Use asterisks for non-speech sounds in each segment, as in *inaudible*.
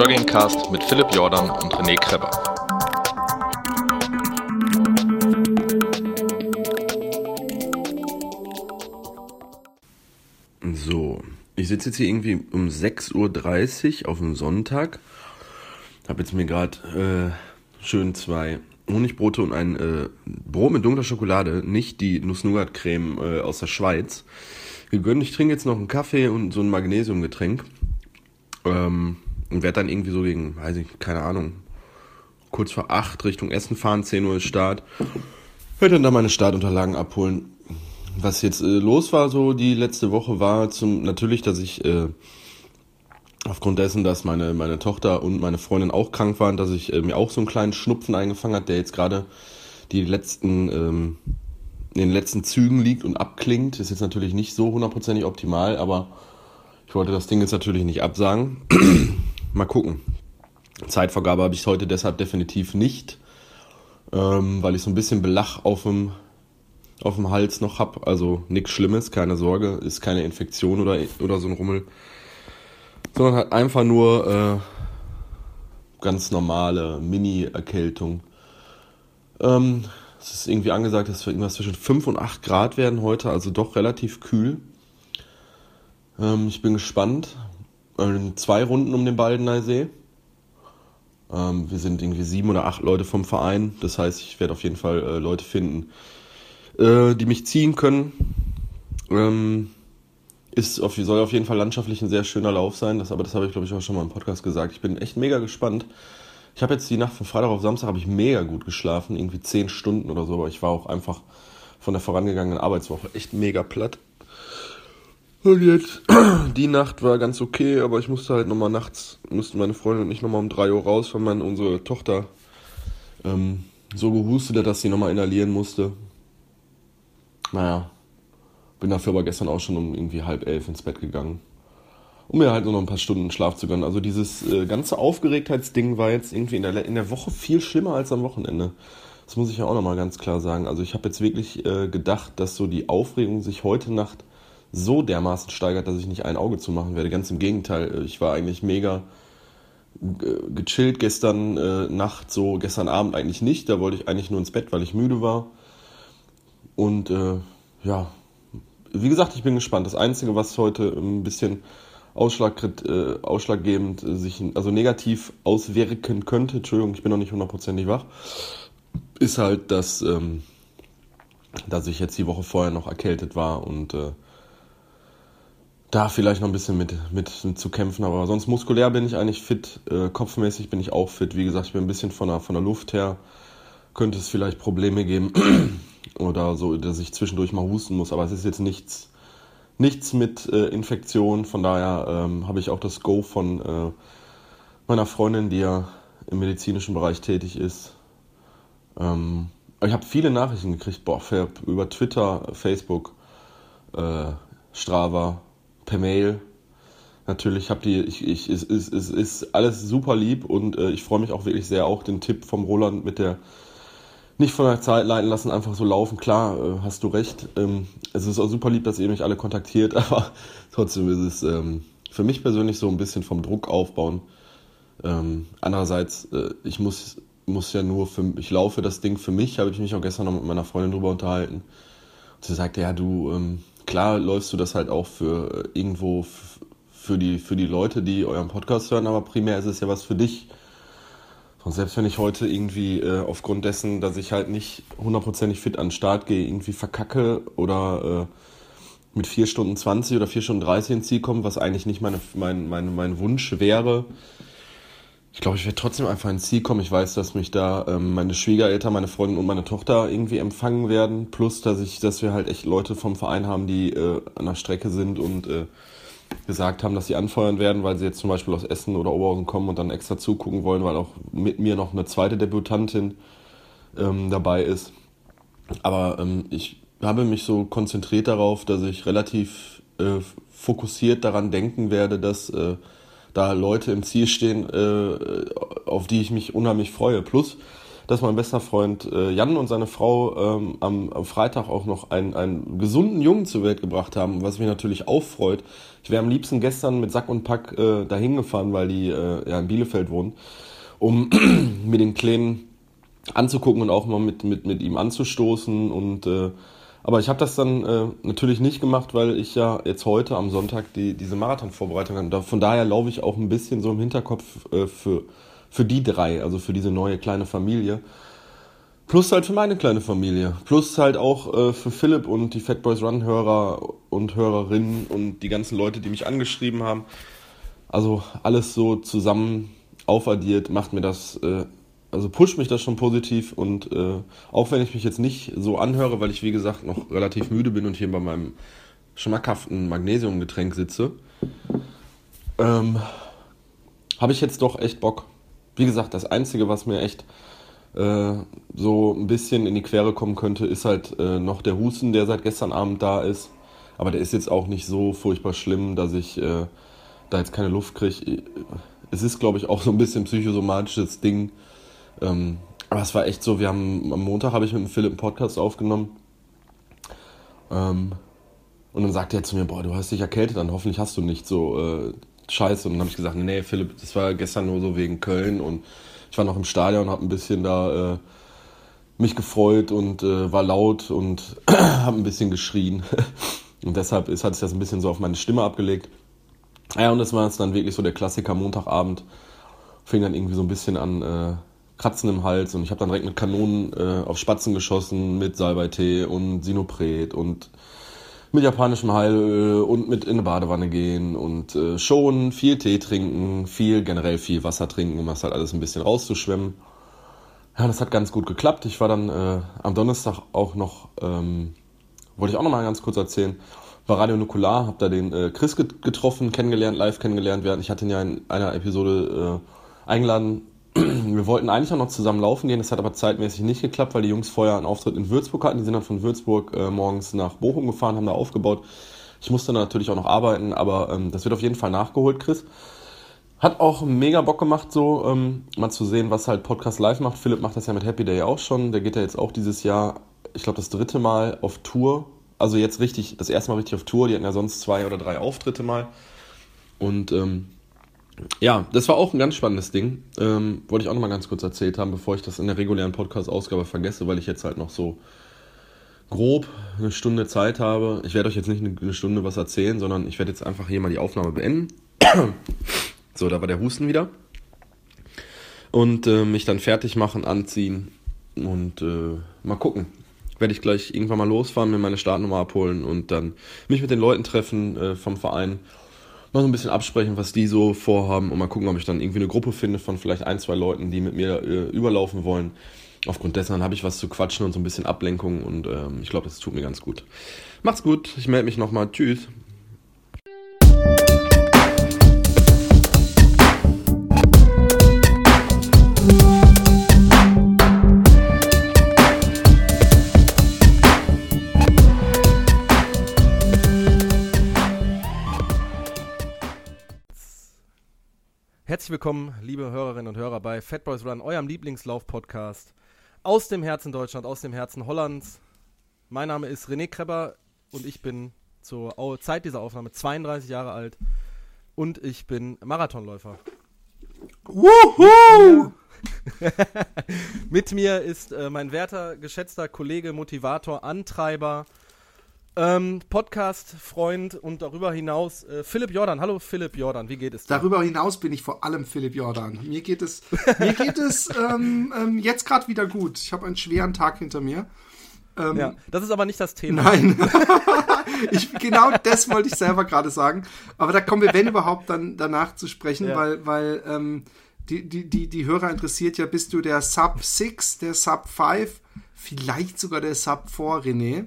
Joggingcast mit Philipp Jordan und René Kreber. So, ich sitze jetzt hier irgendwie um 6.30 Uhr auf dem Sonntag. Habe jetzt mir gerade äh, schön zwei Honigbrote und ein äh, Brot mit dunkler Schokolade, nicht die Nuss-Nougat-Creme äh, aus der Schweiz, gegönnt. Ich trinke jetzt noch einen Kaffee und so ein Magnesiumgetränk. Ähm, und werde dann irgendwie so gegen, weiß ich, keine Ahnung, kurz vor 8 Richtung Essen fahren, 10 Uhr ist Start. Werde dann da meine Startunterlagen abholen. Was jetzt äh, los war so die letzte Woche war zum natürlich, dass ich äh, aufgrund dessen, dass meine, meine Tochter und meine Freundin auch krank waren, dass ich äh, mir auch so einen kleinen Schnupfen eingefangen hat, der jetzt gerade die letzten, ähm, in den letzten Zügen liegt und abklingt. Ist jetzt natürlich nicht so hundertprozentig optimal, aber ich wollte das Ding jetzt natürlich nicht absagen. Mal gucken. Zeitvergabe habe ich heute deshalb definitiv nicht, ähm, weil ich so ein bisschen Belach auf dem, auf dem Hals noch habe. Also nichts Schlimmes, keine Sorge, ist keine Infektion oder, oder so ein Rummel sondern halt einfach nur äh, ganz normale Mini-Erkältung. Ähm, es ist irgendwie angesagt, dass wir irgendwas zwischen 5 und 8 Grad werden heute, also doch relativ kühl. Ähm, ich bin gespannt. Ähm, zwei Runden um den Baldener See. Ähm, wir sind irgendwie sieben oder acht Leute vom Verein. Das heißt, ich werde auf jeden Fall äh, Leute finden, äh, die mich ziehen können. Ähm, ist auf, soll auf jeden Fall landschaftlich ein sehr schöner Lauf sein, das, aber das habe ich glaube ich auch schon mal im Podcast gesagt. Ich bin echt mega gespannt. Ich habe jetzt die Nacht von Freitag auf Samstag habe ich mega gut geschlafen, irgendwie zehn Stunden oder so, aber ich war auch einfach von der vorangegangenen Arbeitswoche echt mega platt. Und jetzt, *clears throat* die Nacht war ganz okay, aber ich musste halt nochmal nachts, mussten meine Freundin und ich nochmal um 3 Uhr raus, weil meine, unsere Tochter ähm, so gehustet hat, dass sie nochmal inhalieren musste. Naja, bin dafür aber gestern auch schon um irgendwie halb elf ins Bett gegangen. Um mir halt nur noch ein paar Stunden Schlaf zu gönnen. Also dieses äh, ganze Aufgeregtheitsding war jetzt irgendwie in der, in der Woche viel schlimmer als am Wochenende. Das muss ich ja auch nochmal ganz klar sagen. Also ich habe jetzt wirklich äh, gedacht, dass so die Aufregung sich heute Nacht so dermaßen steigert, dass ich nicht ein Auge zu machen werde. Ganz im Gegenteil, äh, ich war eigentlich mega gechillt gestern äh, Nacht, so gestern Abend eigentlich nicht. Da wollte ich eigentlich nur ins Bett, weil ich müde war. Und äh, ja, wie gesagt, ich bin gespannt. Das Einzige, was heute ein bisschen Ausschlag, äh, ausschlaggebend äh, sich, also negativ auswirken könnte, Entschuldigung, ich bin noch nicht hundertprozentig wach, ist halt, dass, ähm, dass ich jetzt die Woche vorher noch erkältet war und äh, da vielleicht noch ein bisschen mit, mit, zu kämpfen, aber sonst muskulär bin ich eigentlich fit, äh, kopfmäßig bin ich auch fit. Wie gesagt, ich bin ein bisschen von der, von der Luft her, könnte es vielleicht Probleme geben *clears throat* oder so, dass ich zwischendurch mal husten muss, aber es ist jetzt nichts, nichts mit äh, Infektion, von daher ähm, habe ich auch das Go von äh, meiner Freundin, die ja im medizinischen Bereich tätig ist. Ähm, ich habe viele Nachrichten gekriegt, boah, über Twitter, Facebook, äh, Strava, per Mail. Natürlich habe die, ich, ich, es, es, es ist alles super lieb und äh, ich freue mich auch wirklich sehr, auch den Tipp vom Roland mit der nicht von der Zeit leiten lassen, einfach so laufen. Klar, äh, hast du recht. Ähm, es ist auch super lieb, dass ihr mich alle kontaktiert, *laughs* aber trotzdem ist es ähm, für mich persönlich so ein bisschen vom Druck aufbauen. Ähm, andererseits, äh, ich muss, muss ja nur für, ich laufe das Ding für mich, habe ich mich auch gestern noch mit meiner Freundin drüber unterhalten. Und sie sagte, ja, du, ähm, klar läufst du das halt auch für äh, irgendwo für die, für die Leute, die euren Podcast hören, aber primär ist es ja was für dich. Und selbst wenn ich heute irgendwie äh, aufgrund dessen, dass ich halt nicht hundertprozentig fit an den Start gehe, irgendwie verkacke oder äh, mit 4 Stunden 20 oder 4 Stunden 30 ins Ziel komme, was eigentlich nicht meine, mein, mein, mein Wunsch wäre, ich glaube, ich werde trotzdem einfach ins Ziel kommen. Ich weiß, dass mich da ähm, meine Schwiegereltern, meine Freundin und meine Tochter irgendwie empfangen werden. Plus, dass ich, dass wir halt echt Leute vom Verein haben, die äh, an der Strecke sind und äh, gesagt haben, dass sie anfeuern werden, weil sie jetzt zum Beispiel aus Essen oder Oberhausen kommen und dann extra zugucken wollen, weil auch mit mir noch eine zweite Debütantin ähm, dabei ist. Aber ähm, ich habe mich so konzentriert darauf, dass ich relativ äh, fokussiert daran denken werde, dass äh, da Leute im Ziel stehen, äh, auf die ich mich unheimlich freue. Plus, dass mein bester Freund äh, Jan und seine Frau ähm, am, am Freitag auch noch einen, einen gesunden Jungen zur Welt gebracht haben, was mich natürlich auffreut. Ich wäre am liebsten gestern mit Sack und Pack äh, dahin gefahren, weil die äh, ja in Bielefeld wohnen, um *clears throat* mir den Kleinen anzugucken und auch mal mit, mit, mit ihm anzustoßen und äh, aber ich habe das dann äh, natürlich nicht gemacht, weil ich ja jetzt heute am Sonntag die, diese Marathon-Vorbereitung habe. Von daher laufe ich auch ein bisschen so im Hinterkopf äh, für, für die drei, also für diese neue kleine Familie. Plus halt für meine kleine Familie. Plus halt auch äh, für Philipp und die Fat Boys Run Hörer und Hörerinnen und die ganzen Leute, die mich angeschrieben haben. Also alles so zusammen aufaddiert macht mir das äh, also pusht mich das schon positiv und äh, auch wenn ich mich jetzt nicht so anhöre, weil ich wie gesagt noch relativ müde bin und hier bei meinem schmackhaften Magnesiumgetränk sitze, ähm, habe ich jetzt doch echt Bock. Wie gesagt, das Einzige, was mir echt äh, so ein bisschen in die Quere kommen könnte, ist halt äh, noch der Husten, der seit gestern Abend da ist. Aber der ist jetzt auch nicht so furchtbar schlimm, dass ich äh, da jetzt keine Luft kriege. Es ist, glaube ich, auch so ein bisschen psychosomatisches Ding ähm, aber es war echt so, wir haben am Montag habe ich mit dem Philipp einen Podcast aufgenommen. Ähm, und dann sagte er zu mir, boah, du hast dich erkältet, dann hoffentlich hast du nicht so äh, Scheiße. Und dann habe ich gesagt, nee, Philipp, das war gestern nur so wegen Köln und ich war noch im Stadion und habe ein bisschen da äh, mich gefreut und äh, war laut und *clears throat* habe ein bisschen geschrien. *laughs* und deshalb ist, hat sich das ein bisschen so auf meine Stimme abgelegt. Ja, und das war jetzt dann wirklich so der Klassiker Montagabend. Fing dann irgendwie so ein bisschen an, äh, Kratzen im Hals und ich habe dann direkt mit Kanonen äh, auf Spatzen geschossen mit Salbeitee und Sinopret und mit japanischem Heilöl und mit in eine Badewanne gehen und äh, schonen, viel Tee trinken, viel generell viel Wasser trinken, um das halt alles ein bisschen rauszuschwemmen. Ja, das hat ganz gut geklappt. Ich war dann äh, am Donnerstag auch noch, ähm, wollte ich auch noch mal ganz kurz erzählen, war Radio Nukular, habe da den äh, Chris getroffen, kennengelernt, live kennengelernt werden. Ich hatte ihn ja in einer Episode äh, eingeladen, *clears throat* wir wollten eigentlich auch noch zusammen laufen gehen, das hat aber zeitmäßig nicht geklappt, weil die Jungs vorher einen Auftritt in Würzburg hatten. Die sind dann von Würzburg äh, morgens nach Bochum gefahren, haben da aufgebaut. Ich musste natürlich auch noch arbeiten, aber ähm, das wird auf jeden Fall nachgeholt, Chris. Hat auch mega Bock gemacht, so ähm, mal zu sehen, was halt Podcast Live macht. Philipp macht das ja mit Happy Day auch schon. Der geht ja jetzt auch dieses Jahr, ich glaube, das dritte Mal auf Tour. Also jetzt richtig, das erste Mal richtig auf Tour. Die hatten ja sonst zwei oder drei Auftritte mal. Und ähm, ja, das war auch ein ganz spannendes Ding. Ähm, wollte ich auch noch mal ganz kurz erzählt haben, bevor ich das in der regulären Podcast-Ausgabe vergesse, weil ich jetzt halt noch so grob eine Stunde Zeit habe. Ich werde euch jetzt nicht eine Stunde was erzählen, sondern ich werde jetzt einfach hier mal die Aufnahme beenden. *coughs* so, da war der Husten wieder. Und äh, mich dann fertig machen, anziehen und äh, mal gucken. Werde ich gleich irgendwann mal losfahren, mir meine Startnummer abholen und dann mich mit den Leuten treffen äh, vom Verein mal so ein bisschen absprechen, was die so vorhaben und mal gucken, ob ich dann irgendwie eine Gruppe finde von vielleicht ein, zwei Leuten, die mit mir äh, überlaufen wollen. Aufgrund dessen habe ich was zu quatschen und so ein bisschen Ablenkung und ähm, ich glaube, das tut mir ganz gut. Macht's gut, ich melde mich nochmal. Tschüss. Herzlich willkommen, liebe Hörerinnen und Hörer, bei Fat Boys Run, eurem Lieblingslauf-Podcast aus dem Herzen Deutschland, aus dem Herzen Hollands. Mein Name ist René Krebber und ich bin zur Zeit dieser Aufnahme 32 Jahre alt und ich bin Marathonläufer. Wuhu! *laughs* Mit mir ist äh, mein werter, geschätzter Kollege, Motivator, Antreiber, ähm, Podcast-Freund und darüber hinaus äh, Philipp Jordan. Hallo Philipp Jordan, wie geht es dir? Darüber hinaus bin ich vor allem Philipp Jordan. Mir geht es, mir geht es *laughs* ähm, ähm, jetzt gerade wieder gut. Ich habe einen schweren Tag hinter mir. Ähm, ja, das ist aber nicht das Thema. Nein. *laughs* *laughs* ich, genau das wollte ich selber gerade sagen. Aber da kommen wir, wenn überhaupt, dann danach zu sprechen, ja. weil, weil ähm, die, die, die, die Hörer interessiert ja, bist du der Sub 6, der Sub 5, vielleicht sogar der Sub 4, René?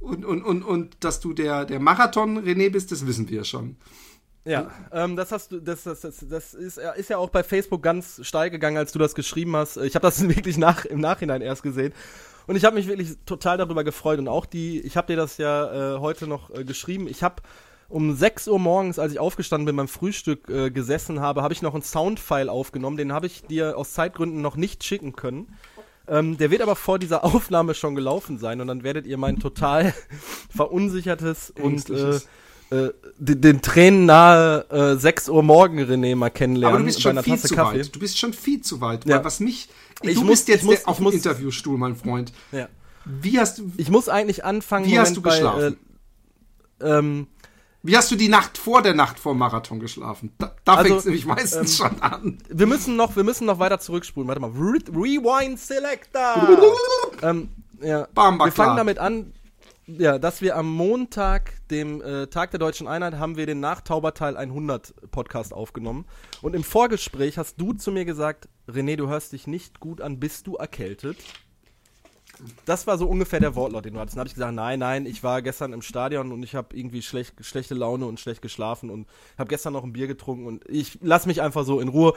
Und, und, und, und dass du der, der Marathon-René bist, das wissen wir schon. Ja, ähm, das hast du, das, das, das, das ist, ist ja auch bei Facebook ganz steil gegangen, als du das geschrieben hast. Ich habe das *laughs* wirklich nach, im Nachhinein erst gesehen. Und ich habe mich wirklich total darüber gefreut. Und auch die, ich habe dir das ja äh, heute noch äh, geschrieben. Ich habe um 6 Uhr morgens, als ich aufgestanden bin beim Frühstück äh, gesessen habe, habe ich noch einen Soundfile aufgenommen. Den habe ich dir aus Zeitgründen noch nicht schicken können. Ähm, der wird aber vor dieser Aufnahme schon gelaufen sein und dann werdet ihr mein total *laughs* verunsichertes und äh, äh, den, den Tränen nahe äh, 6 Uhr morgen René mal kennenlernen. Aber du bist schon viel zu Kaffee. weit. Du bist schon viel zu weit. Ja. was mich. Ich du muss- bist jetzt muss- auf dem muss- Interviewstuhl, mein Freund. Ja. Wie hast du. Ich muss eigentlich anfangen. Wie hast du Moment, geschlafen? Bei, äh, ähm, Wie hast du die Nacht vor der Nacht vor Marathon geschlafen? Da, da Also, fängt es nämlich meistens schon an. wir müssen noch, wir müssen noch weiter zurückspulen. Warte mal. Re Rewind Selector. ähm, ja. Bamba wir fangen damit an, ja, dass wir am Montag, dem äh, Tag der Deutschen Einheit, haben wir den nach Tauberteil 100 Podcast aufgenommen. Und im Vorgespräch hast du zu mir gesagt, René, du hörst dich nicht gut an, bist du erkältet? Das war so ungefähr der Wortlaut, den du hattest. Dann habe ich gesagt, nein, nein, ich war gestern im Stadion und ich habe irgendwie schlecht, schlechte Laune und schlecht geschlafen und habe gestern noch ein Bier getrunken und ich lass mich einfach so in Ruhe.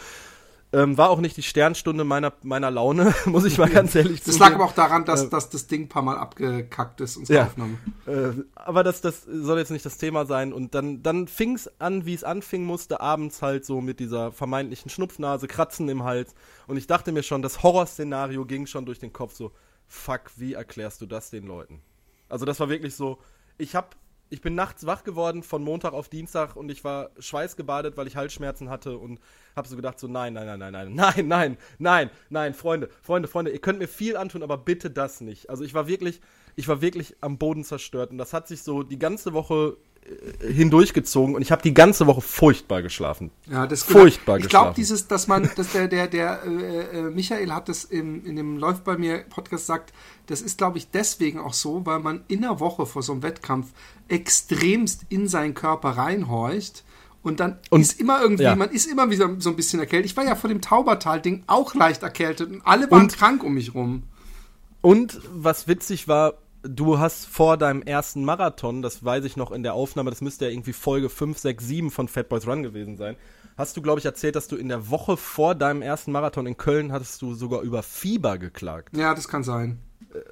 Ähm, war auch nicht die Sternstunde meiner, meiner Laune, *laughs* muss ich mal ganz ehrlich Das zugeben. lag aber auch daran, dass, dass das Ding ein paar Mal abgekackt ist, unsere Ja. Aufnahme. Äh, aber das, das soll jetzt nicht das Thema sein. Und dann, dann fing es an, wie es anfingen musste, abends halt so mit dieser vermeintlichen Schnupfnase, Kratzen im Hals. Und ich dachte mir schon, das Horrorszenario ging schon durch den Kopf so, fuck, wie erklärst du das den Leuten? Also das war wirklich so, ich hab, ich bin nachts wach geworden von Montag auf Dienstag und ich war schweißgebadet, weil ich Halsschmerzen hatte und hab so gedacht so, nein, nein, nein, nein, nein, *laughs* nein, nein, nein, nein, Freunde, Freunde, Freunde, ihr könnt mir viel antun, aber bitte das nicht. Also ich war wirklich, ich war wirklich am Boden zerstört und das hat sich so die ganze Woche hindurchgezogen und ich habe die ganze Woche furchtbar geschlafen. Ja, das Furchtbar Ich glaube, dieses, dass man, dass der, der, der äh, äh, Michael hat das im, in dem Läuft bei mir Podcast gesagt, das ist, glaube ich, deswegen auch so, weil man in der Woche vor so einem Wettkampf extremst in seinen Körper reinhorcht. Und dann Und- ist immer irgendwie, ja. man ist immer wieder so ein bisschen erkältet. Ich war ja vor dem Taubertal-Ding auch leicht erkältet und alle waren Und- krank um mich rum. Und was witzig war, du hast vor deinem ersten Marathon, das weiß ich noch in der Aufnahme, das müsste ja irgendwie Folge 5, 6, 7 von Fat Boys Run gewesen sein, hast du, glaube ich, erzählt, dass du in der Woche vor deinem ersten Marathon in Köln hattest du sogar über Fieber geklagt. Ja, das kann sein.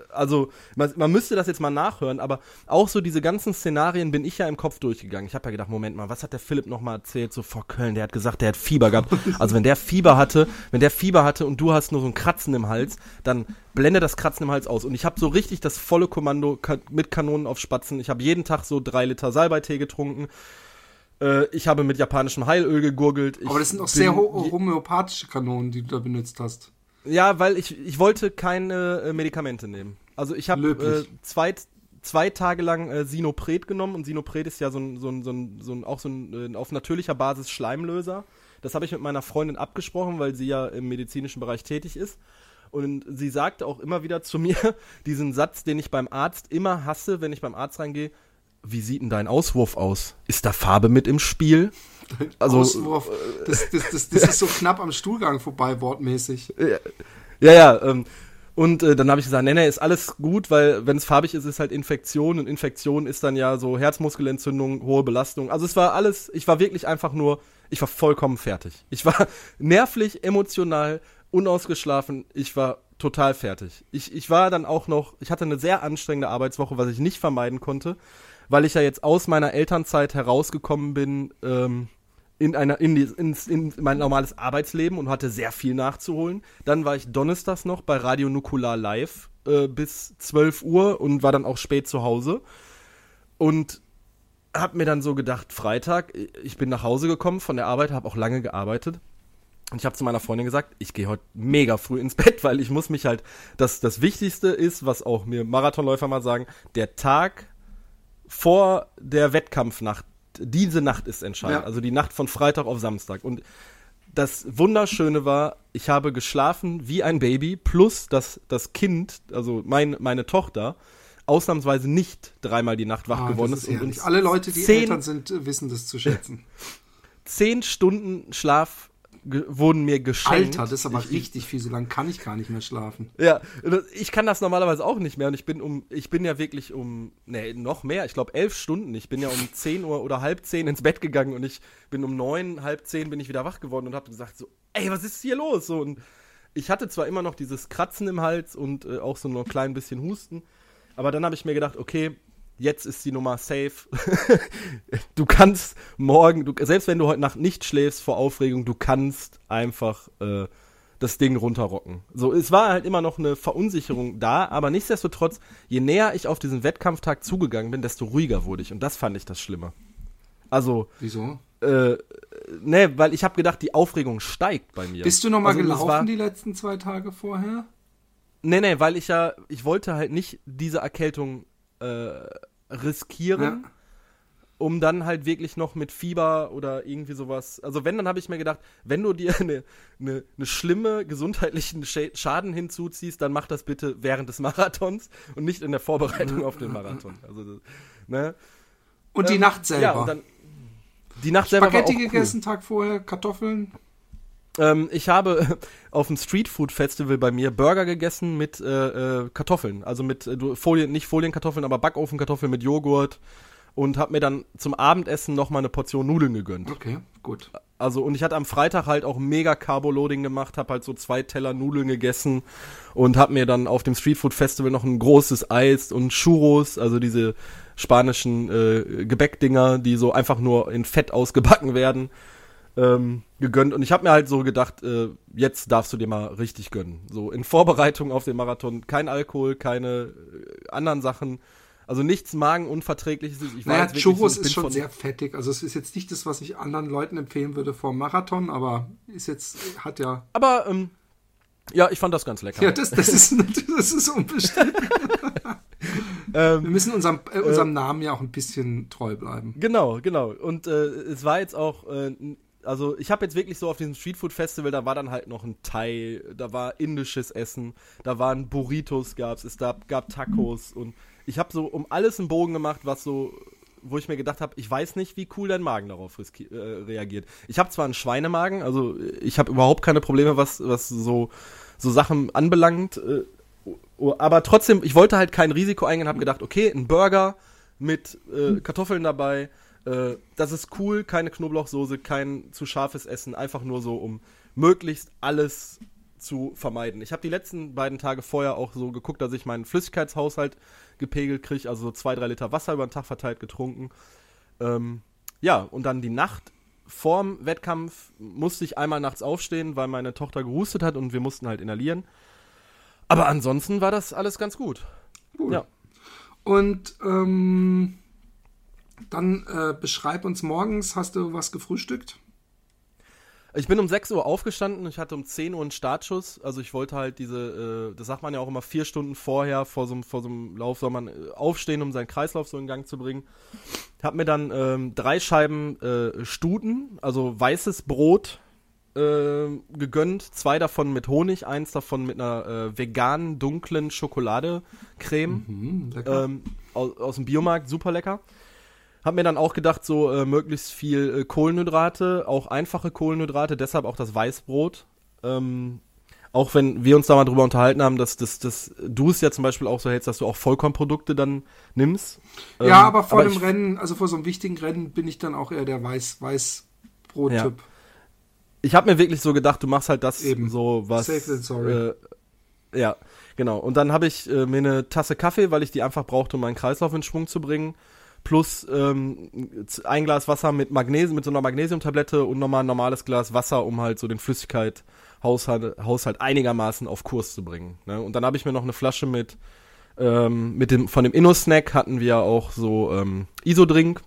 Also, man, man müsste das jetzt mal nachhören, aber auch so diese ganzen Szenarien bin ich ja im Kopf durchgegangen. Ich habe ja gedacht, Moment mal, was hat der Philipp nochmal erzählt, so vor Köln? Der hat gesagt, der hat Fieber gehabt. *laughs* Also, wenn der Fieber hatte, wenn der Fieber hatte und du hast nur so ein Kratzen im Hals, dann blende das Kratzen im Hals aus. Und ich habe so richtig das volle Kommando mit Kanonen auf Spatzen. Ich habe jeden Tag so drei Liter Salbeitee getrunken. Äh, ich habe mit japanischem Heilöl gegurgelt. Ich Aber das sind auch sehr homöopathische Kanonen, die du da benutzt hast. Ja, weil ich, ich wollte keine äh, Medikamente nehmen. Also ich habe äh, zwei, zwei Tage lang äh, Sinopret genommen und Sinopret ist ja so ein, so ein, so ein, so ein auch so ein äh, auf natürlicher Basis Schleimlöser. Das habe ich mit meiner Freundin abgesprochen, weil sie ja im medizinischen Bereich tätig ist. Und sie sagte auch immer wieder zu *laughs* mir diesen Satz, den ich beim Arzt immer hasse, wenn ich beim Arzt reingehe. Wie sieht denn dein Auswurf aus? Ist da Farbe mit im Spiel? Also, Auswurf. Das, das, das, das ist so knapp am Stuhlgang vorbei, wortmäßig. Ja, ja, ähm, und äh, dann habe ich gesagt, nee, nee, ist alles gut, weil wenn es farbig ist, ist halt Infektion und Infektion ist dann ja so Herzmuskelentzündung, hohe Belastung. Also es war alles, ich war wirklich einfach nur, ich war vollkommen fertig. Ich war *laughs* nervlich, emotional, unausgeschlafen, ich war total fertig. Ich, ich war dann auch noch, ich hatte eine sehr anstrengende Arbeitswoche, was ich nicht vermeiden konnte, weil ich ja jetzt aus meiner Elternzeit herausgekommen bin, ähm, in einer in, die, in, in mein normales Arbeitsleben und hatte sehr viel nachzuholen. Dann war ich donnerstags noch bei Radio Nukular live äh, bis 12 Uhr und war dann auch spät zu Hause und hab mir dann so gedacht, Freitag, ich bin nach Hause gekommen von der Arbeit, habe auch lange gearbeitet. Und ich habe zu meiner Freundin gesagt, ich gehe heute mega früh ins *laughs* Bett, weil ich muss mich halt, das, das Wichtigste ist, was auch mir Marathonläufer mal sagen, der Tag vor der Wettkampfnacht, diese Nacht ist entscheidend. Ja. Also die Nacht von Freitag auf Samstag. Und das Wunderschöne war, ich habe geschlafen wie ein Baby, plus dass das Kind, also mein, meine Tochter, ausnahmsweise nicht dreimal die Nacht wach Ah, geworden ist. ist herrlich. Alle Leute, die zehn, Eltern sind, wissen das zu schätzen. *laughs* zehn Stunden Schlaf wurden mir geschenkt. Alter, das ist aber ich, richtig viel. So lange kann ich gar nicht mehr schlafen. Ja, ich kann das normalerweise auch nicht mehr und ich bin um, ich bin ja wirklich um, nee, noch mehr, ich glaube elf Stunden. Ich bin ja um 10 Uhr oder halb zehn ins Bett gegangen und ich bin um neun, halb zehn bin ich wieder wach geworden und habe gesagt so, ey, was ist hier los? So und ich hatte zwar immer noch dieses Kratzen im Hals und äh, auch so ein klein bisschen Husten, aber dann habe ich mir gedacht, okay, jetzt ist die Nummer safe. *laughs* du kannst morgen, du, selbst wenn du heute Nacht nicht schläfst vor Aufregung, du kannst einfach äh, das Ding runterrocken. So, es war halt immer noch eine Verunsicherung da, aber nichtsdestotrotz, je näher ich auf diesen Wettkampftag zugegangen bin, desto ruhiger wurde ich. Und das fand ich das Schlimme. Also. Wieso? Äh, ne, weil ich habe gedacht, die Aufregung steigt bei mir. Bist du noch mal also, gelaufen war, die letzten zwei Tage vorher? Nee, nee, weil ich ja, ich wollte halt nicht diese Erkältung äh, riskieren. Ja um dann halt wirklich noch mit Fieber oder irgendwie sowas. Also wenn, dann habe ich mir gedacht, wenn du dir *laughs* eine, eine, eine schlimme gesundheitlichen Schaden hinzuziehst, dann mach das bitte während des Marathons und nicht in der Vorbereitung auf den Marathon. Also, ne? Und die ähm, Nacht selber. Ja, und dann, die Nacht selber Spaghetti war auch gegessen, cool. Tag vorher, Kartoffeln. Ähm, ich habe *laughs* auf dem Streetfood Festival bei mir Burger gegessen mit äh, äh, Kartoffeln. Also mit äh, Folien, nicht Folienkartoffeln, aber Backofenkartoffeln mit Joghurt und habe mir dann zum Abendessen noch mal eine Portion Nudeln gegönnt. Okay, gut. Also und ich hatte am Freitag halt auch mega Carbo-Loading gemacht, habe halt so zwei Teller Nudeln gegessen und habe mir dann auf dem Streetfood Festival noch ein großes Eis und Churros, also diese spanischen äh, Gebäckdinger, die so einfach nur in Fett ausgebacken werden, ähm, gegönnt. Und ich habe mir halt so gedacht, äh, jetzt darfst du dir mal richtig gönnen. So in Vorbereitung auf den Marathon kein Alkohol, keine äh, anderen Sachen also nichts Magenunverträgliches. Ich naja, Churros so, ist schon sehr fettig. Also es ist jetzt nicht das, was ich anderen Leuten empfehlen würde vor Marathon, aber ist jetzt, hat ja. Aber, ähm, ja, ich fand das ganz lecker. Ja, das, das, ist, *laughs* das ist unbestritten. *laughs* ähm, Wir müssen unserem, äh, unserem äh, Namen ja auch ein bisschen treu bleiben. Genau, genau. Und äh, es war jetzt auch, äh, also ich habe jetzt wirklich so auf diesem Streetfood Festival, da war dann halt noch ein Thai, da war indisches Essen, da waren Burritos gab's, es gab, gab Tacos und ich habe so um alles einen Bogen gemacht, was so, wo ich mir gedacht habe, ich weiß nicht, wie cool dein Magen darauf äh, reagiert. Ich habe zwar einen Schweinemagen, also ich habe überhaupt keine Probleme, was, was so, so Sachen anbelangt, äh, aber trotzdem, ich wollte halt kein Risiko eingehen, habe gedacht, okay, ein Burger mit äh, Kartoffeln dabei, äh, das ist cool, keine Knoblauchsoße, kein zu scharfes Essen, einfach nur so, um möglichst alles zu vermeiden. Ich habe die letzten beiden Tage vorher auch so geguckt, dass ich meinen Flüssigkeitshaushalt gepegelt kriege, also so zwei, drei Liter Wasser über den Tag verteilt getrunken. Ähm, ja, und dann die Nacht vorm Wettkampf musste ich einmal nachts aufstehen, weil meine Tochter gehustet hat und wir mussten halt inhalieren. Aber ansonsten war das alles ganz gut. Cool. Ja. Und ähm, dann äh, beschreib uns morgens, hast du was gefrühstückt? Ich bin um 6 Uhr aufgestanden, ich hatte um 10 Uhr einen Startschuss. Also ich wollte halt diese, äh, das sagt man ja auch immer vier Stunden vorher, vor so, vor so einem Lauf soll man äh, aufstehen, um seinen Kreislauf so in Gang zu bringen. Hab mir dann ähm, drei Scheiben äh, Stuten, also weißes Brot äh, gegönnt, zwei davon mit Honig, eins davon mit einer äh, veganen, dunklen Schokoladecreme mhm, ähm, aus, aus dem Biomarkt, super lecker. Hab mir dann auch gedacht, so äh, möglichst viel äh, Kohlenhydrate, auch einfache Kohlenhydrate, deshalb auch das Weißbrot. Ähm, auch wenn wir uns da mal drüber unterhalten haben, dass, dass, dass du es ja zum Beispiel auch so hältst, dass du auch Vollkornprodukte dann nimmst. Ja, ähm, aber vor aber dem Rennen, also vor so einem wichtigen Rennen, bin ich dann auch eher der Weiß, Weißbrot-Typ. Ja. Ich habe mir wirklich so gedacht, du machst halt das Eben. so was. Safe than sorry. Äh, ja, genau. Und dann habe ich äh, mir eine Tasse Kaffee, weil ich die einfach brauchte, um meinen Kreislauf in Schwung zu bringen plus ähm, ein Glas Wasser mit Magnesium, mit so einer Magnesiumtablette und nochmal ein normales Glas Wasser, um halt so den Flüssigkeit Haushalt, Haushalt einigermaßen auf Kurs zu bringen. Ne? Und dann habe ich mir noch eine Flasche mit, ähm, mit dem, von dem Inno-Snack hatten wir auch so ähm, Isodrink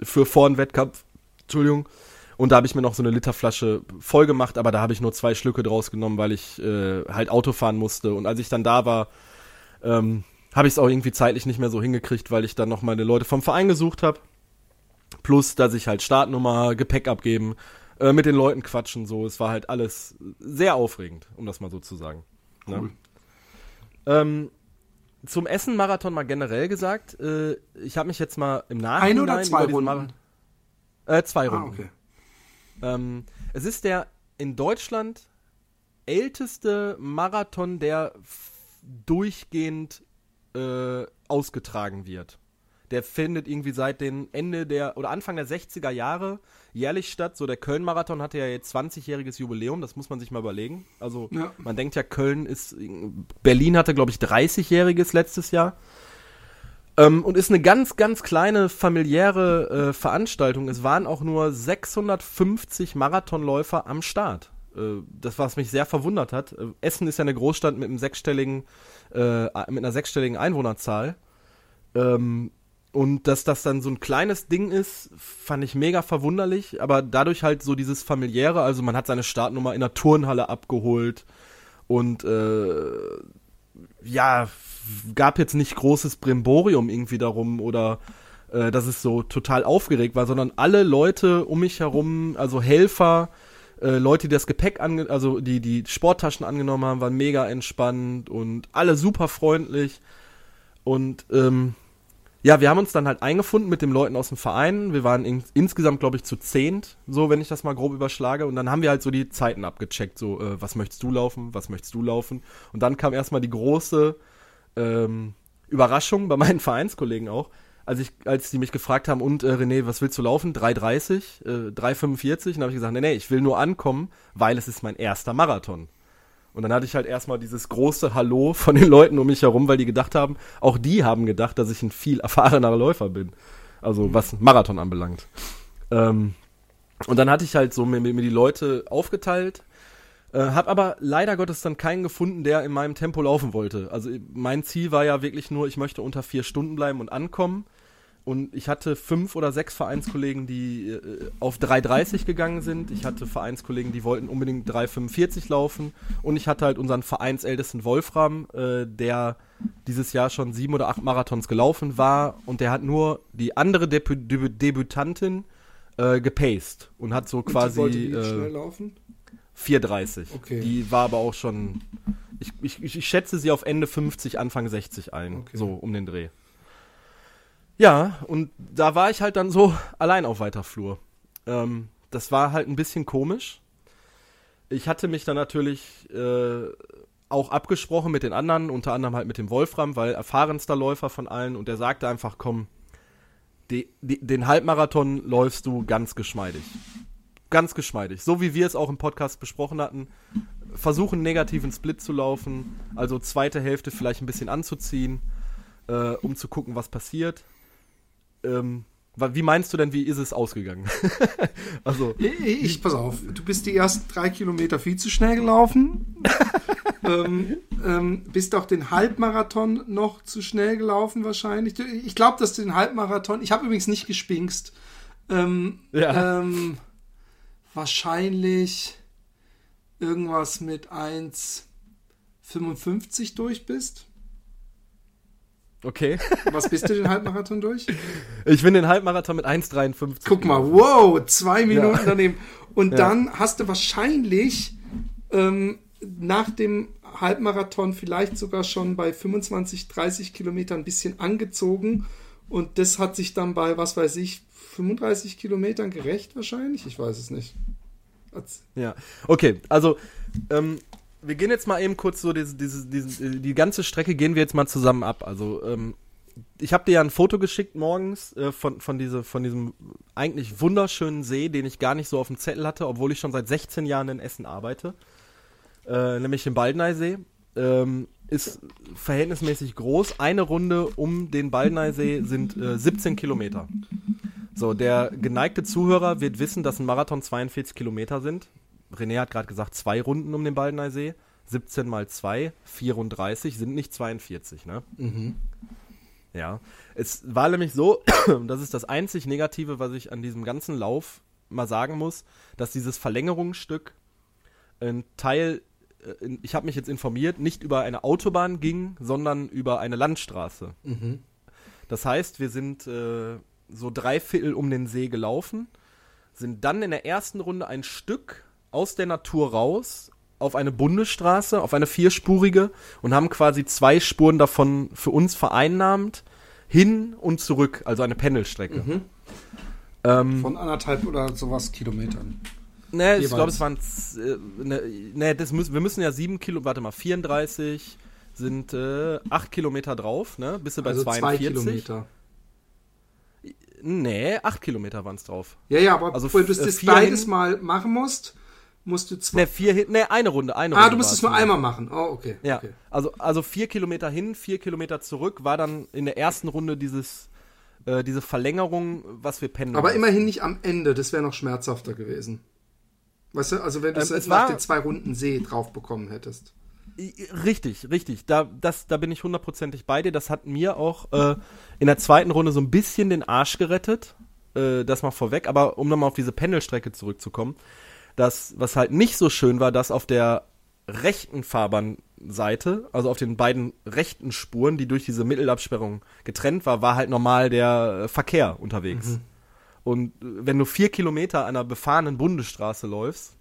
für vor dem Wettkampf. Entschuldigung. Und da habe ich mir noch so eine Literflasche voll gemacht, aber da habe ich nur zwei Schlücke draus genommen, weil ich äh, halt Auto fahren musste. Und als ich dann da war, ähm, habe ich es auch irgendwie zeitlich nicht mehr so hingekriegt, weil ich dann noch meine Leute vom Verein gesucht habe. Plus, dass ich halt Startnummer, Gepäck abgeben, äh, mit den Leuten quatschen, so. Es war halt alles sehr aufregend, um das mal so zu sagen. Ne? Cool. Ne? Ähm, zum Essen-Marathon mal generell gesagt, äh, ich habe mich jetzt mal im Nachhinein... Ein oder zwei Runden? äh, zwei ah, Runden. Ah, okay. Ähm, es ist der in Deutschland älteste Marathon, der durchgehend äh, ausgetragen wird. Der findet irgendwie seit den Ende der oder Anfang der 60er Jahre jährlich statt. So der Köln-Marathon hatte ja jetzt 20-jähriges Jubiläum, das muss man sich mal überlegen. Also ja. man denkt ja, Köln ist. Berlin hatte, glaube ich, 30-jähriges letztes Jahr. Ähm, und ist eine ganz, ganz kleine familiäre äh, Veranstaltung. Es waren auch nur 650 Marathonläufer am Start. Äh, das, was mich sehr verwundert hat. Äh, Essen ist ja eine Großstadt mit einem sechsstelligen, äh, mit einer sechsstelligen Einwohnerzahl. Ähm, und dass das dann so ein kleines Ding ist, fand ich mega verwunderlich, aber dadurch halt so dieses familiäre, also man hat seine Startnummer in der Turnhalle abgeholt und äh, ja, gab jetzt nicht großes Brimborium irgendwie darum oder äh, dass es so total aufgeregt war, sondern alle Leute um mich herum, also Helfer, äh, Leute, die das Gepäck ange also die die Sporttaschen angenommen haben, waren mega entspannt und alle super freundlich und ähm, ja, wir haben uns dann halt eingefunden mit den Leuten aus dem Verein. Wir waren in, insgesamt, glaube ich, zu zehnt, so wenn ich das mal grob überschlage. Und dann haben wir halt so die Zeiten abgecheckt, so äh, was möchtest du laufen, was möchtest du laufen. Und dann kam erstmal die große ähm, Überraschung bei meinen Vereinskollegen auch, als ich, als die mich gefragt haben, und äh, René, was willst du laufen? 3,30, äh, 3,45? Und habe ich gesagt, nee, nee, ich will nur ankommen, weil es ist mein erster Marathon. Und dann hatte ich halt erstmal dieses große Hallo von den Leuten um mich herum, weil die gedacht haben, auch die haben gedacht, dass ich ein viel erfahrener Läufer bin. Also was Marathon anbelangt. Ähm, und dann hatte ich halt so mir, mir die Leute aufgeteilt, äh, hab aber leider Gottes dann keinen gefunden, der in meinem Tempo laufen wollte. Also mein Ziel war ja wirklich nur, ich möchte unter vier Stunden bleiben und ankommen. Und ich hatte fünf oder sechs Vereinskollegen, die äh, auf 3,30 gegangen sind. Ich hatte Vereinskollegen, die wollten unbedingt 3,45 laufen. Und ich hatte halt unseren Vereinsältesten Wolfram, äh, der dieses Jahr schon sieben oder acht Marathons gelaufen war. Und der hat nur die andere Debü Debü Debütantin äh, gepaced und hat so quasi. Und die wollte die schnell laufen? 4,30. Okay. Die war aber auch schon. Ich, ich, ich schätze sie auf Ende 50, Anfang 60 ein. Okay. So um den Dreh. Ja, und da war ich halt dann so allein auf weiter Flur. Ähm, das war halt ein bisschen komisch. Ich hatte mich dann natürlich äh, auch abgesprochen mit den anderen, unter anderem halt mit dem Wolfram, weil erfahrenster Läufer von allen und der sagte einfach, komm, die, die, den Halbmarathon läufst du ganz geschmeidig. Ganz geschmeidig. So wie wir es auch im Podcast besprochen hatten. Versuchen, negativen Split zu laufen, also zweite Hälfte vielleicht ein bisschen anzuziehen, äh, um zu gucken, was passiert. Ähm, wie meinst du denn, wie ist es ausgegangen? *laughs* also, Ich, ich, pass auf, du bist die ersten drei Kilometer viel zu schnell gelaufen. *laughs* ähm, ähm, bist auch den Halbmarathon noch zu schnell gelaufen wahrscheinlich. Ich glaube, dass du den Halbmarathon, ich habe übrigens nicht gespinkst, ähm, Ja. Wahrscheinlich irgendwas mit 1,55 durch bist. okay. *laughs* Was bist du den Halbmarathon durch? Ich bin den Halbmarathon mit 1,53. Guck mal, wow, zwei Minuten Ja. daneben. Und Ja. dann hast du wahrscheinlich ähm, nach dem Halbmarathon vielleicht sogar schon bei 25, 30 Kilometern ein bisschen angezogen. Und das hat sich dann bei, was weiß ich, 35 Kilometern gerecht wahrscheinlich? Ich weiß es nicht. Ja, okay, also ähm, wir gehen jetzt mal eben kurz so diese, diese, diese, die ganze Strecke gehen wir jetzt mal zusammen ab. Also ähm, ich habe dir ja ein Foto geschickt morgens äh, von, von, diese, von diesem eigentlich wunderschönen See, den ich gar nicht so auf dem Zettel hatte, obwohl ich schon seit 16 Jahren in Essen arbeite, äh, nämlich im Baldeneysee. Ähm, ist verhältnismäßig groß. Eine Runde um den Baldeneysee sind äh, 17 Kilometer. So, der geneigte Zuhörer wird wissen, dass ein Marathon 42 Kilometer sind. René hat gerade gesagt, zwei Runden um den Baldeneysee. 17 mal 2, 34 sind nicht 42, ne? Ja. Es war nämlich so, *coughs* das ist das einzig Negative, was ich an diesem ganzen Lauf mal sagen muss, dass dieses Verlängerungsstück ein Teil, äh, ich habe mich jetzt informiert, nicht über eine Autobahn ging, sondern über eine Landstraße. Das heißt, wir sind äh, so drei Viertel um den See gelaufen, sind dann in der ersten Runde ein Stück aus der Natur raus auf eine Bundesstraße, auf eine vierspurige und haben quasi zwei Spuren davon für uns vereinnahmt, hin und zurück, also eine Pendelstrecke. Ähm, Von anderthalb oder sowas Kilometern. Ne, ich glaube, es waren. Äh, ne, ne, das müssen, wir müssen ja sieben Kilo, warte mal, 34 sind äh, 8 Kilometer drauf, ne? Bist du bei Also zwei 42? Kilometer. Nee, 8 Kilometer waren es drauf. Ja, ja, aber Also bevor du das beides hin- mal machen musst, musst du zwei. Ne, vier hin, ne, eine Runde, eine ah, Runde. du musst es nur einmal machen. Oh, okay. Ja, okay. also, also vier Kilometer hin, vier Kilometer zurück war dann in der ersten Runde dieses, äh, diese Verlängerung, was wir pendeln. Aber immerhin nicht am Ende, das wäre noch schmerzhafter gewesen. Weißt du, also wenn du Ähm, es es nach war- den zwei Runden See drauf bekommen hättest. Richtig, richtig. Da, das, da bin ich hundertprozentig bei dir. Das hat mir auch äh, in der zweiten Runde so ein bisschen den Arsch gerettet. Äh, das mal vorweg. Aber um nochmal auf diese Pendelstrecke zurückzukommen. Das, was halt nicht so schön war, dass auf der rechten Fahrbahnseite, also auf den beiden rechten Spuren, die durch diese Mittelabsperrung getrennt war, war halt normal der äh, Verkehr unterwegs. Und äh, wenn du vier Kilometer an einer befahrenen Bundesstraße läufst,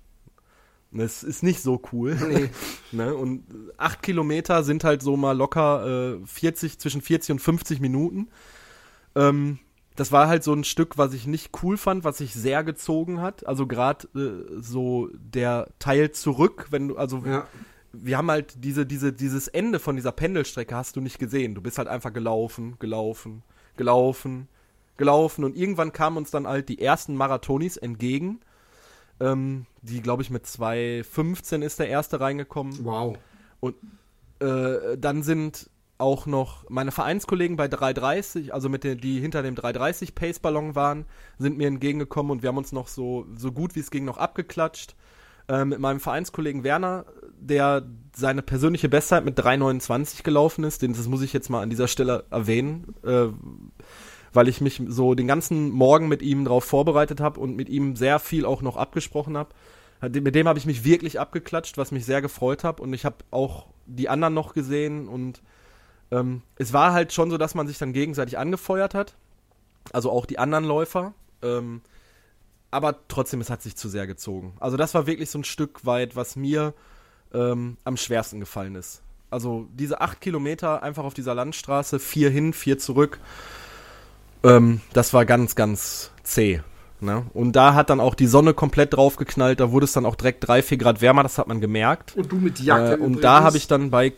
das ist nicht so cool. Nee. *laughs* Ne? Und acht Kilometer sind halt so mal locker äh, 40, zwischen 40 und 50 Minuten. Ähm, das war halt so ein Stück, was ich nicht cool fand, was sich sehr gezogen hat. Also gerade äh, so der Teil zurück, wenn du, also Ja. wir haben halt diese, diese, dieses Ende von dieser Pendelstrecke hast du nicht gesehen. Du bist halt einfach gelaufen, gelaufen, gelaufen, gelaufen und irgendwann kamen uns dann halt die ersten Marathonis entgegen. Ähm, die, glaube ich, mit 2,15 ist der erste reingekommen. Wow. Äh, dann sind auch noch meine Vereinskollegen bei 330, also mit den, die hinter dem 330 Pace Ballon waren, sind mir entgegengekommen und wir haben uns noch so, so gut wie es ging noch abgeklatscht. Äh, mit meinem Vereinskollegen Werner, der seine persönliche Bestzeit mit 3,29 gelaufen ist, den, das muss ich jetzt mal an dieser Stelle erwähnen, äh, weil ich mich so den ganzen Morgen mit ihm darauf vorbereitet habe und mit ihm sehr viel auch noch abgesprochen habe. Mit dem habe ich mich wirklich abgeklatscht, was mich sehr gefreut hat. Und ich habe auch die anderen noch gesehen. Und ähm, es war halt schon so, dass man sich dann gegenseitig angefeuert hat. Also auch die anderen Läufer. Ähm, aber trotzdem, es hat sich zu sehr gezogen. Also das war wirklich so ein Stück weit, was mir ähm, am schwersten gefallen ist. Also diese acht Kilometer einfach auf dieser Landstraße, vier hin, vier zurück. Ähm, das war ganz, ganz zäh. Ne? Und da hat dann auch die Sonne komplett draufgeknallt, da wurde es dann auch direkt drei, vier Grad wärmer, das hat man gemerkt. Und du mit Jacke Äh, und übrigens? da habe ich dann bei.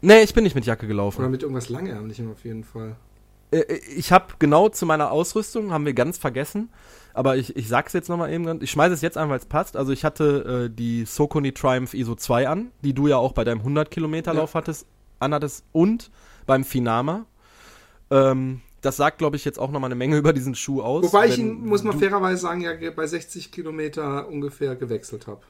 Nee, ich bin nicht mit Jacke gelaufen. Oder mit irgendwas Langärmlichem auf jeden Fall. Äh, Ich habe genau zu meiner Ausrüstung, haben wir ganz vergessen, aber ich, ich sag's jetzt nochmal eben, ganz- ich schmeiße es jetzt an, weil es passt. Also ich hatte äh, die Socony Triumph ISO 2 an, die du ja auch bei deinem 100 Kilometer Lauf hattest, anhattest und beim Finama. Ähm, das sagt, glaube ich, jetzt auch nochmal eine Menge über diesen Schuh aus. Wobei ich ihn, muss man fairerweise sagen, ja bei 60 Kilometer ungefähr gewechselt habe.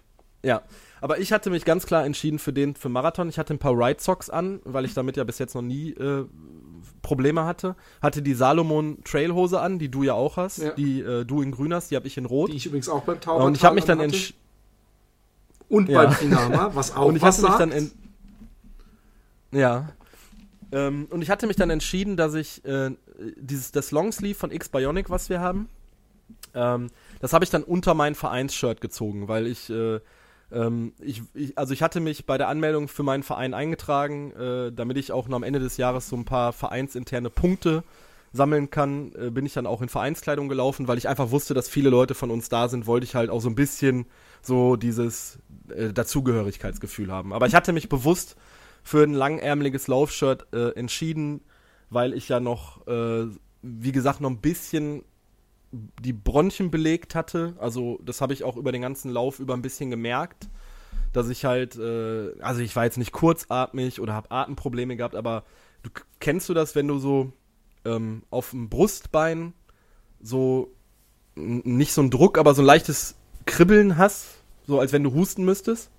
Ja, aber ich hatte mich ganz klar entschieden für den für Marathon. Ich hatte ein paar Ride Socks an, weil ich damit ja bis jetzt noch nie äh, Probleme hatte. Hatte die Salomon Trailhose an, die du ja auch hast, Ja. die äh, du in grün hast, die habe ich in rot. Die ich übrigens auch beim Tauber und ich habe mich dann entschieden Und Ja. beim Finama, was *laughs* auch und ich was hatte mich sagt. dann en ja ähm, und ich hatte mich dann entschieden, dass ich äh, dieses das Longsleeve von X Bionic, was wir haben, ähm, das habe ich dann unter mein Vereinsshirt gezogen, weil ich äh, ähm, ich, ich, also ich hatte mich bei der Anmeldung für meinen Verein eingetragen, äh, damit ich auch noch am Ende des Jahres so ein paar vereinsinterne Punkte sammeln kann, äh, bin ich dann auch in Vereinskleidung gelaufen, weil ich einfach wusste, dass viele Leute von uns da sind, wollte ich halt auch so ein bisschen so dieses äh, Dazugehörigkeitsgefühl haben. Aber ich hatte mich bewusst für ein langärmeliges Laufshirt äh, entschieden, weil ich ja noch, äh, wie gesagt, noch ein bisschen die Bronchien belegt hatte. Also das habe ich auch über den ganzen Lauf über ein bisschen gemerkt, dass ich halt, äh, also ich war jetzt nicht kurzatmig oder habe Atemprobleme gehabt, aber du kennst du das, wenn du so ähm, auf dem Brustbein so nicht so ein Druck, aber so ein leichtes Kribbeln hast, so als wenn du husten müsstest?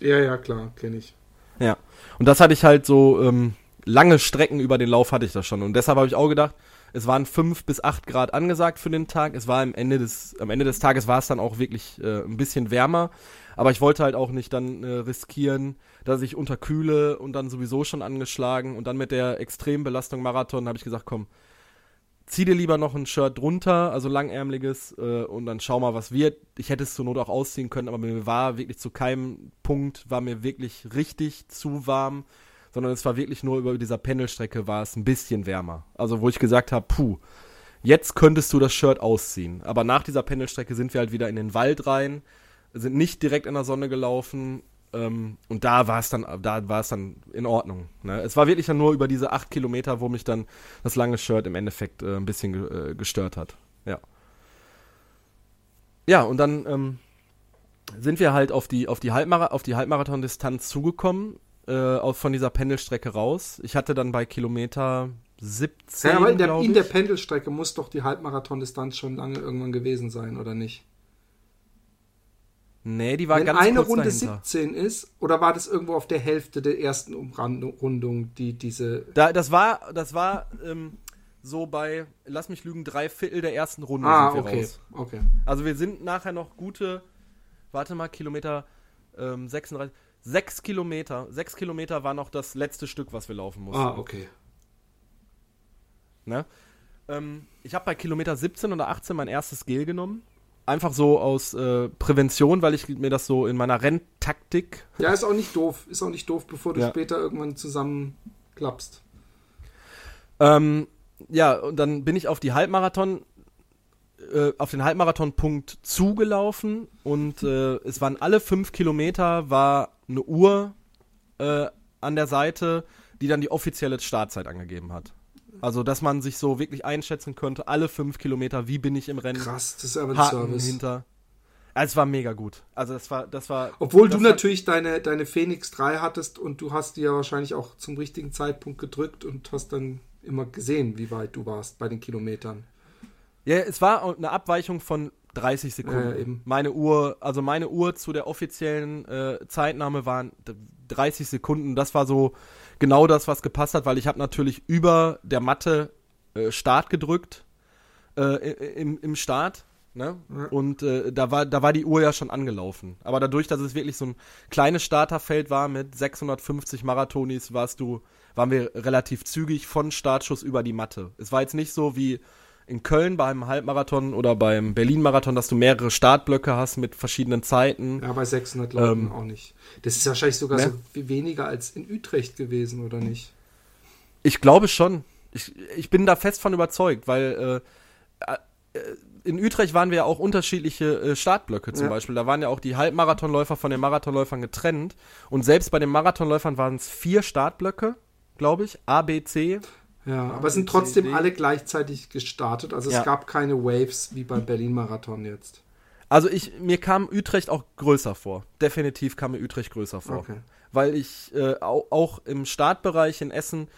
Ja, ja, klar, kenne ich. Ja. Und das hatte ich halt so, ähm, lange Strecken über den Lauf hatte ich das schon. Und deshalb habe ich auch gedacht, es waren fünf bis acht Grad angesagt für den Tag. Es war am Ende des, am Ende des Tages war es dann auch wirklich äh, ein bisschen wärmer. Aber ich wollte halt auch nicht dann äh, riskieren, dass ich unterkühle und dann sowieso schon angeschlagen. Und dann mit der Extrembelastung Marathon habe ich gesagt, komm, zieh dir lieber noch ein Shirt drunter, also langärmeliges, äh, und dann schau mal, was wird. Ich hätte es zur Not auch ausziehen können, aber mir war wirklich zu keinem Punkt, war mir wirklich richtig zu warm, sondern es war wirklich nur über dieser Pendelstrecke war es ein bisschen wärmer. Also wo ich gesagt habe, puh, jetzt könntest du das Shirt ausziehen. Aber nach dieser Pendelstrecke sind wir halt wieder in den Wald rein, sind nicht direkt in der Sonne gelaufen. Ähm, und da war es dann, da war es dann in Ordnung. Ne? Es war wirklich dann nur über diese acht Kilometer, wo mich dann das lange Shirt im Endeffekt äh, ein bisschen ge äh, gestört hat. Ja. Ja, und dann ähm, sind wir halt auf die, auf die, Halbmara auf die Halbmarathon-Distanz zugekommen, äh, von dieser Pendelstrecke raus. Ich hatte dann bei Kilometer 17, Ja, aber in der, in der. Pendelstrecke muss doch die Halbmarathon-Distanz schon lange irgendwann gewesen sein, oder nicht? Nee, die war Wenn ganz eine Runde dahinter. 17 ist, oder war das irgendwo auf der Hälfte der ersten Umrundung, die diese. Da, das war, das war ähm, so bei, lass mich lügen, drei Viertel der ersten Runde Ah, sind wir okay. raus. Okay. Also wir sind nachher noch gute, warte mal, Kilometer ähm, 36, sechs Kilometer, sechs Kilometer war noch das letzte Stück, was wir laufen mussten. Ah, okay. Ne? Ähm, ich habe bei Kilometer 17 oder 18 mein erstes Gel genommen. Einfach so aus äh, Prävention, weil ich mir das so in meiner Renntaktik Ja, ist auch nicht doof. Ist auch nicht doof, bevor du Ja. später irgendwann zusammenklappst. Ähm, ja, und dann bin ich auf die Halbmarathon, äh, auf den Halbmarathonpunkt zugelaufen und äh, es waren alle fünf Kilometer war eine Uhr äh, an der Seite, die dann die offizielle Startzeit angegeben hat. Also, dass man sich so wirklich einschätzen könnte, alle fünf Kilometer, wie bin ich im Rennen, Krass, das ist aber ein Service. hinter. Es war mega gut. Also, das war, das war. Obwohl das du natürlich deine, deine Phoenix 3 hattest und du hast die ja wahrscheinlich auch zum richtigen Zeitpunkt gedrückt und hast dann immer gesehen, wie weit du warst bei den Kilometern. Ja, es war eine Abweichung von 30 Sekunden. Ja, eben. Meine Uhr, also meine Uhr zu der offiziellen äh, Zeitnahme waren d- 30 Sekunden. Das war so genau das, was gepasst hat, weil ich habe natürlich über der Matte äh, Start gedrückt äh, im, im Start. Ne? Ja. Und äh, da, war, da war die Uhr ja schon angelaufen. Aber dadurch, dass es wirklich so ein kleines Starterfeld war mit 650 Marathonis, warst du, waren wir relativ zügig von Startschuss über die Matte. Es war jetzt nicht so wie in Köln beim Halbmarathon oder beim Berlin-Marathon, dass du mehrere Startblöcke hast mit verschiedenen Zeiten. Ja, bei 600 Leuten Ähm, auch nicht. Das ist wahrscheinlich sogar ne? so weniger als in Utrecht gewesen, oder nicht? Ich glaube schon. Ich, ich bin da fest von überzeugt, weil äh, äh, in Utrecht waren wir ja auch unterschiedliche äh, Startblöcke zum Ja. Beispiel. Da waren ja auch die Halbmarathonläufer von den Marathonläufern getrennt. Und selbst bei den Marathonläufern waren es vier Startblöcke, glaube ich. A, B, C. Ja, aber es sind trotzdem Idee. alle gleichzeitig gestartet. Also es Ja. gab keine Waves wie beim Berlin-Marathon jetzt. Also ich, mir kam Utrecht auch größer vor. Definitiv kam mir Utrecht größer vor. Okay. Weil ich äh, auch, auch im Startbereich in Essen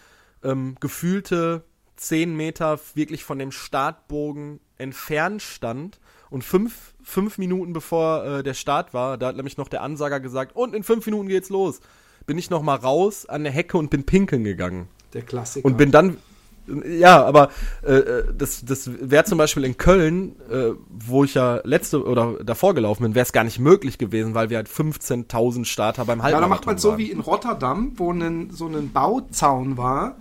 ähm, gefühlte 10 Meter wirklich von dem Startbogen entfernt stand und fünf, fünf Minuten bevor äh, der Start war, da hat nämlich noch der Ansager gesagt, und in fünf Minuten geht's los, bin ich noch mal raus an der Hecke und bin pinkeln gegangen. Der Klassiker. Und bin dann, ja, aber äh, äh, das, das wäre zum Beispiel in Köln, äh, wo ich ja letzte oder davor gelaufen bin, wäre es gar nicht möglich gewesen, weil wir halt 15.000 Starter beim ja, Halbmarathon da macht man so waren. wie in Rotterdam, wo ein, so ein Bauzaun war,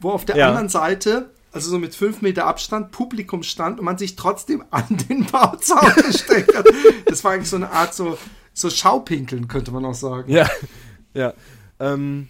wo auf der Ja. anderen Seite, also so mit fünf Meter Abstand, Publikum stand und man sich trotzdem *laughs* an den Bauzaun *laughs* gesteckt hat. Das war eigentlich so eine Art so, so Schaupinkeln, könnte man auch sagen. Ja, *laughs* ja. Ähm,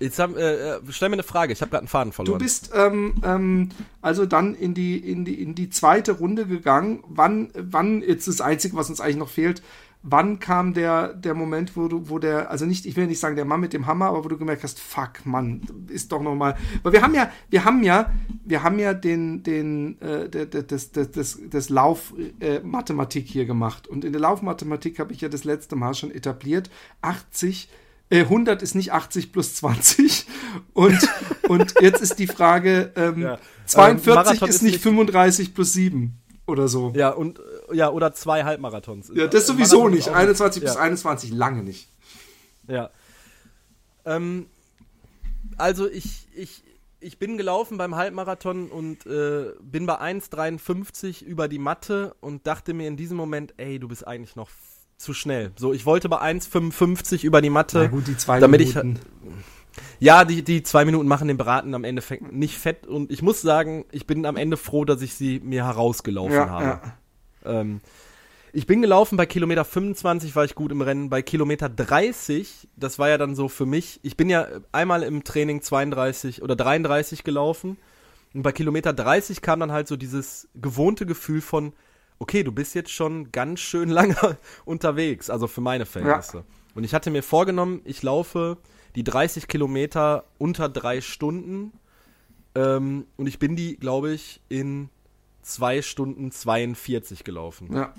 jetzt haben, äh, äh, stell mir eine Frage, ich habe gerade einen Faden Du verloren. bist ähm, ähm, also dann in die, in, die, in die zweite Runde gegangen. Wann, wann, jetzt das Einzige, was uns eigentlich noch fehlt, wann kam der, der Moment, wo du, wo der, also nicht, ich will nicht sagen der Mann mit dem Hammer, aber wo du gemerkt hast, fuck, Mann, ist doch nochmal. Weil wir haben ja, wir haben ja, wir haben ja den, den, äh, der- der- das, das, das, das Laufmathematik hier gemacht. Und in der Laufmathematik habe ich ja das letzte Mal schon etabliert, 80 äh, 100 ist nicht 80 plus 20. Und, und jetzt ist die Frage, ähm, Ja. 42 Ähm, ist ist nicht nicht- 35 plus 7 oder so. ja, und, äh, ja, oder zwei Halbmarathons. Ja, das Äh, sowieso Marathon nicht. auch- 21 bis ja. 21 lange nicht. Ja. Ähm, also ich, ich, ich bin gelaufen beim Halbmarathon und äh, bin bei 1,53 über die Matte und dachte mir in diesem Moment, ey, du bist eigentlich noch zu schnell. So, ich wollte bei 1,55 über die Matte. die zwei damit ich- Ja, die, die zwei Minuten machen den Braten am Ende nicht fett und ich muss sagen, ich bin am Ende froh, dass ich sie mir herausgelaufen ja, habe. ja. Ähm, ich bin gelaufen, bei Kilometer 25 war ich gut im Rennen, bei Kilometer 30, das war ja dann so für mich, ich bin ja einmal im Training 32 oder 33 gelaufen und bei Kilometer 30 kam dann halt so dieses gewohnte Gefühl von, okay, du bist jetzt schon ganz schön *laughs* lange unterwegs, also für meine Verhältnisse. Und ich hatte mir vorgenommen, ich laufe die 30 Kilometer unter drei Stunden ähm, und ich bin die, glaube ich, in zwei Stunden 42 gelaufen. ja.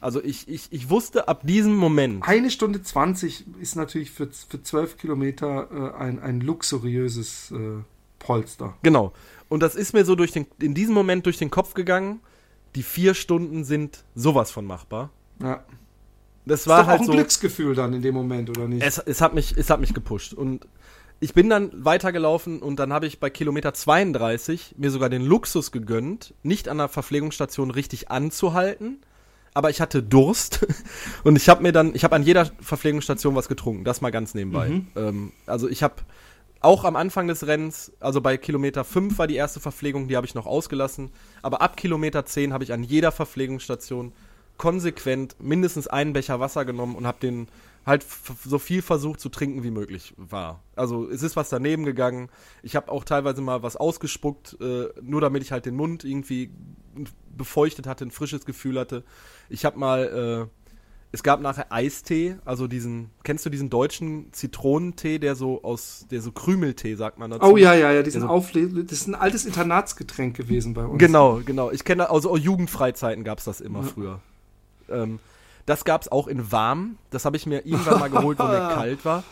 Also ich, ich, ich wusste ab diesem Moment, Eine Stunde 20 ist natürlich für, für 12 Kilometer äh, ein, ein luxuriöses äh, Polster. genau. Und das ist mir so durch den, in diesem Moment durch den Kopf gegangen. Die vier Stunden sind sowas von machbar. Ja. Das war ist doch halt auch ein so. Glücksgefühl dann in dem Moment, oder nicht? Es, es, hat mich, es hat mich gepusht. Und ich bin dann weitergelaufen und dann habe ich bei Kilometer 32 mir sogar den Luxus gegönnt, nicht an der Verpflegungsstation richtig anzuhalten, aber ich hatte Durst *laughs* und ich habe mir dann, ich habe an jeder Verpflegungsstation was getrunken, das mal ganz nebenbei. Ähm, also ich habe auch am Anfang des Rennens, also bei Kilometer 5 war die erste Verpflegung, die habe ich noch ausgelassen, aber ab Kilometer 10 habe ich an jeder Verpflegungsstation konsequent mindestens einen Becher Wasser genommen und habe den halt so viel versucht zu trinken wie möglich war. Also es ist was daneben gegangen. Ich habe auch teilweise mal was ausgespuckt, äh, nur damit ich halt den Mund irgendwie befeuchtet hatte, ein frisches Gefühl hatte. Ich habe mal, äh, es gab nachher Eistee, also diesen, kennst du diesen deutschen Zitronentee, der so aus, der so Krümeltee sagt man dazu. oh ja, ja, ja, die sind Also- Aufle das ist ein altes Internatsgetränk gewesen bei uns. Genau, genau. Ich kenne, also auch Jugendfreizeiten gab es das immer früher. Ähm, das gab es auch in warm. Das habe ich mir irgendwann mal geholt, wo mir *laughs* kalt war.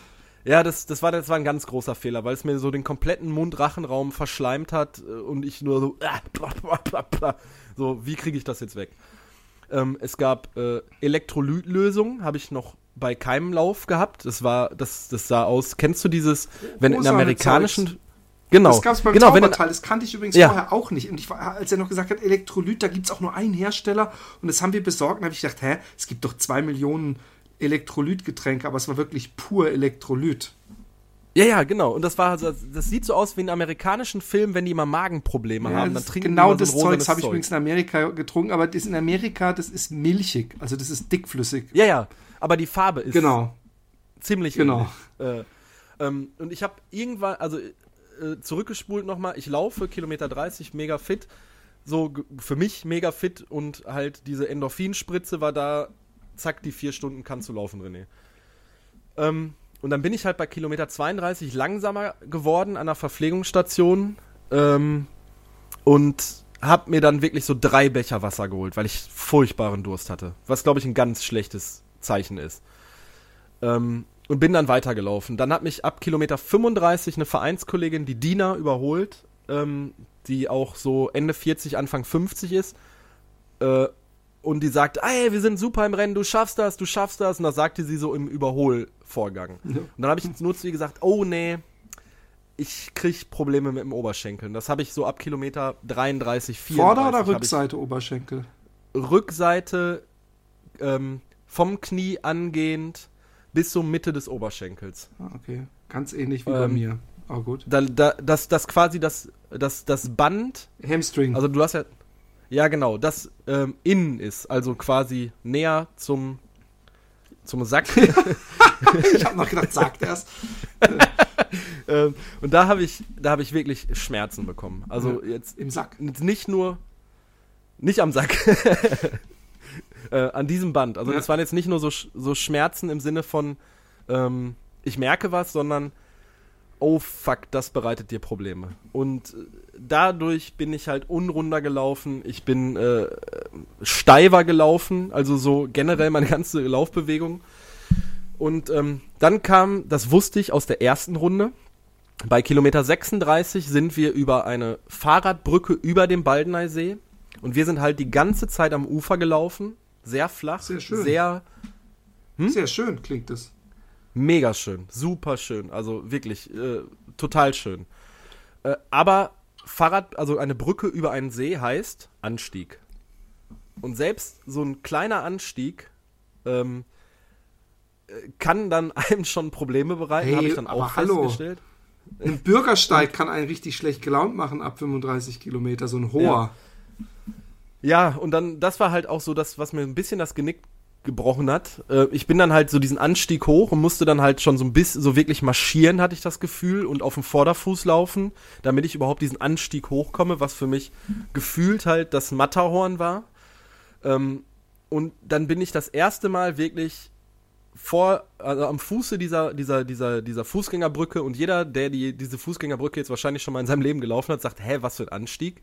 Ja, das, das, war, das war ein ganz großer Fehler, weil es mir so den kompletten Mund-Rachenraum verschleimt hat äh, und ich nur so, äh, bla, bla, bla, bla. so, wie kriege ich das jetzt weg? Ähm, es gab äh, Elektrolytlösung, habe ich noch bei keinem Lauf gehabt. Das war, das, das sah aus. Kennst du dieses, wenn in amerikanischen, Zeugs. genau, Das gab es beim genau, Zauberteil, das kannte ich übrigens Ja. vorher auch nicht. Und ich war, als er noch gesagt hat, Elektrolyt, da gibt es auch nur einen Hersteller und das haben wir besorgt. Und habe ich gedacht, hä, es gibt doch zwei Millionen Elektrolytgetränke, aber es war wirklich pur Elektrolyt. Ja, ja, genau. Und das war, das, das sieht so aus wie in amerikanischen Filmen, wenn die immer Magenprobleme Ja, haben. das Dann trinken genau die das so rosanes Zeugs habe ich übrigens in Amerika getrunken, aber das in Amerika, das ist milchig, also das ist dickflüssig. Ja, ja. Aber die Farbe ist Genau. ziemlich Genau. Äh, ähm, und ich habe irgendwann, also äh, zurückgespult nochmal, ich laufe Kilometer 30, mega fit. So für mich mega fit und halt diese Endorphinspritze war da, zack, die vier Stunden kannst du laufen, René. Ähm, und dann bin ich halt bei Kilometer 32 langsamer geworden an der Verpflegungsstation ähm, und hab mir dann wirklich so drei Becher Wasser geholt, weil ich furchtbaren Durst hatte. Was, glaube ich, ein ganz schlechtes Zeichen ist. Ähm, und bin dann weitergelaufen. Dann hat mich ab Kilometer 35 eine Vereinskollegin, die Dina, überholt, ähm, die auch so Ende 40, Anfang 50 ist. Äh, und die sagt, ey, wir sind super im Rennen, du schaffst das, du schaffst das. Und das sagte sie so im Überholvorgang. Und dann habe ich nur zu ihr gesagt, oh nee, ich krieg Probleme mit dem Oberschenkel. Und das habe ich so ab Kilometer 33, 34. Vorder- oder Rückseite Oberschenkel? Rückseite ähm, vom Knie angehend bis so Mitte des Oberschenkels. Ah, okay. Ganz ähnlich wie bei Ähm, mir. Oh gut. Da, da, das, das quasi das, das, das Band, Hamstring. also du hast ja, ja genau, das ähm, innen ist, also quasi näher zum, zum Sack. *laughs* ich habe noch gedacht, sagt erst. *laughs* ähm, und da habe ich, da habe ich wirklich Schmerzen bekommen. Also jetzt Im Sack. nicht nur, nicht am Sack, *laughs* äh, an diesem Band. Also Ja. das waren jetzt nicht nur so, so Schmerzen im Sinne von, ähm, ich merke was, sondern, oh fuck, das bereitet dir Probleme. Und äh, dadurch bin ich halt unrunder gelaufen, ich bin äh, steifer gelaufen, also so generell meine ganze Laufbewegung. Und ähm, dann kam, das wusste ich aus der ersten Runde, bei Kilometer 36 sind wir über eine Fahrradbrücke über dem Baldeneysee und wir sind halt die ganze Zeit am Ufer gelaufen, sehr flach, Sehr schön. sehr Sehr schön klingt es. Mega schön, super schön, also wirklich äh, total schön. Äh, aber Fahrrad, also eine Brücke über einen See heißt Anstieg. Und selbst so ein kleiner Anstieg ähm, äh, kann dann *laughs* einem schon Probleme bereiten, Hey, habe ich dann auch hallo. festgestellt. Ein Bürgersteig kann einen richtig schlecht gelaunt machen ab 35 Kilometer, so ein hoher. Ja, und dann, das war halt auch so das, was mir ein bisschen das Genick gebrochen hat. Äh, ich bin dann halt so diesen Anstieg hoch und musste dann halt schon so ein bisschen, so wirklich marschieren, hatte ich das Gefühl, und auf dem Vorderfuß laufen, damit ich überhaupt diesen Anstieg hochkomme, was für mich gefühlt halt das Matterhorn war. Ähm, und dann bin ich das erste Mal wirklich vor, also am Fuße dieser, dieser, dieser, dieser Fußgängerbrücke und jeder, der die, diese Fußgängerbrücke jetzt wahrscheinlich schon mal in seinem Leben gelaufen hat, sagt, hä, was für ein Anstieg.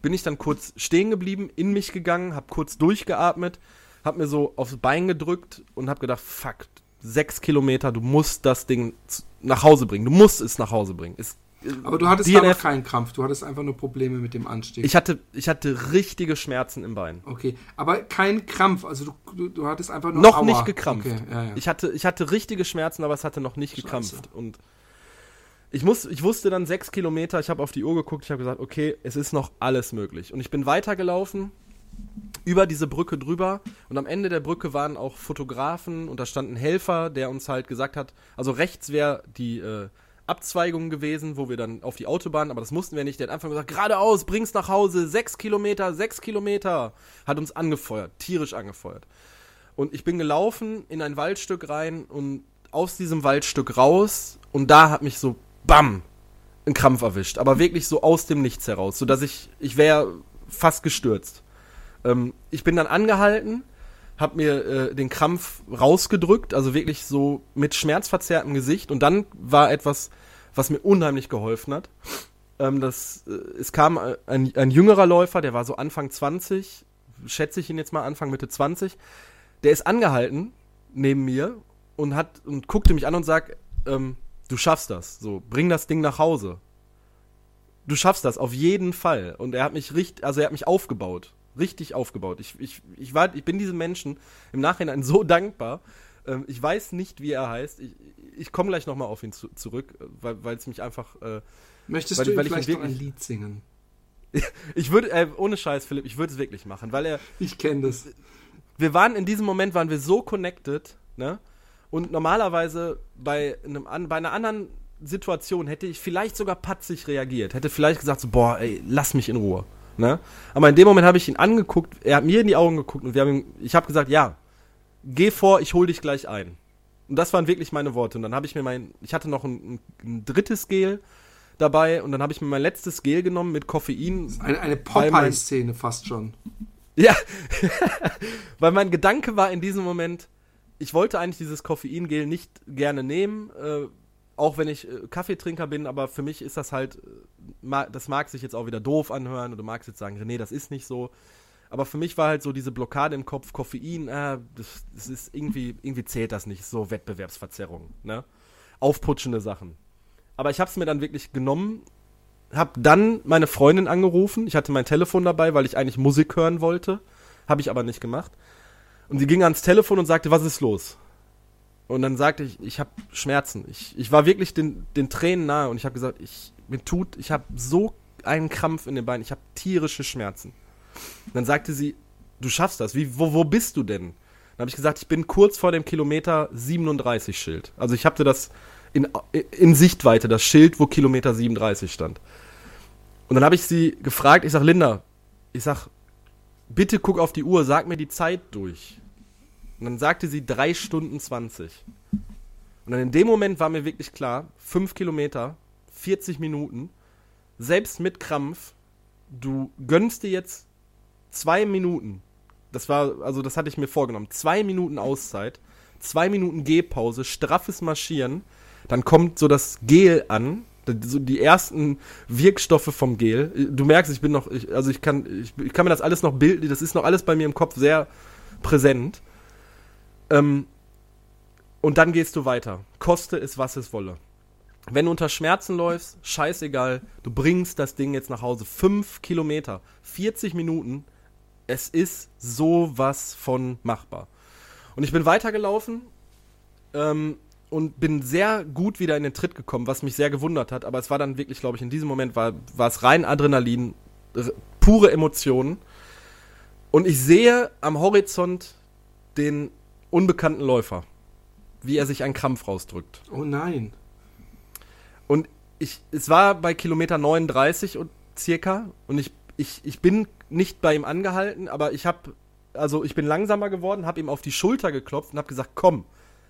Bin ich dann kurz stehen geblieben, in mich gegangen, hab kurz durchgeatmet, hab mir so aufs Bein gedrückt und hab gedacht, fuck, sechs Kilometer, du musst das Ding nach Hause bringen, du musst es nach Hause bringen. Es Aber du hattest DNF noch keinen Krampf, du hattest einfach nur Probleme mit dem Anstieg. Ich hatte, ich hatte richtige Schmerzen im Bein. okay, aber kein Krampf, also du, du, du hattest einfach nur noch Aua. nicht gekrampft. Okay, ja, ja. Ich, hatte, ich hatte richtige Schmerzen, aber es hatte noch nicht Scheiße. gekrampft. Und ich, muss, ich wusste dann sechs Kilometer, ich habe auf die Uhr geguckt, ich habe gesagt, okay, es ist noch alles möglich. Und ich bin weitergelaufen, über diese Brücke drüber. Und am Ende der Brücke waren auch Fotografen und da stand ein Helfer, der uns halt gesagt hat, also rechts wäre die äh, Abzweigung gewesen, wo wir dann auf die Autobahn, aber das mussten wir nicht. Der hat einfach gesagt, geradeaus, bring's nach Hause, sechs Kilometer, sechs Kilometer. Hat uns angefeuert, tierisch angefeuert. Und ich bin gelaufen in ein Waldstück rein und aus diesem Waldstück raus und da hat mich so BAM ein Krampf erwischt. Aber wirklich so aus dem Nichts heraus, sodass ich, ich wäre fast gestürzt. Ähm, ich bin dann angehalten, hab mir äh, den Krampf rausgedrückt, also wirklich so mit schmerzverzerrtem Gesicht und dann war etwas, was mir unheimlich geholfen hat. Ähm, das, äh, es kam äh, ein, ein jüngerer Läufer, der war so Anfang 20, schätze ich ihn jetzt mal Anfang Mitte 20, der ist angehalten neben mir und hat und guckte mich an und sagt, ähm, du schaffst das, so bring das Ding nach Hause. Du schaffst das auf jeden Fall. Und er hat mich richtig, also er hat mich aufgebaut, richtig aufgebaut. Ich, ich, ich war, ich bin diesem Menschen im Nachhinein so *laughs* dankbar. Ähm, ich weiß nicht, wie er heißt. Ich, ich komme gleich nochmal auf ihn zu, zurück, äh, weil es mich einfach. Äh, Möchtest weil- du weil ich vielleicht noch ein wirklich- Lied singen? *laughs* ich würde, äh, ohne Scheiß, Philipp, ich würde es wirklich machen, weil er, Ich kenne das. wir waren in diesem Moment waren wir so connected, ne? Und normalerweise bei einem bei einer anderen Situation hätte ich vielleicht sogar patzig reagiert, hätte vielleicht gesagt so, boah, ey, lass mich in Ruhe, ne? Aber in dem Moment habe ich ihn angeguckt, er hat mir in die Augen geguckt und wir haben ihm, ich habe gesagt, ja, geh vor, ich hol dich gleich ein. Und das waren wirklich meine Worte. Und dann habe ich mir mein, ich hatte noch ein, ein drittes Gel dabei und dann habe ich mir mein letztes Gel genommen mit Koffein. Eine, eine Popeye-Szene fast schon. *laughs* Ja, *laughs* weil mein Gedanke war in diesem Moment, ich wollte eigentlich dieses Koffeingel nicht gerne nehmen, äh, auch wenn ich äh, Kaffeetrinker bin, aber für mich ist das halt, äh, ma das mag sich jetzt auch wieder doof anhören du magst jetzt sagen, René, das ist nicht so. Aber für mich war halt so diese Blockade im Kopf, Koffein, äh, das, das ist irgendwie, irgendwie zählt das nicht, so Wettbewerbsverzerrung, ne? Aufputschende Sachen. Aber ich habe es mir dann wirklich genommen, habe dann meine Freundin angerufen. Ich hatte mein Telefon dabei, weil ich eigentlich Musik hören wollte. Habe ich aber nicht gemacht. Und sie ging ans Telefon und sagte, was ist los? Und dann sagte ich, ich habe Schmerzen. Ich, ich war wirklich den, den Tränen nahe und ich habe gesagt, ich, mir tut, ich habe so einen Krampf in den Beinen, ich habe tierische Schmerzen. Und dann sagte sie, du schaffst das. Wie, wo, wo bist du denn? Dann habe ich gesagt, ich bin kurz vor dem Kilometer 37 Schild. Also ich hatte das in, in Sichtweite, das Schild, wo Kilometer 37 stand. Und dann habe ich sie gefragt, ich sag, Linda, ich sag, bitte guck auf die Uhr, sag mir die Zeit durch. Und dann sagte sie 3 Stunden 20. Und dann in dem Moment war mir wirklich klar, 5 Kilometer, 40 Minuten, selbst mit Krampf, du gönnst dir jetzt zwei Minuten. Das war, also das hatte ich mir vorgenommen. Zwei Minuten Auszeit, zwei Minuten Gehpause, straffes Marschieren. Dann kommt so das Gel an, so die ersten Wirkstoffe vom Gel. Du merkst, ich bin noch, ich, also ich kann, ich, ich kann mir das alles noch bilden, das ist noch alles bei mir im Kopf sehr präsent. Ähm, und dann gehst du weiter. Koste es, was es wolle. Wenn du unter Schmerzen läufst, scheißegal, du bringst das Ding jetzt nach Hause. Fünf Kilometer, 40 Minuten, es ist sowas von machbar. Und ich bin weitergelaufen ähm, und bin sehr gut wieder in den Tritt gekommen, was mich sehr gewundert hat. Aber es war dann wirklich, glaube ich, in diesem Moment war, war es rein Adrenalin, pure Emotionen. Und ich sehe am Horizont den unbekannten Läufer, wie er sich einen Krampf rausdrückt. Oh nein. Und ich, es war bei Kilometer 39 und circa und ich, ich, ich bin nicht bei ihm angehalten, aber ich habe, also ich bin langsamer geworden, habe ihm auf die Schulter geklopft und habe gesagt, komm,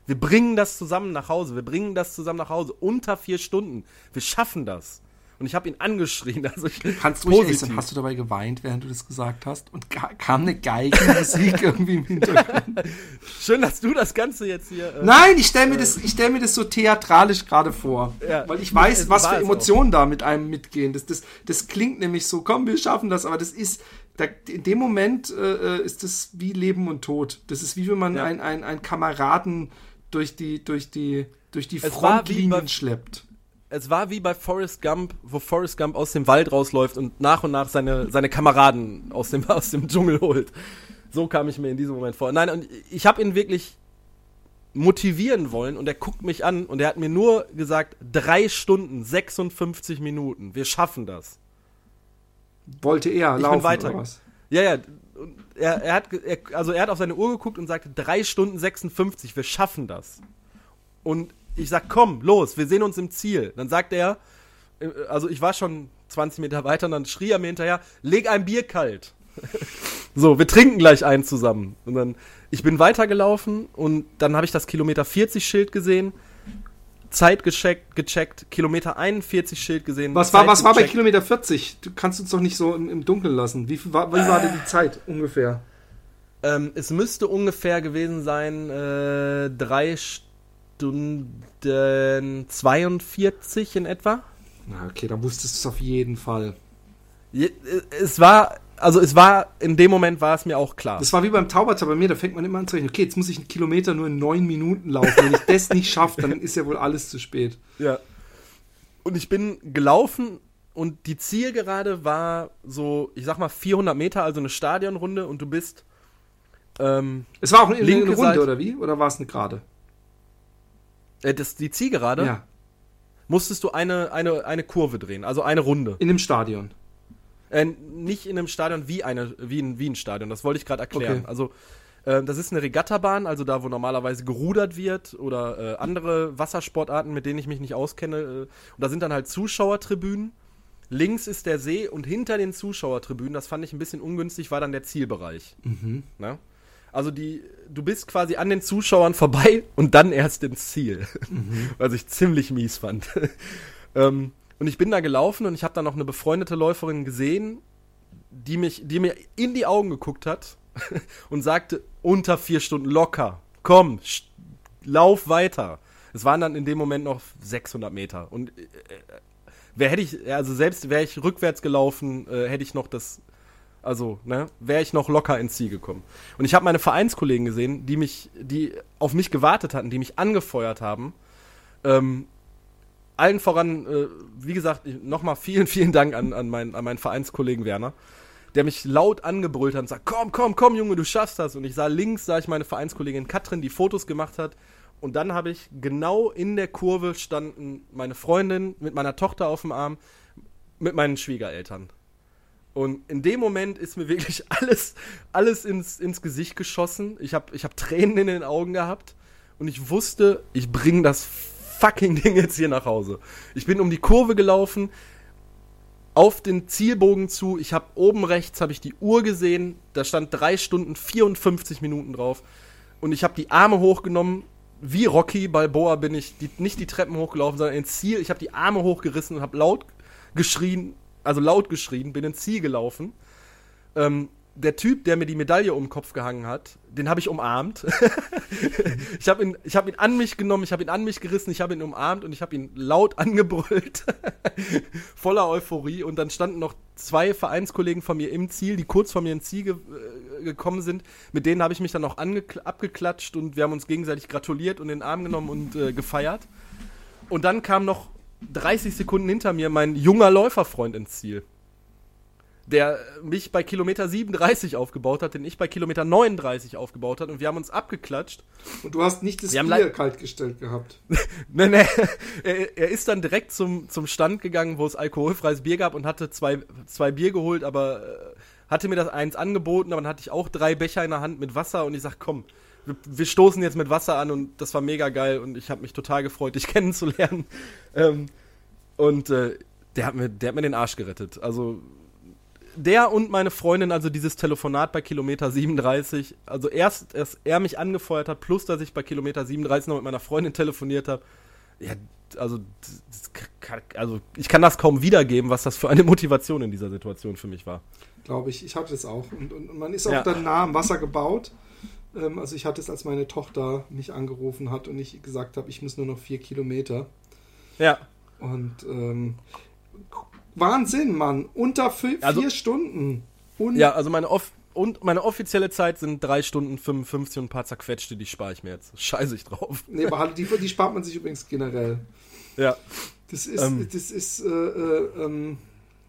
wir bringen das zusammen nach Hause, wir bringen das zusammen nach Hause, unter vier Stunden, wir schaffen das. Und ich habe ihn angeschrien, also ich, Kannst du ehrlich sein, hast du dabei geweint, während du das gesagt hast? Und ka- kam eine Geigenmusik irgendwie im Hintergrund? *laughs* Schön, dass du das Ganze jetzt hier. Äh, Nein, ich stelle mir, das- ich stell mir das so theatralisch gerade vor. Ja. weil ich weiß, was für Emotionen da mit einem mitgehen. Das, das, das klingt nämlich so, komm, wir schaffen das, aber das ist, da, in dem Moment äh, äh, ist das wie Leben und Tod. Das ist wie wenn man Ja. einen ein Kameraden durch die, durch die, durch die Es Frontlinien bei- schleppt. Es war wie bei Forrest Gump, wo Forrest Gump aus dem Wald rausläuft und nach und nach seine, seine Kameraden aus dem, aus dem Dschungel holt. So kam ich mir in diesem Moment vor. Nein, und ich habe ihn wirklich motivieren wollen und er guckt mich an und er hat mir nur gesagt, drei Stunden, 56 Minuten, wir schaffen das. Wollte er Ich laufen bin weiter. oder was? Ja, ja. Er, er hat, er, also er hat auf seine Uhr geguckt und sagte, drei Stunden 56, wir schaffen das. Und ich sag, komm, los, wir sehen uns im Ziel. Dann sagt er, äh, also ich war schon 20 Meter weiter und dann schrie er mir hinterher, leg ein Bier kalt. *laughs* so, wir trinken gleich einen zusammen. Und dann, ich bin weitergelaufen und dann habe ich das Kilometer 40 Schild gesehen, Zeit gecheckt, gecheckt Kilometer 41 Schild gesehen. Was war, was war bei. Kilometer 40? Du kannst uns doch nicht so im, im Dunkeln lassen. Wie, viel war, wie war denn die Zeit ungefähr? Ähm, es müsste ungefähr gewesen sein, äh, drei Stunden 42 in etwa. Na, okay, dann wusstest du es auf jeden Fall. Es war, also es war, in dem Moment war es mir auch klar. Das war wie beim Tauberter bei mir, da fängt man immer an zu rechnen, okay, jetzt muss ich einen Kilometer nur in neun Minuten laufen. Wenn ich das nicht schaffe, dann ist ja wohl alles zu spät. Ja. Und ich bin gelaufen und die Zielgerade war so, ich sag mal 400 Meter, also eine Stadionrunde und du bist, ähm, Es war auch eine, eine Linke Runde, Seite. oder wie? Oder war es eine Gerade? Äh, das, die Zielgerade, Ja, musstest du eine, eine, eine Kurve drehen, also eine Runde. in dem Stadion. Äh, nicht in einem Stadion wie, eine, wie, ein, wie ein Stadion, das wollte ich gerade erklären. Okay. Also, äh, das ist eine Regattabahn, also da, wo normalerweise gerudert wird oder äh, andere Wassersportarten, mit denen ich mich nicht auskenne. Äh, und da sind dann halt Zuschauertribünen. Links ist der See und hinter den Zuschauertribünen, das fand ich ein bisschen ungünstig, war dann der Zielbereich. Ne? Also die, du bist quasi an den Zuschauern vorbei und dann erst ins Ziel. Was ich ziemlich mies fand. ähm, und ich bin da gelaufen und ich habe da noch eine befreundete Läuferin gesehen, die mich, die mir in die Augen geguckt hat *laughs* und sagte, unter vier Stunden locker, komm, lauf weiter. Es waren dann in dem Moment noch 600 Meter und äh, wer hätte ich, also selbst wäre ich rückwärts gelaufen, äh, hätte ich noch das, also, ne, wäre ich noch locker ins Ziel gekommen. Und ich habe meine Vereinskollegen gesehen, die mich, die auf mich gewartet hatten, die mich angefeuert haben. Ähm, allen voran, äh, wie gesagt, nochmal vielen, *laughs* vielen Dank an, an, meinen, an meinen Vereinskollegen Werner, der mich laut angebrüllt hat und sagt, komm, komm, komm, Junge, du schaffst das. Und ich sah links, sah ich meine Vereinskollegin Katrin, die Fotos gemacht hat. Und dann habe ich genau in der Kurve standen meine Freundin mit meiner Tochter auf dem Arm, mit meinen Schwiegereltern. Und in dem Moment ist mir wirklich *laughs* alles, alles ins, ins Gesicht geschossen. Ich habe ich hab Tränen in den Augen gehabt. Und ich wusste, ich bringe das fucking *laughs* Ding jetzt hier nach Hause. Ich bin um die Kurve gelaufen, auf den Zielbogen zu. Ich habe oben rechts habe ich die Uhr gesehen. Da stand 3 Stunden 54 Minuten drauf. Und ich habe die Arme hochgenommen. Wie Rocky Balboa bin ich die, nicht die Treppen hochgelaufen, sondern ins Ziel. Ich habe die Arme hochgerissen und habe laut geschrien, also laut geschrien, bin ins Ziel gelaufen. Ähm, der Typ, der mir die Medaille um den Kopf gehangen hat, den habe ich umarmt. *laughs* ich habe ihn, hab ihn an mich genommen, ich habe ihn an mich gerissen, ich habe ihn umarmt und ich habe ihn laut *laughs* angebrüllt. Voller Euphorie. Und dann standen noch zwei Vereinskollegen von mir im Ziel, die kurz vor mir ins Ziel ge äh, gekommen sind. Mit denen habe ich mich dann auch abgeklatscht und wir haben uns gegenseitig gratuliert und in den Arm genommen und äh, gefeiert. Und dann kam noch 30 Sekunden hinter mir mein junger Läuferfreund ins Ziel. Der mich bei Kilometer 37 aufgebaut hat, den ich bei Kilometer 39 aufgebaut hat und wir haben uns abgeklatscht. Und du hast nicht das Wir Bier leid- kalt gestellt gehabt. *laughs* Nee, nee. Er, er ist dann direkt zum, zum Stand gegangen, wo es alkoholfreies Bier gab und hatte zwei, zwei Bier geholt, aber äh, hatte mir das eins angeboten, aber dann hatte ich auch drei Becher in der Hand mit Wasser und ich sag, komm, wir, wir stoßen jetzt mit Wasser an und das war mega geil und ich habe mich total gefreut, *laughs* dich kennenzulernen. Ähm, und äh, der, hat mir, der hat mir den Arsch gerettet. Also der und meine Freundin, also dieses Telefonat bei Kilometer 37, also erst, erst er mich angefeuert hat, plus dass ich bei Kilometer 37 noch mit meiner Freundin telefoniert habe. Ja, also, kann, also ich kann das kaum wiedergeben, was das für eine Motivation in dieser Situation für mich war. Glaube ich. Ich hatte es auch. Und, und, und man ist auch Ja. dann nah am Wasser gebaut. Ähm, also ich hatte es, als meine Tochter mich angerufen hat und ich gesagt habe, ich muss nur noch vier Kilometer. Ja. Und ähm, Wahnsinn, Mann. Unter vi- vier Also- Stunden. Und Ja, also meine, off und meine offizielle Zeit sind 3 Stunden 55 und ein paar zerquetschte, die spare ich mir jetzt. Scheiße ich drauf. *laughs* Nee, aber halt, die, die spart man sich übrigens generell. Ja. Das ist, ähm, das ist äh, äh, ähm,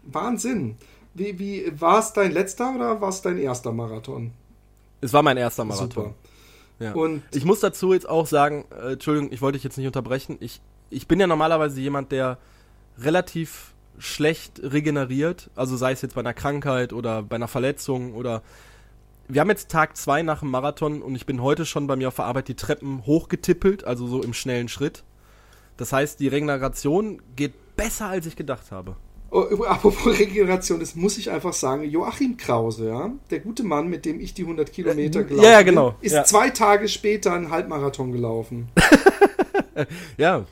Wahnsinn. Wie, wie war es dein letzter oder war es dein erster Marathon? Es war mein erster Marathon. Super. Ja. Und ich muss dazu jetzt auch sagen, äh, Entschuldigung, ich wollte dich jetzt nicht unterbrechen. Ich, ich bin ja normalerweise jemand, der relativ schlecht regeneriert, also sei es jetzt bei einer Krankheit oder bei einer Verletzung oder wir haben jetzt Tag zwei nach dem Marathon und ich bin heute schon bei mir auf der Arbeit die Treppen hochgetippelt, also so im schnellen Schritt. Das heißt, die Regeneration geht besser, als ich gedacht habe. Oh, *laughs* apropos Regeneration, das muss ich einfach sagen. Joachim Krause, ja, der gute Mann, mit dem ich die 100 Kilometer gelaufen ja, ja, genau. ist ja. zwei Tage später einen Halbmarathon gelaufen. *laughs* ja,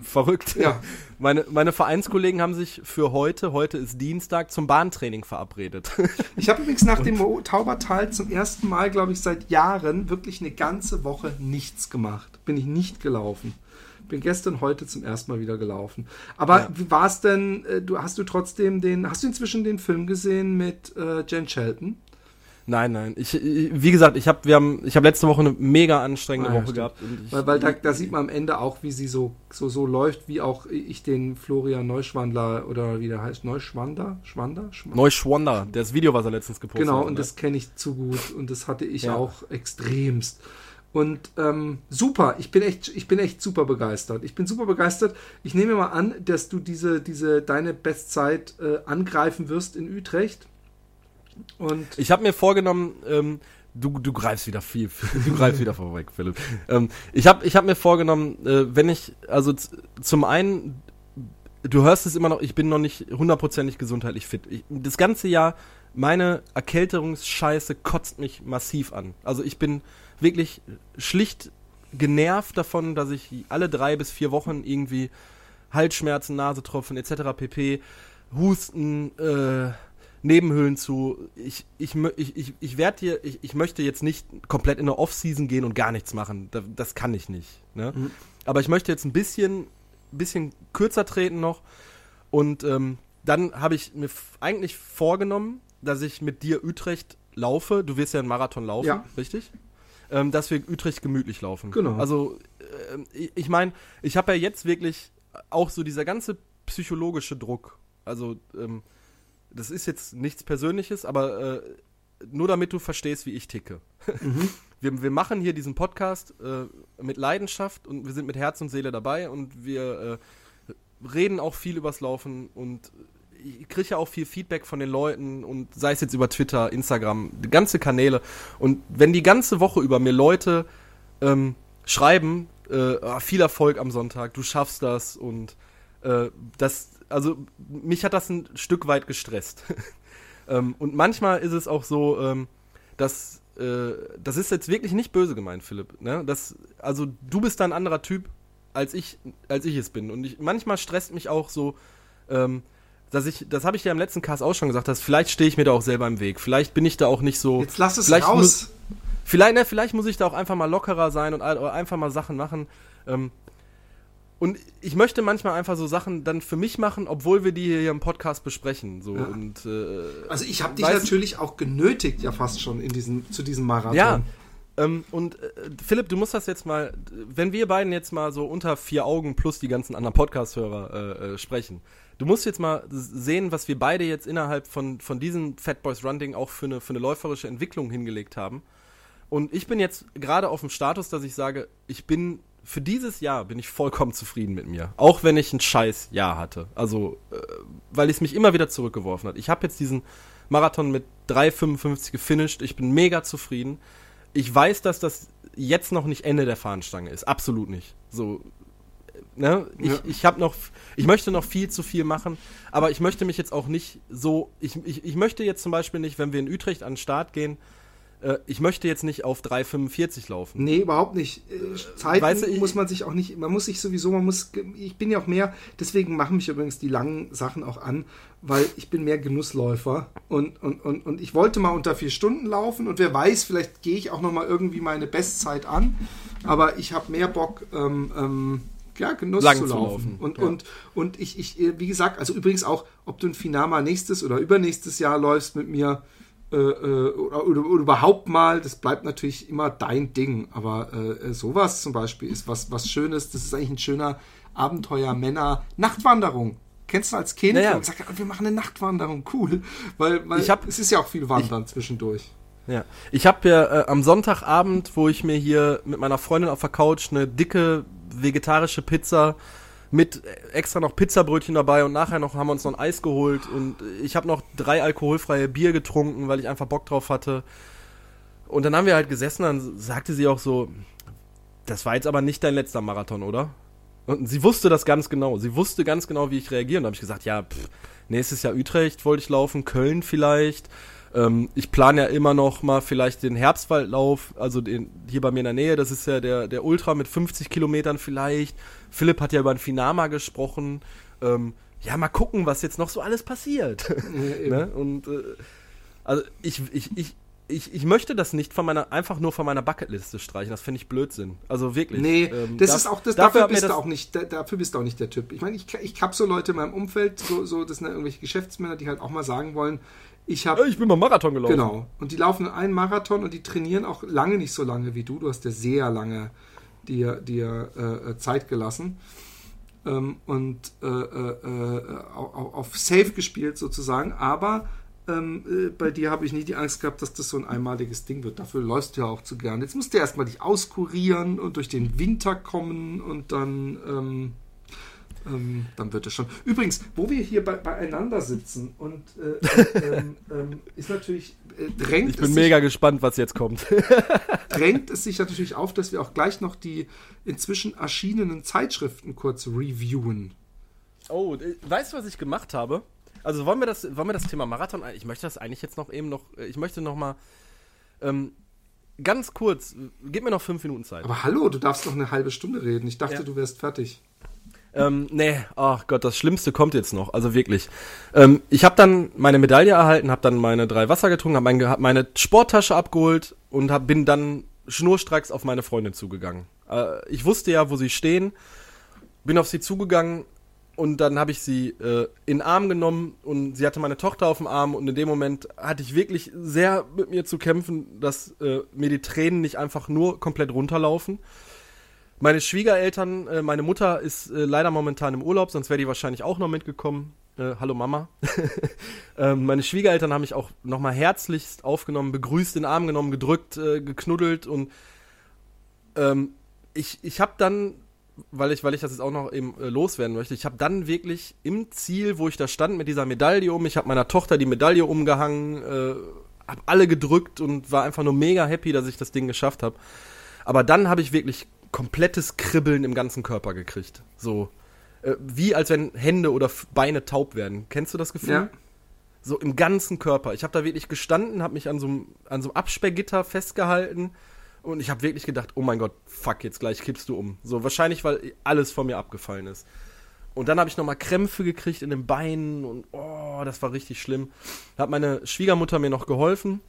verrückt. Ja. Meine, meine Vereinskollegen haben sich für heute, heute ist Dienstag, zum Bahntraining verabredet. *laughs* Ich habe übrigens nach dem Taubertal zum ersten Mal, glaube ich, seit Jahren wirklich eine ganze Woche nichts gemacht. Bin ich nicht gelaufen bin gestern, heute zum ersten Mal wieder gelaufen. Aber ja. wie war es denn? Äh, du hast du trotzdem den, hast du inzwischen den Film gesehen mit äh, Jen Shelton? Nein, nein. Ich, wie gesagt, ich habe wir haben ich habe letzte Woche eine mega anstrengende ah, ja, Woche stimmt. gehabt. Ich, weil, weil da, da, sieht man am Ende auch, wie sie so so so läuft, wie auch ich den Florian Neuschwandler oder wie der heißt Neuschwander, Schwander, Schwander? Neuschwander, das Video, was er letztens gepostet genau, hat. Genau, und ne? das kenne ich zu gut und das hatte ich ja. auch extremst. Und ähm, super, ich bin echt, ich bin echt super begeistert. Ich bin super begeistert. Ich nehme mal an, dass du diese, diese deine Bestzeit äh, angreifen wirst in Utrecht. Und ich habe mir vorgenommen, ähm, du, du greifst wieder viel, *laughs* du greifst wieder vorweg, Philipp. Ähm, ich habe ich hab mir vorgenommen, äh, wenn ich, also zum einen, du hörst es immer noch, ich bin noch nicht hundertprozentig gesundheitlich fit. Ich, das ganze Jahr, meine Erkälterungsscheiße kotzt mich massiv an. Also ich bin wirklich schlicht genervt davon, dass ich alle drei bis vier Wochen irgendwie Halsschmerzen, Nasetropfen etc. pp. Husten, äh, Nebenhöhlen zu. Ich, ich, ich, ich, ich werde hier, ich, ich möchte jetzt nicht komplett in eine Off-Season gehen und gar nichts machen. Das, das kann ich nicht. Ne? Mhm. Aber ich möchte jetzt ein bisschen, bisschen kürzer treten noch. Und ähm, dann habe ich mir eigentlich vorgenommen, dass ich mit dir Utrecht laufe. Du wirst ja einen Marathon laufen, ja. richtig? Ähm, dass wir Utrecht gemütlich laufen. Genau. Also, äh, ich meine, ich habe ja jetzt wirklich auch so dieser ganze psychologische Druck. Also, ähm, das ist jetzt nichts Persönliches, aber äh, nur damit du verstehst, wie ich ticke. Mhm. *laughs* Wir, wir machen hier diesen Podcast äh, mit Leidenschaft und wir sind mit Herz und Seele dabei und wir äh, reden auch viel übers Laufen und ich kriege ja auch viel Feedback von den Leuten und sei es jetzt über Twitter, Instagram, ganze Kanäle. Und wenn die ganze Woche über mir Leute ähm, schreiben, äh, oh, viel Erfolg am Sonntag, du schaffst das und äh, das, also mich hat das ein Stück weit gestresst. *laughs* ähm, und manchmal ist es auch so, ähm, dass äh, das ist jetzt wirklich nicht böse gemeint, Philipp. Ne? Das, also du bist da ein anderer Typ als ich, als ich es bin. Und ich, manchmal stresst mich auch so, ähm, dass ich, das habe ich ja im letzten Cast auch schon gesagt, dass vielleicht stehe ich mir da auch selber im Weg. Vielleicht bin ich da auch nicht so. Jetzt lass es vielleicht raus. Muss, vielleicht, ne, vielleicht muss ich da auch einfach mal lockerer sein und einfach mal Sachen machen. Ähm, und ich möchte manchmal einfach so Sachen dann für mich machen, obwohl wir die hier im Podcast besprechen. So. Ja. Und, äh, also ich habe dich natürlich auch genötigt, ja fast schon in diesen, zu diesem Marathon. Ja. Ähm, und äh, Philipp, du musst das jetzt mal, wenn wir beiden jetzt mal so unter vier Augen plus die ganzen anderen Podcast-Hörer äh, äh, sprechen, du musst jetzt mal sehen, was wir beide jetzt innerhalb von, von diesem Fat Boys Run auch für eine, für eine läuferische Entwicklung hingelegt haben. Und ich bin jetzt gerade auf dem Status, dass ich sage, ich bin für dieses Jahr bin ich vollkommen zufrieden mit mir. Auch wenn ich ein scheiß Jahr hatte. Also, äh, weil es mich immer wieder zurückgeworfen hat. Ich habe jetzt diesen Marathon mit 3,55 gefinisht. Ich bin mega zufrieden. Ich weiß, dass das jetzt noch nicht Ende der Fahnenstange ist. Absolut nicht. So, ne, ich, ja. ich habe noch, ich möchte noch viel zu viel machen, aber ich möchte mich jetzt auch nicht so, ich, ich, ich möchte jetzt zum Beispiel nicht, wenn wir in Utrecht an den Start gehen, äh, ich möchte jetzt nicht auf 3,45 laufen. Nee, überhaupt nicht. Äh, Zeiten weißt du, muss man sich auch nicht, man muss sich sowieso, man muss, ich bin ja auch mehr, deswegen machen mich übrigens die langen Sachen auch an, weil ich bin mehr Genussläufer und, und, und, und ich wollte mal unter vier Stunden laufen und wer weiß, vielleicht gehe ich auch noch mal irgendwie meine Bestzeit an, aber ich habe mehr Bock, ähm, ähm, ja, Genuss Lang zu laufen. Zu laufen. Und, ja. und, und ich, ich, wie gesagt, also übrigens auch, ob du ein Finama nächstes oder übernächstes Jahr läufst mit mir äh, äh, oder, oder, oder, überhaupt mal, das bleibt natürlich immer dein Ding. Aber äh, sowas zum Beispiel ist was, was Schönes, das ist eigentlich ein schöner Abenteuer, Männer, Nachtwanderung. Kennst du als Kind? Ja, ja. Und gesagt, wir machen eine Nachtwanderung, cool. Weil, weil Ich hab- es ist ja auch viel Wandern zwischendurch. Ja. Ich habe ja äh, am Sonntagabend, wo ich mir hier mit meiner Freundin auf der Couch eine dicke vegetarische Pizza mit extra noch Pizzabrötchen dabei und nachher noch haben wir uns noch ein Eis geholt und ich habe noch drei alkoholfreie Bier getrunken, weil ich einfach Bock drauf hatte. Und dann haben wir halt gesessen, dann sagte sie auch so, das war jetzt aber nicht dein letzter Marathon, oder? Und sie wusste das ganz genau. Sie wusste ganz genau, wie ich reagiere. Und da habe ich gesagt, ja, pff, nächstes Jahr Utrecht wollte ich laufen, Köln vielleicht. Ähm, ich plane ja immer noch mal vielleicht den Herbstwaldlauf, also den, hier bei mir in der Nähe. Das ist ja der, der Ultra mit 50 Kilometern vielleicht. Philipp hat ja über ein Finama gesprochen. Ähm, ja, mal gucken, was jetzt noch so alles passiert. *laughs* ne? Und äh, also ich, ich, ich, ich, ich möchte das nicht von meiner, einfach nur von meiner Bucketliste streichen. Das finde ich Blödsinn. Also wirklich. Nee, Ähm, das da- ist auch, das, dafür dafür, bist du das- auch nicht, da, dafür bist du auch nicht der Typ. Ich meine, ich, ich habe so Leute in meinem Umfeld, so, so, das sind ja irgendwelche Geschäftsmänner, die halt auch mal sagen wollen, ich habe Äh, Ich bin mal Marathon gelaufen. Genau. Und die laufen einen Marathon und die trainieren auch lange nicht so lange wie du. Du hast ja sehr lange dir, dir äh, äh, Zeit gelassen. Ähm, und äh, äh, äh, auf, auf Safe gespielt sozusagen. Aber ähm, äh, bei dir habe ich nie die Angst gehabt, dass das so ein einmaliges Ding wird. Dafür läufst du ja auch zu gern. Jetzt musst du erstmal dich auskurieren und durch den Winter kommen und dann. Ähm, ähm, dann wird es schon. Übrigens, wo wir hier bei, beieinander sitzen und äh, *laughs* ähm, ähm, ist natürlich, äh, drängt, Ich es bin sich, mega gespannt, was jetzt kommt. *laughs* drängt es sich natürlich auf, dass wir auch gleich noch die inzwischen erschienenen Zeitschriften kurz reviewen. Oh, äh, weißt du, was ich gemacht habe? Also wollen wir das, wollen wir das Thema Marathon, ein- ich möchte das eigentlich jetzt noch eben noch, äh, ich möchte noch mal ähm, ganz kurz, äh, gib mir noch fünf Minuten Zeit. Aber hallo, du darfst noch eine halbe Stunde reden. Ich dachte, Ja. du wärst fertig. Ähm, nee, ach Gott, das Schlimmste kommt jetzt noch, also wirklich. Ähm, ich habe dann meine Medaille erhalten, habe dann meine drei Wasser getrunken, habe mein, hab meine Sporttasche abgeholt und hab, bin dann schnurstracks auf meine Freundin zugegangen. Äh, ich wusste ja, wo sie stehen, bin auf sie zugegangen und dann habe ich sie äh, in den Arm genommen und sie hatte meine Tochter auf dem Arm und in dem Moment hatte ich wirklich sehr mit mir zu kämpfen, dass äh, mir die Tränen nicht einfach nur komplett runterlaufen. Meine Schwiegereltern, äh, meine Mutter ist äh, leider momentan im Urlaub, sonst wäre die wahrscheinlich auch noch mitgekommen. Äh, hallo Mama. *laughs* ähm, meine Schwiegereltern haben mich auch nochmal herzlichst aufgenommen, begrüßt, in den Arm genommen, gedrückt, äh, geknuddelt und ähm, ich, ich habe dann, weil ich, weil ich das jetzt auch noch eben äh, loswerden möchte, ich habe dann wirklich im Ziel, wo ich da stand mit dieser Medaille um, ich habe meiner Tochter die Medaille umgehangen, äh, habe alle gedrückt und war einfach nur mega happy, dass ich das Ding geschafft habe. Aber dann habe ich wirklich komplettes Kribbeln im ganzen Körper gekriegt. So. Äh, wie als wenn Hände oder Beine taub werden. Kennst du das Gefühl? Ja. So im ganzen Körper. Ich habe da wirklich gestanden, habe mich an so einem an so einem Absperrgitter festgehalten und ich habe wirklich gedacht, oh mein Gott, fuck, jetzt gleich kippst du um. So wahrscheinlich, weil alles von mir abgefallen ist. Und dann habe ich nochmal Krämpfe gekriegt in den Beinen und oh, das war richtig schlimm. Da hat meine Schwiegermutter mir noch geholfen,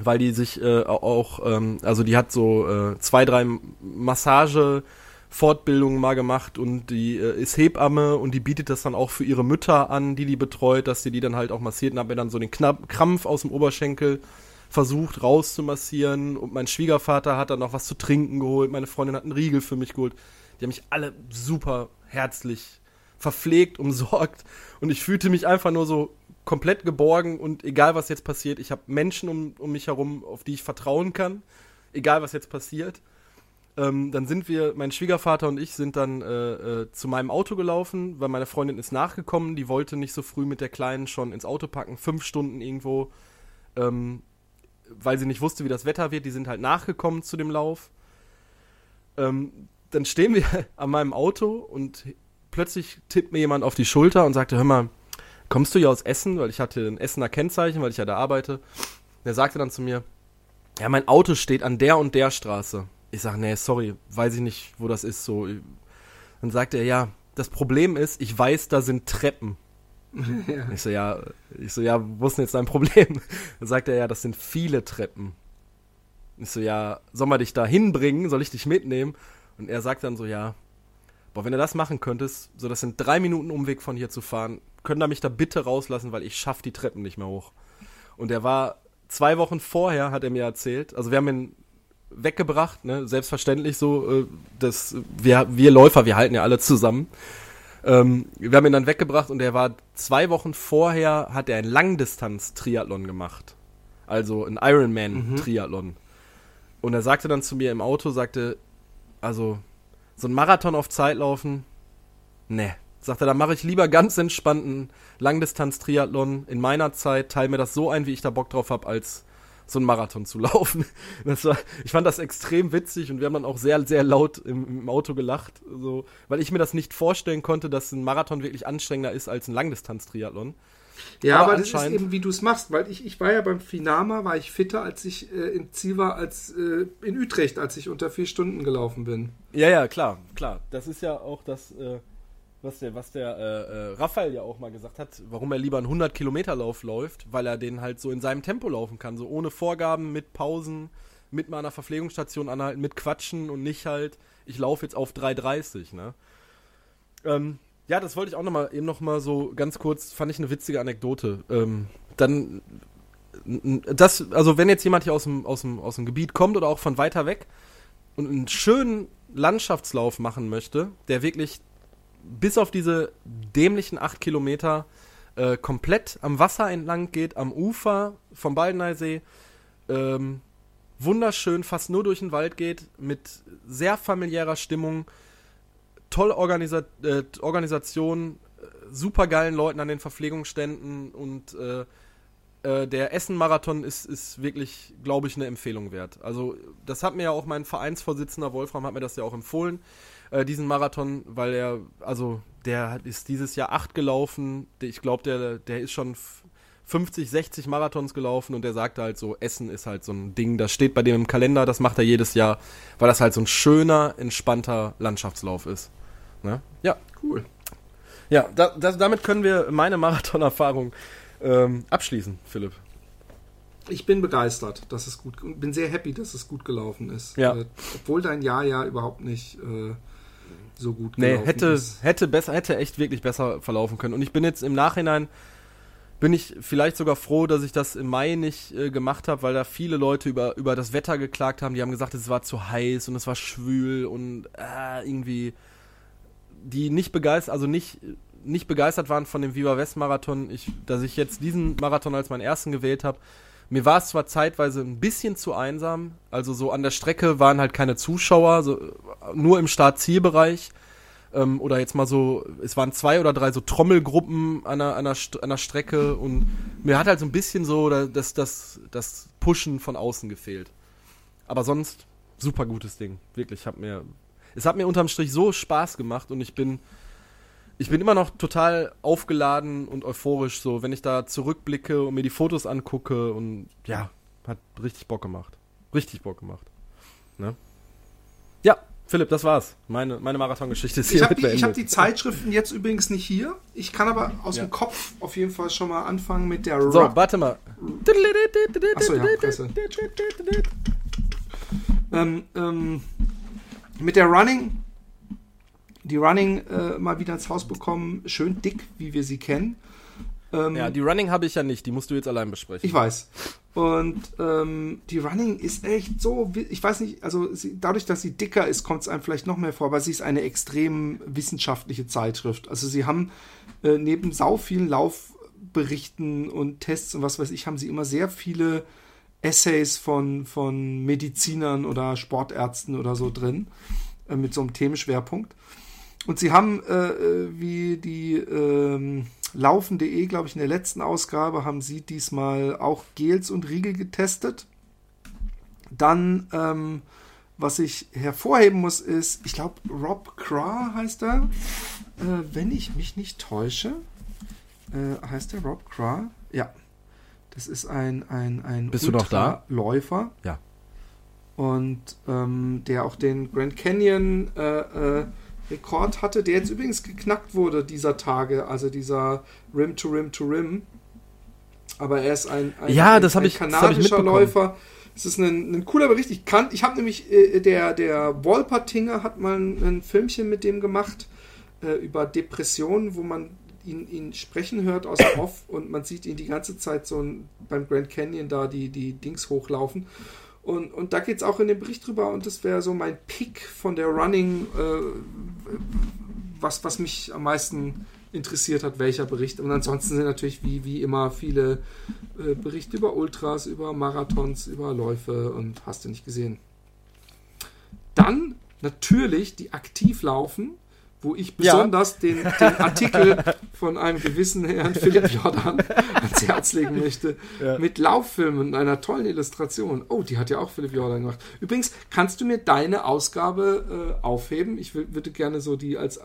weil die sich äh, auch, ähm, also die hat so äh, zwei, drei Massage Fortbildungen mal gemacht und die äh, ist Hebamme und die bietet das dann auch für ihre Mütter an, die die betreut, dass sie die dann halt auch massiert und habe mir dann so den Knapp, Krampf aus dem Oberschenkel versucht rauszumassieren und mein Schwiegervater hat dann noch was zu trinken geholt, meine Freundin hat einen Riegel für mich geholt. Die haben mich alle super herzlich verpflegt, umsorgt und ich fühlte mich einfach nur so komplett geborgen und egal was jetzt passiert, ich habe Menschen um, um mich herum, auf die ich vertrauen kann, egal was jetzt passiert. Ähm, dann sind wir, mein Schwiegervater und ich sind dann äh, äh, zu meinem Auto gelaufen, weil meine Freundin ist nachgekommen, die wollte nicht so früh mit der Kleinen schon ins Auto packen, fünf Stunden irgendwo, ähm, weil sie nicht wusste, wie das Wetter wird, die sind halt nachgekommen zu dem Lauf. Ähm, dann stehen wir *laughs* an meinem Auto und plötzlich tippt mir jemand auf die Schulter und sagte, hör mal, kommst du hier aus Essen? Weil ich hatte ein Essener Kennzeichen, weil ich ja da arbeite. Der sagte dann zu mir, ja, mein Auto steht an der und der Straße. Ich sage, nee, sorry, weiß ich nicht, wo das ist. So, dann sagte er, ja, das Problem ist, ich weiß, da sind Treppen. *laughs* Ja. Ich so, ja, ich so, ja, wo ist denn jetzt dein Problem? Dann sagt er, ja, das sind viele Treppen. Ich so, ja, soll man dich da hinbringen? Soll ich dich mitnehmen? Und er sagt dann so, ja, boah, wenn du das machen könntest, so das sind drei Minuten Umweg von hier zu fahren, könnt ihr mich da bitte rauslassen, weil ich schaff die Treppen nicht mehr hoch. Und er war zwei Wochen vorher, hat er mir erzählt, also wir haben in weggebracht, ne? Selbstverständlich so, äh, dass wir, wir Läufer, wir halten ja alle zusammen. Ähm, wir haben ihn dann weggebracht und er war zwei Wochen vorher, hat er ein Langdistanz-Triathlon gemacht. Also ein Ironman-Triathlon. Mhm. Und er sagte dann zu mir im Auto, sagte, also so ein Marathon auf Zeit laufen, ne. Sagte, da mache ich lieber ganz entspannten Langdistanz-Triathlon in meiner Zeit, teile mir das so ein, wie ich da Bock drauf habe, als so einen Marathon zu *laughs* laufen. Das war, ich fand das extrem witzig und wir haben dann auch sehr, sehr laut im, im, Auto gelacht, so, weil ich mir das nicht vorstellen konnte, dass ein Marathon wirklich anstrengender ist als ein Langdistanz-Triathlon. Ja, aber, aber das ist eben, wie du es machst, weil ich, ich war ja beim Finama, war ich fitter, als ich äh, im Ziel war, als äh, in Utrecht, als ich unter vier Stunden gelaufen bin. Ja, ja, klar, klar. Das ist ja auch das, äh, was der, was der äh, äh, Raphael ja auch mal gesagt hat, warum er lieber einen 100-Kilometer-Lauf läuft, weil er den halt so in seinem Tempo laufen kann, so ohne Vorgaben, mit Pausen, mit mal einer Verpflegungsstation anhalten, mit Quatschen und nicht halt, ich laufe jetzt auf 3,30, ne? Ähm, ja, das wollte ich auch noch mal, eben noch mal so ganz kurz, fand ich eine witzige Anekdote. Ähm, dann, das, also wenn jetzt jemand hier aus dem, aus, dem, aus dem Gebiet kommt oder auch von weiter weg und einen schönen Landschaftslauf machen möchte, der wirklich bis auf diese dämlichen acht Kilometer äh, komplett am Wasser entlang geht, am Ufer vom Baldeneysee. Ähm, wunderschön, fast nur durch den Wald geht, mit sehr familiärer Stimmung, tolle Organisa äh, Organisation, äh, super geilen Leuten an den Verpflegungsständen und äh, äh, der Essen-Marathon ist, ist wirklich, glaube ich, eine Empfehlung wert. Also, das hat mir ja auch mein Vereinsvorsitzender Wolfram hat mir das ja auch empfohlen äh, diesen Marathon, weil er, also der ist dieses Jahr acht gelaufen. Ich glaube, der, der ist schon 50, 60 Marathons gelaufen und der sagte halt so, Essen ist halt so ein Ding, das steht bei dem im Kalender, das macht er jedes Jahr, weil das halt so ein schöner, entspannter Landschaftslauf ist. Ne? Ja. Cool. Ja, da, das, damit können wir meine Marathonerfahrung ähm, abschließen, Philipp. Ich bin begeistert, dass es gut, bin sehr happy, dass es gut gelaufen ist. Ja. Äh, obwohl dein Jahr ja überhaupt nicht äh, so gut nee, hätte, ist. hätte besser, hätte echt wirklich besser verlaufen können. Und ich bin jetzt im Nachhinein, bin ich vielleicht sogar froh, dass ich das im Mai nicht äh, gemacht habe, weil da viele Leute über, über das Wetter geklagt haben. Die haben gesagt, es war zu heiß und es war schwül und äh, irgendwie die nicht begeistert, also nicht, nicht begeistert waren von dem Viva West Marathon. Ich, dass ich jetzt diesen Marathon als meinen ersten gewählt habe, mir war es zwar zeitweise ein bisschen zu einsam, also so an der Strecke waren halt keine Zuschauer, so, nur im Start-Zielbereich. Ähm, oder jetzt mal so, es waren zwei oder drei so Trommelgruppen an einer, einer, einer Strecke und mir hat halt so ein bisschen so das, das, das Pushen von außen gefehlt. Aber sonst super gutes Ding. Wirklich, hat mir, es hat mir unterm Strich so Spaß gemacht und ich bin ich bin immer noch total aufgeladen und euphorisch, so wenn ich da zurückblicke und mir die Fotos angucke und ja, hat richtig Bock gemacht. Richtig Bock gemacht. Ne? Ja, Philipp, das war's. Meine, meine Marathongeschichte ist hier ich hab die, Ich habe die Zeitschriften jetzt übrigens nicht hier. Ich kann aber aus ja. dem Kopf auf jeden Fall schon mal anfangen mit der So, warte mal. Achso, ja, Presse. *laughs* ähm, ähm, mit der Running die Running äh, mal wieder ins Haus bekommen. Schön dick, wie wir sie kennen. Ähm, ja, die Running habe ich ja nicht, die musst du jetzt allein besprechen. Ich weiß. Und ähm, die Running ist echt so, ich weiß nicht, also sie, dadurch, dass sie dicker ist, kommt es einem vielleicht noch mehr vor, aber sie ist eine extrem wissenschaftliche Zeitschrift. Also sie haben äh, neben sau vielen Laufberichten und Tests und was weiß ich, haben sie immer sehr viele Essays von, von Medizinern oder Sportärzten oder so drin, äh, mit so einem Themenschwerpunkt. Und sie haben, äh, äh, wie die ähm, Laufen.de, glaube ich, in der letzten Ausgabe, haben sie diesmal auch Gels und Riegel getestet. Dann, ähm, was ich hervorheben muss, ist, ich glaube, Rob Craw heißt er, äh, wenn ich mich nicht täusche. Äh, heißt der Rob Craw? Ja. Das ist ein, ein, ein Bist du noch da? Läufer. Ja. Und ähm, der auch den Grand Canyon äh, äh Rekord hatte, der jetzt übrigens geknackt wurde dieser Tage, also dieser Rim to Rim to Rim. Aber er ist ein, ein, ja, ein, das ein ich, kanadischer Läufer. Es ist ein, ein, cooler Bericht. Ich kann, ich habe nämlich, äh, der, der Wolpertinger hat mal ein, ein Filmchen mit dem gemacht äh, über Depressionen, wo man ihn, ihn sprechen hört aus dem Off und man sieht ihn die ganze Zeit so beim Grand Canyon da die, die Dings hochlaufen. Und, und da geht es auch in dem Bericht drüber und das wäre so mein Pick von der Running, äh, was, was mich am meisten interessiert hat, welcher Bericht. Und ansonsten sind natürlich wie, wie immer viele äh, Berichte über Ultras, über Marathons, über Läufe und hast du nicht gesehen. Dann natürlich die aktiv laufen, wo ich besonders ja. den, den, Artikel von einem gewissen Herrn *laughs* Philipp Jordan ans Herz legen möchte, ja. mit Lauffilmen und einer tollen Illustration. Oh, die hat ja auch Philipp Jordan gemacht. Übrigens, kannst du mir deine Ausgabe äh, aufheben? Ich will, würde gerne so die als,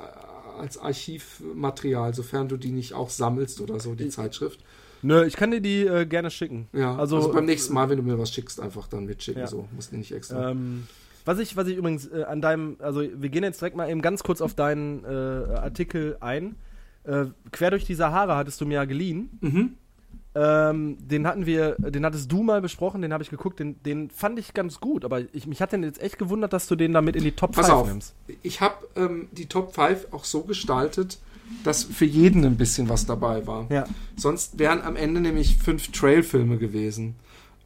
als Archivmaterial, sofern du die nicht auch sammelst oder so, die Zeitschrift. Nö, ich kann dir die äh, gerne schicken. Ja, also, also, beim nächsten Mal, wenn du mir was schickst, einfach dann mitschicken. Ja. So, musst du nicht extra. Ähm, was ich, was ich übrigens äh, an deinem, also wir gehen jetzt direkt mal eben ganz kurz auf deinen äh, Artikel ein. Äh, Quer durch die Sahara hattest du mir ja geliehen. Mhm. Ähm, den hatten wir, den hattest du mal besprochen, den habe ich geguckt, den, den fand ich ganz gut, aber ich, mich hat den jetzt echt gewundert, dass du den damit in die Top Pass 5 auf, nimmst. Ich habe ähm, die Top 5 auch so gestaltet, dass für jeden ein bisschen was dabei war. Ja. Sonst wären am Ende nämlich fünf Trailfilme gewesen.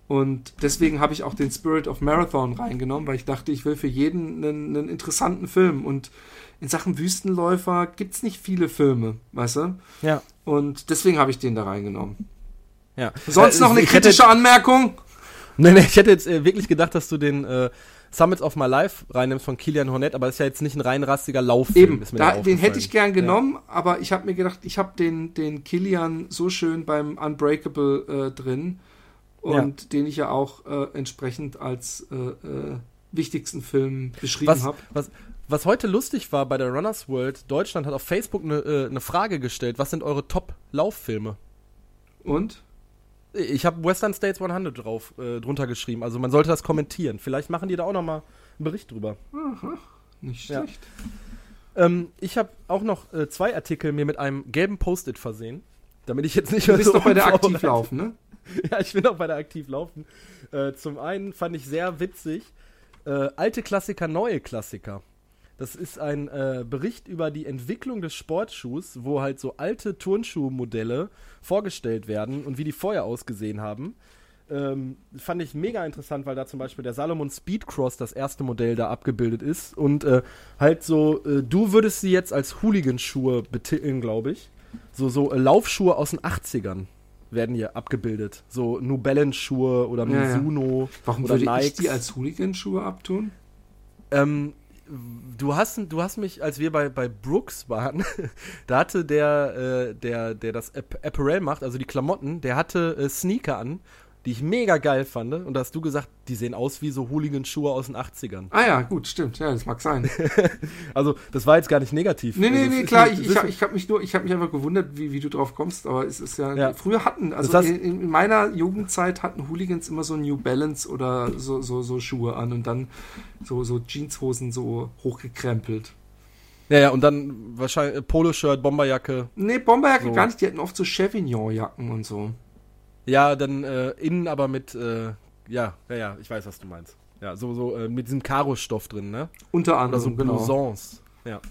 Und deswegen habe ich auch den Spirit of Marathon reingenommen, weil ich dachte, ich will für jeden einen, einen interessanten Film. Und in Sachen Wüstenläufer gibt es nicht viele Filme, weißt du? Ja. Und deswegen habe ich den da reingenommen. Ja. Sonst äh, noch eine kritische hätte, Anmerkung? Nee, nee, ich hätte jetzt äh, wirklich gedacht, dass du den äh, Summits of My Life reinnimmst von Kilian Hornet, aber das ist ja jetzt nicht ein rein rastiger Lauffilm. Eben, da, den hätte ich gern genommen, ja. aber ich habe mir gedacht, ich habe den, den Kilian so schön beim Unbreakable äh, drin und ja. den ich ja auch äh, entsprechend als äh, äh, wichtigsten Film beschrieben habe. Was, was heute lustig war bei der Runners World, Deutschland hat auf Facebook eine äh, ne Frage gestellt, was sind eure Top-Lauffilme? Und? Ich habe Western States 100 drauf, äh, drunter geschrieben, also man sollte das kommentieren. Vielleicht machen die da auch nochmal einen Bericht drüber. Aha, nicht schlecht. Ja. Ähm, ich habe auch noch äh, zwei Artikel mir mit einem gelben Post-it versehen, damit ich jetzt nicht mehr du bist so doch bei der Aktivlaufen, ne? *laughs* ja, ich bin auch bei der Aktivlaufen. Äh, zum einen fand ich sehr witzig, äh, alte Klassiker, neue Klassiker. Das ist ein äh, Bericht über die Entwicklung des Sportschuhs, wo halt so alte Turnschuhmodelle vorgestellt werden und wie die vorher ausgesehen haben. Ähm, fand ich mega interessant, weil da zum Beispiel der Salomon Speedcross, das erste Modell, da abgebildet ist. Und äh, halt so, äh, du würdest sie jetzt als Hooligan-Schuhe betiteln, glaube ich. So, so äh, Laufschuhe aus den 80ern werden hier abgebildet. So New Balance Schuhe oder Mizuno ja, Warum oder würde Nikes. ich die als Hooligan Schuhe abtun? Ähm, du hast, du hast mich, als wir bei, bei Brooks waren, *laughs* da hatte der, äh, der, der das Apparel macht, also die Klamotten, der hatte äh, Sneaker an die ich mega geil fand. Und da hast du gesagt, die sehen aus wie so Hooligan-Schuhe aus den 80ern. Ah ja, gut, stimmt. Ja, das mag sein. *laughs* also, das war jetzt gar nicht negativ. Nee, nee, also, nee, klar. Ich, ich habe hab mich nur, ich habe mich einfach gewundert, wie, wie du drauf kommst. Aber es ist ja, ja. früher hatten, also in, in, meiner Jugendzeit hatten Hooligans immer so New Balance oder so, so, so Schuhe an und dann so, so Jeanshosen so hochgekrempelt. Ja, ja, und dann wahrscheinlich Poloshirt, Bomberjacke. Nee, Bomberjacke so. gar nicht. Die hatten oft so Chevignon-Jacken und so. Ja, dann äh, innen aber mit, äh, ja, ja, ja, ich weiß, was du meinst. Ja, so, so äh, mit diesem Karo-Stoff drin, ne? Unter anderem, Oder so genau. Blousons. Ja.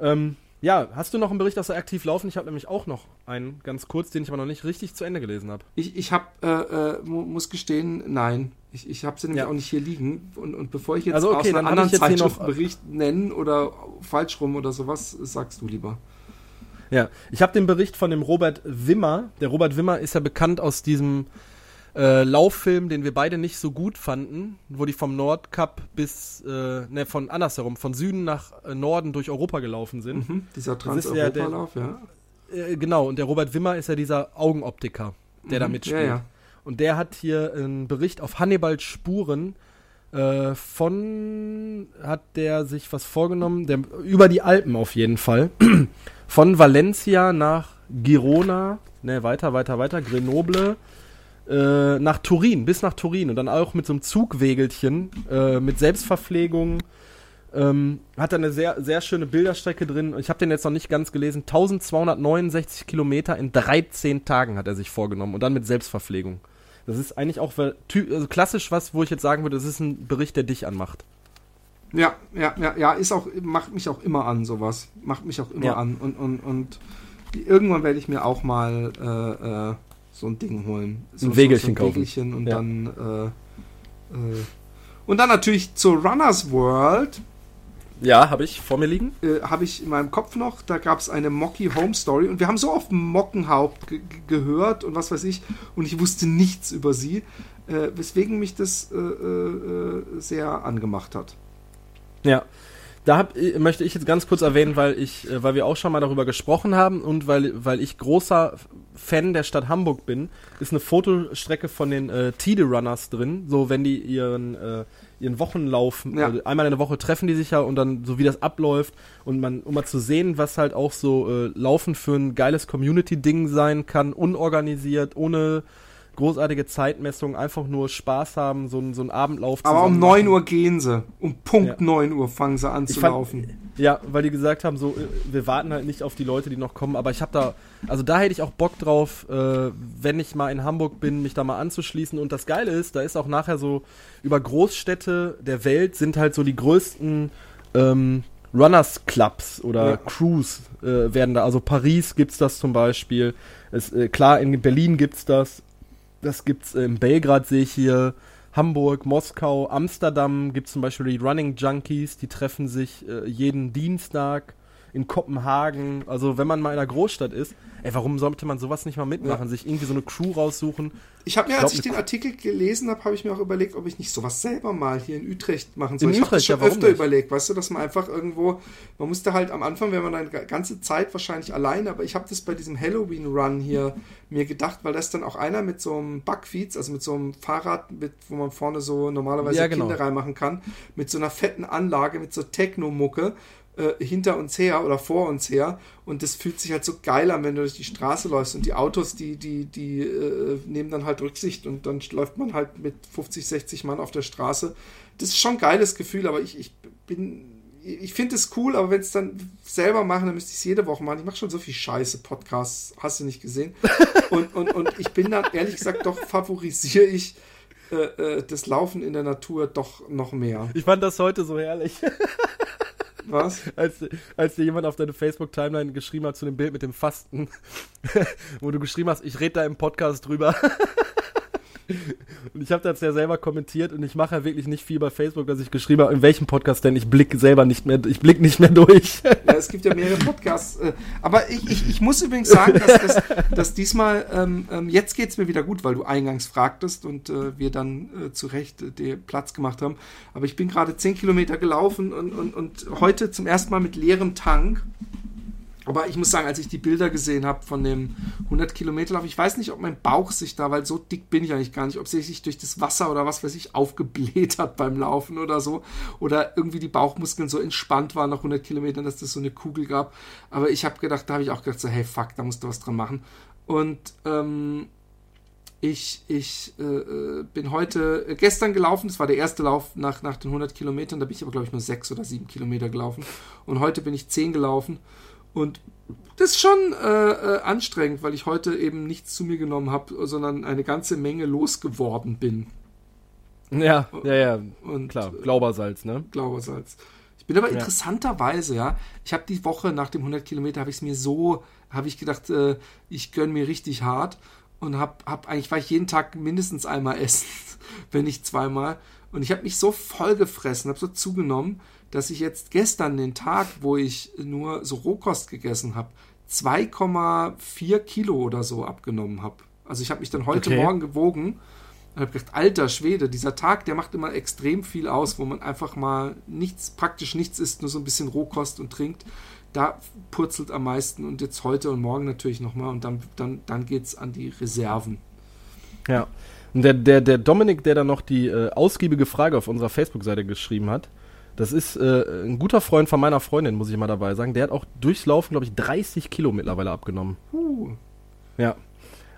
Ähm, ja, hast du noch einen Bericht aus der Aktiv laufen? Ich habe nämlich auch noch einen, ganz kurz, den ich aber noch nicht richtig zu Ende gelesen habe. Ich, ich habe, äh, äh, muss gestehen, nein. Ich, ich habe sie nämlich ja. auch nicht hier liegen. Und, und bevor ich jetzt also okay, aus einer anderen Zeitschrift Bericht nennen oder falsch rum oder sowas, sagst du lieber. Ja, ich habe den Bericht von dem Robert Wimmer. Der Robert Wimmer ist ja bekannt aus diesem äh, Lauffilm, den wir beide nicht so gut fanden, wo die vom Nordkap bis, äh, ne, von andersherum, von Süden nach äh, Norden durch Europa gelaufen sind. Mhm, dieser Trans-Europa-Lauf, ja. Äh, genau, und der Robert Wimmer ist ja dieser Augenoptiker, der mhm, da mitspielt. Ja, ja. Und der hat hier einen Bericht auf Hannibals Spuren äh, von, hat der sich was vorgenommen, der, über die Alpen auf jeden Fall. Von Valencia nach Girona, ne, weiter, weiter, weiter, Grenoble, äh, nach Turin, bis nach Turin und dann auch mit so einem Zugwegelchen, äh, mit Selbstverpflegung. Ähm, hat da eine sehr, sehr schöne Bilderstrecke drin. Ich habe den jetzt noch nicht ganz gelesen. 1269 Kilometer in 13 Tagen hat er sich vorgenommen und dann mit Selbstverpflegung. Das ist eigentlich auch also klassisch was, wo ich jetzt sagen würde, das ist ein Bericht, der dich anmacht. Ja, ja, ja, ja, ist auch, macht mich auch immer an, sowas. Macht mich auch immer ja. an. Und, und, und irgendwann werde ich mir auch mal äh, äh, so ein Ding holen. So, ein Wägelchen so, so ein Wägelchen und ja. dann Äh, und dann natürlich zur Runners World. Ja, habe ich vor mir liegen. Äh, habe ich in meinem Kopf noch. Da gab es eine Mocky Home Story. Und wir haben so oft Mockenhaupt ge gehört und was weiß ich. Und ich wusste nichts über sie. Äh, weswegen mich das äh, äh, sehr angemacht hat. Ja. Da hab, möchte ich jetzt ganz kurz erwähnen, weil ich, äh, weil wir auch schon mal darüber gesprochen haben und weil, weil ich großer Fan der Stadt Hamburg bin, ist eine Fotostrecke von den äh, Tide Runners drin. So, wenn die ihren, äh, ihren Wochenlauf, ja. also einmal in der Woche treffen die sich ja und dann so wie das abläuft und man, um mal zu sehen, was halt auch so äh, Laufen für ein geiles Community-Ding sein kann, unorganisiert, ohne großartige Zeitmessung, einfach nur Spaß haben, so, ein, so einen Abendlauf Aber um 9 Uhr gehen sie. Um Punkt ja. 9 Uhr fangen sie an ich zu fand, laufen. Ja, weil die gesagt haben, so, äh, wir warten halt nicht auf die Leute, die noch kommen. Aber ich habe da, also da hätte ich auch Bock drauf, äh, wenn ich mal in Hamburg bin, mich da mal anzuschließen. Und das Geile ist, da ist auch nachher so, über Großstädte der Welt sind halt so die größten ähm, Runners Clubs oder ja. Crews äh, werden da. Also Paris gibt's das zum Beispiel. Es, äh, klar, in Berlin gibt's das. Das gibt's in Belgrad, sehe ich hier. Hamburg, Moskau, Amsterdam gibt es zum Beispiel die Running Junkies, die treffen sich äh, jeden Dienstag in Kopenhagen. Also wenn man mal in einer Großstadt ist, ey, warum sollte man sowas nicht mal mitmachen? Ja. Sich irgendwie so eine Crew raussuchen. Ich habe mir, als ich den Artikel gelesen habe, habe ich mir auch überlegt, ob ich nicht sowas selber mal hier in Utrecht machen soll. In ich habe das schon ja, öfter nicht? überlegt, weißt du, dass man einfach irgendwo, man musste halt am Anfang, wenn man dann ganze Zeit wahrscheinlich alleine, aber ich habe das bei diesem Halloween-Run hier mir gedacht, weil das dann auch einer mit so einem Buckfeeds, also mit so einem Fahrrad, mit, wo man vorne so normalerweise ja, genau. Kinder reinmachen kann, mit so einer fetten Anlage, mit so Techno-Mucke, äh, hinter uns her oder vor uns her und das fühlt sich halt so geil an, wenn du durch die Straße läufst und die Autos, die, die, die äh, nehmen dann halt Rücksicht und dann läuft man halt mit 50, 60 Mann auf der Straße. Das ist schon ein geiles Gefühl, aber ich, ich bin, ich finde es cool, aber wenn es dann selber machen, dann müsste ich es jede Woche machen. Ich mache schon so viel Scheiße, Podcasts, hast du nicht gesehen. *laughs* Und, und, und ich bin dann, ehrlich gesagt, doch favorisiere ich äh, äh, das Laufen in der Natur doch noch mehr. Ich fand das heute so herrlich. *laughs* Was? *laughs* Als, als dir jemand auf deine Facebook-Timeline geschrieben hat zu dem Bild mit dem Fasten, *laughs* wo du geschrieben hast, ich rede da im Podcast drüber. *laughs* Und ich habe das ja selber kommentiert und ich mache ja wirklich nicht viel bei Facebook, dass ich geschrieben habe, in welchem Podcast denn ich blick selber nicht mehr, ich blick nicht mehr durch. Ja, es gibt ja mehrere Podcasts. Äh, aber ich, ich, ich muss übrigens sagen, dass, dass, dass diesmal, ähm, ähm jetzt geht es mir wieder gut, weil du eingangs fragtest und äh, wir dann äh, zu Recht äh, dir Platz gemacht haben. Aber ich bin gerade 10 Kilometer gelaufen und, und, und heute zum ersten Mal mit leerem Tank. Aber ich muss sagen, als ich die Bilder gesehen habe von dem 100 Kilometer Lauf, ich weiß nicht, ob mein Bauch sich da, weil so dick bin ich eigentlich gar nicht, ob sie sich durch das Wasser oder was weiß ich aufgebläht hat beim Laufen oder so. Oder irgendwie die Bauchmuskeln so entspannt waren nach 100 Kilometern, dass das so eine Kugel gab. Aber ich habe gedacht, da habe ich auch gedacht, so, hey, fuck, da musst du was dran machen. Und ähm, ich, ich äh, äh bin heute, äh, gestern gelaufen, das war der erste Lauf nach, nach den 100 Kilometern, da bin ich aber, glaube ich, nur sechs oder sieben Kilometer gelaufen. Und heute bin ich zehn gelaufen. Und das ist schon äh, äh, anstrengend, weil ich heute eben nichts zu mir genommen habe, sondern eine ganze Menge losgeworden bin. Ja, ja, ja. Und, Klar, äh, Glaubersalz, ne? Glaubersalz. Ich bin aber ja. interessanterweise, ja, ich habe die Woche nach dem 100 Kilometer, habe ich es mir so, habe ich gedacht, äh, ich gönne mir richtig hart und habe hab eigentlich, war ich jeden Tag mindestens einmal essen, *laughs* wenn nicht zweimal. Und ich habe mich so voll gefressen, habe so zugenommen, dass ich jetzt gestern den Tag, wo ich nur so Rohkost gegessen habe, 2,4 Kilo oder so abgenommen habe. Also ich habe mich dann heute okay. Morgen gewogen und habe gedacht, alter Schwede, dieser Tag, der macht immer extrem viel aus, wo man einfach mal nichts, praktisch nichts isst, nur so ein bisschen Rohkost und trinkt. Da purzelt am meisten und jetzt heute und morgen natürlich nochmal und dann, dann, dann geht es an die Reserven. Ja. Und der, der, der Dominik, der da noch die äh, ausgiebige Frage auf unserer Facebook-Seite geschrieben hat, das ist äh, ein guter Freund von meiner Freundin, muss ich mal dabei sagen. Der hat auch durchs Laufen, glaube ich, 30 Kilo mittlerweile abgenommen. Uh. Ja.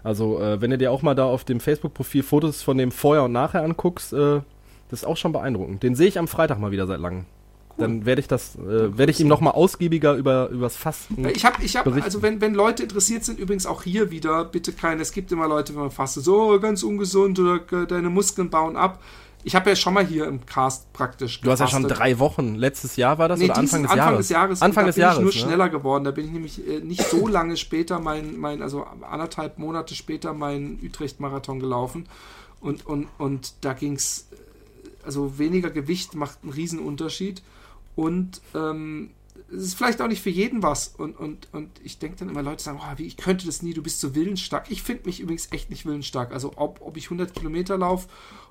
Also, äh, wenn du dir auch mal da auf dem Facebook-Profil Fotos von dem Vorher und Nachher anguckst, äh, das ist auch schon beeindruckend. Den sehe ich am Freitag mal wieder seit langem. Cool. Dann werde ich das, äh, werde ich ihm noch mal ausgiebiger über übers Fasten. Ich habe, ich habe, also wenn wenn Leute interessiert sind, übrigens auch hier wieder, bitte keine. Es gibt immer Leute, wenn man fastet, so ganz ungesund oder deine Muskeln bauen ab. Ich habe ja schon mal hier im Cast praktisch. Du hast ja schon drei Wochen. Letztes Jahr war das nee, oder Anfang des Anfang Jahres? Des Jahres Anfang des Jahres. Ich nur ne? schneller geworden. Da bin ich nämlich äh, nicht so lange später mein, mein, also anderthalb Monate später meinen Utrecht-Marathon gelaufen. Und, und, und da ging es also weniger Gewicht macht einen Riesenunterschied. Und ähm, es ist vielleicht auch nicht für jeden was. Und, und, und ich denke dann immer, Leute sagen, oh, wie, ich könnte das nie, du bist so willensstark. Ich finde mich übrigens echt nicht willensstark. Also ob, ob ich 100 Kilometer laufe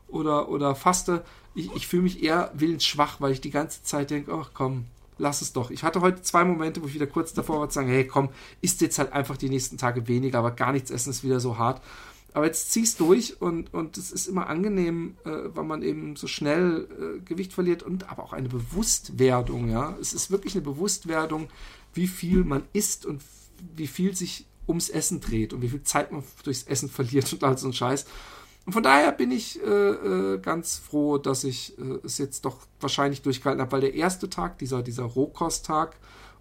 oder, oder faste, ich, ich fühle mich eher willensschwach, weil ich die ganze Zeit denke, ach komm, lass es doch. Ich hatte heute zwei Momente, wo ich wieder kurz davor war zu sagen, hey komm, isst jetzt halt einfach die nächsten Tage weniger, aber gar nichts essen ist wieder so hart. Aber jetzt ziehst durch und, und es ist immer angenehm, äh, weil man eben so schnell äh, Gewicht verliert und aber auch eine Bewusstwerdung, ja. Es ist wirklich eine Bewusstwerdung, wie viel man isst und wie viel sich ums Essen dreht und wie viel Zeit man durchs Essen verliert und all so ein Scheiß. Und von daher bin ich äh, äh, ganz froh, dass ich äh, es jetzt doch wahrscheinlich durchgehalten habe, weil der erste Tag, dieser, dieser Rohkosttag,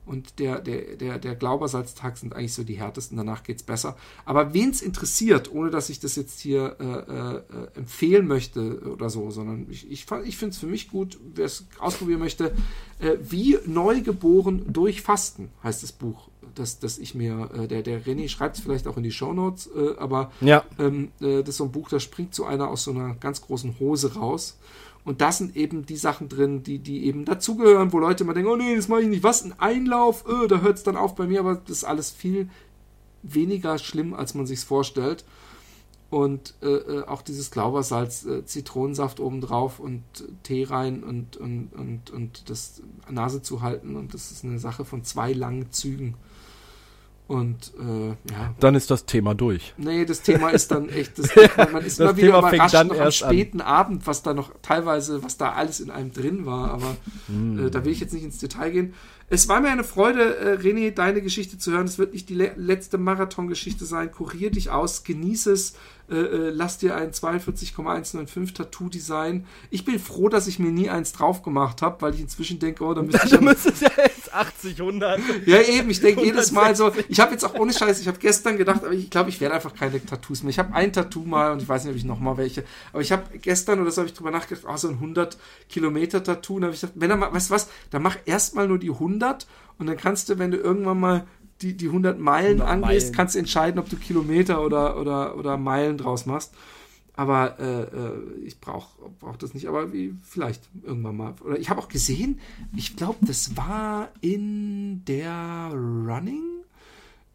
und der, der, der, der Glaubersalztag sind eigentlich so die härtesten, danach geht es besser. Aber wen es interessiert, ohne dass ich das jetzt hier äh, äh, empfehlen möchte oder so, sondern ich, ich, ich finde es für mich gut, wer es ausprobieren möchte, äh, wie neugeboren durch Fasten heißt das Buch. Das, das ich mir, äh, der, der René schreibt es vielleicht auch in die Shownotes, äh, aber ja. ähm, äh, das ist so ein Buch, da springt so einer aus so einer ganz großen Hose raus und da sind eben die Sachen drin, die, die eben dazugehören, wo Leute immer denken, oh nee, das mache ich nicht. Was, ein Einlauf? Öh, da hört es dann auf bei mir, aber das ist alles viel weniger schlimm, als man sich vorstellt. Und äh, äh, auch dieses Glaubersalz, äh, Zitronensaft obendrauf und Tee rein und, und, und, und das Nase zu halten. Und das ist eine Sache von zwei langen Zügen. Und äh, ja. Dann ist das Thema durch. Nee, das Thema ist dann echt, das, *laughs* man ist das immer wieder Thema überrascht dann noch am erst an. späten Abend, was da noch teilweise, was da alles in einem drin war, aber Hm. äh, da will ich jetzt nicht ins Detail gehen. Es war mir eine Freude, äh, René, deine Geschichte zu hören. Es wird nicht die le letzte Marathon-Geschichte sein. Kurier dich aus, genieße es, äh, äh, lass dir ein 42,195 Tattoo design. Ich bin froh, dass ich mir nie eins drauf gemacht habe, weil ich inzwischen denke, oh, da müsste ich *laughs* Du am müsstest ja jetzt 80, 100. ja, eben, ich denke jedes Mal so, ich habe jetzt auch ohne Scheiß, ich habe gestern gedacht, aber ich glaube, ich werde einfach keine Tattoos mehr. Ich habe ein Tattoo mal und ich weiß nicht, ob ich noch mal welche, aber ich habe gestern oder so habe ich drüber nachgedacht, oh, so ein 100 Kilometer Tattoo, und habe ich gedacht, wenn er mal, weißt du was, dann mach erstmal nur die 100 und dann kannst du, wenn du irgendwann mal die, die 100 Meilen 100 angehst, Meilen. kannst du entscheiden, ob du Kilometer oder, oder, oder Meilen draus machst. Aber äh, äh, ich brauche brauch das nicht, aber wie, vielleicht irgendwann mal. Oder ich habe auch gesehen, ich glaube, das war in der Running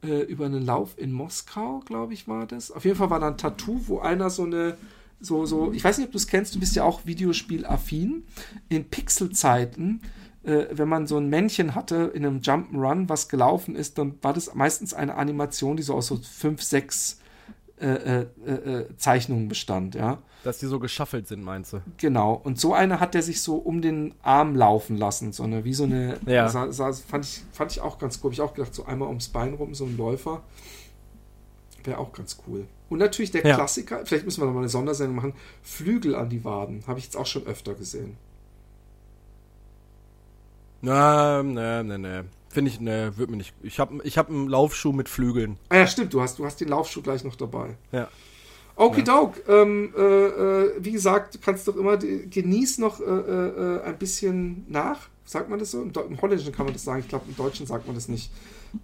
äh, über einen Lauf in Moskau, glaube ich, war das. Auf jeden Fall war da ein Tattoo, wo einer so eine, so, so, ich weiß nicht, ob du es kennst, du bist ja auch Videospiel-affin. In Pixelzeiten, äh, wenn man so ein Männchen hatte in einem Jump'n'Run, was gelaufen ist, dann war das meistens eine Animation, die so aus so fünf, sechs äh, äh, äh, Zeichnungen bestand, ja. Dass die so geschaffelt sind, meinst du? Genau. Und so eine hat der sich so um den Arm laufen lassen, so eine, wie so eine, Ja. sah, sah, fand, ich, fand ich auch ganz cool. Hab ich auch gedacht, so einmal ums Bein rum, so ein Läufer. Wäre auch ganz cool. Und natürlich der Ja. Klassiker, vielleicht müssen wir noch mal eine Sondersendung machen, Flügel an die Waden. Habe ich jetzt auch schon öfter gesehen. Na, ne, ne, ne. Finde ich, ne, wird mir nicht. Ich habe ich hab einen Laufschuh mit Flügeln. Ah ja, stimmt, du hast, du hast den Laufschuh gleich noch dabei. Ja. Okidoke, ähm, äh, äh, wie gesagt, du kannst doch immer, genieß noch äh, äh, ein bisschen nach. Sagt man das so? Im, Im Holländischen kann man das sagen. Ich glaube, im Deutschen sagt man das nicht.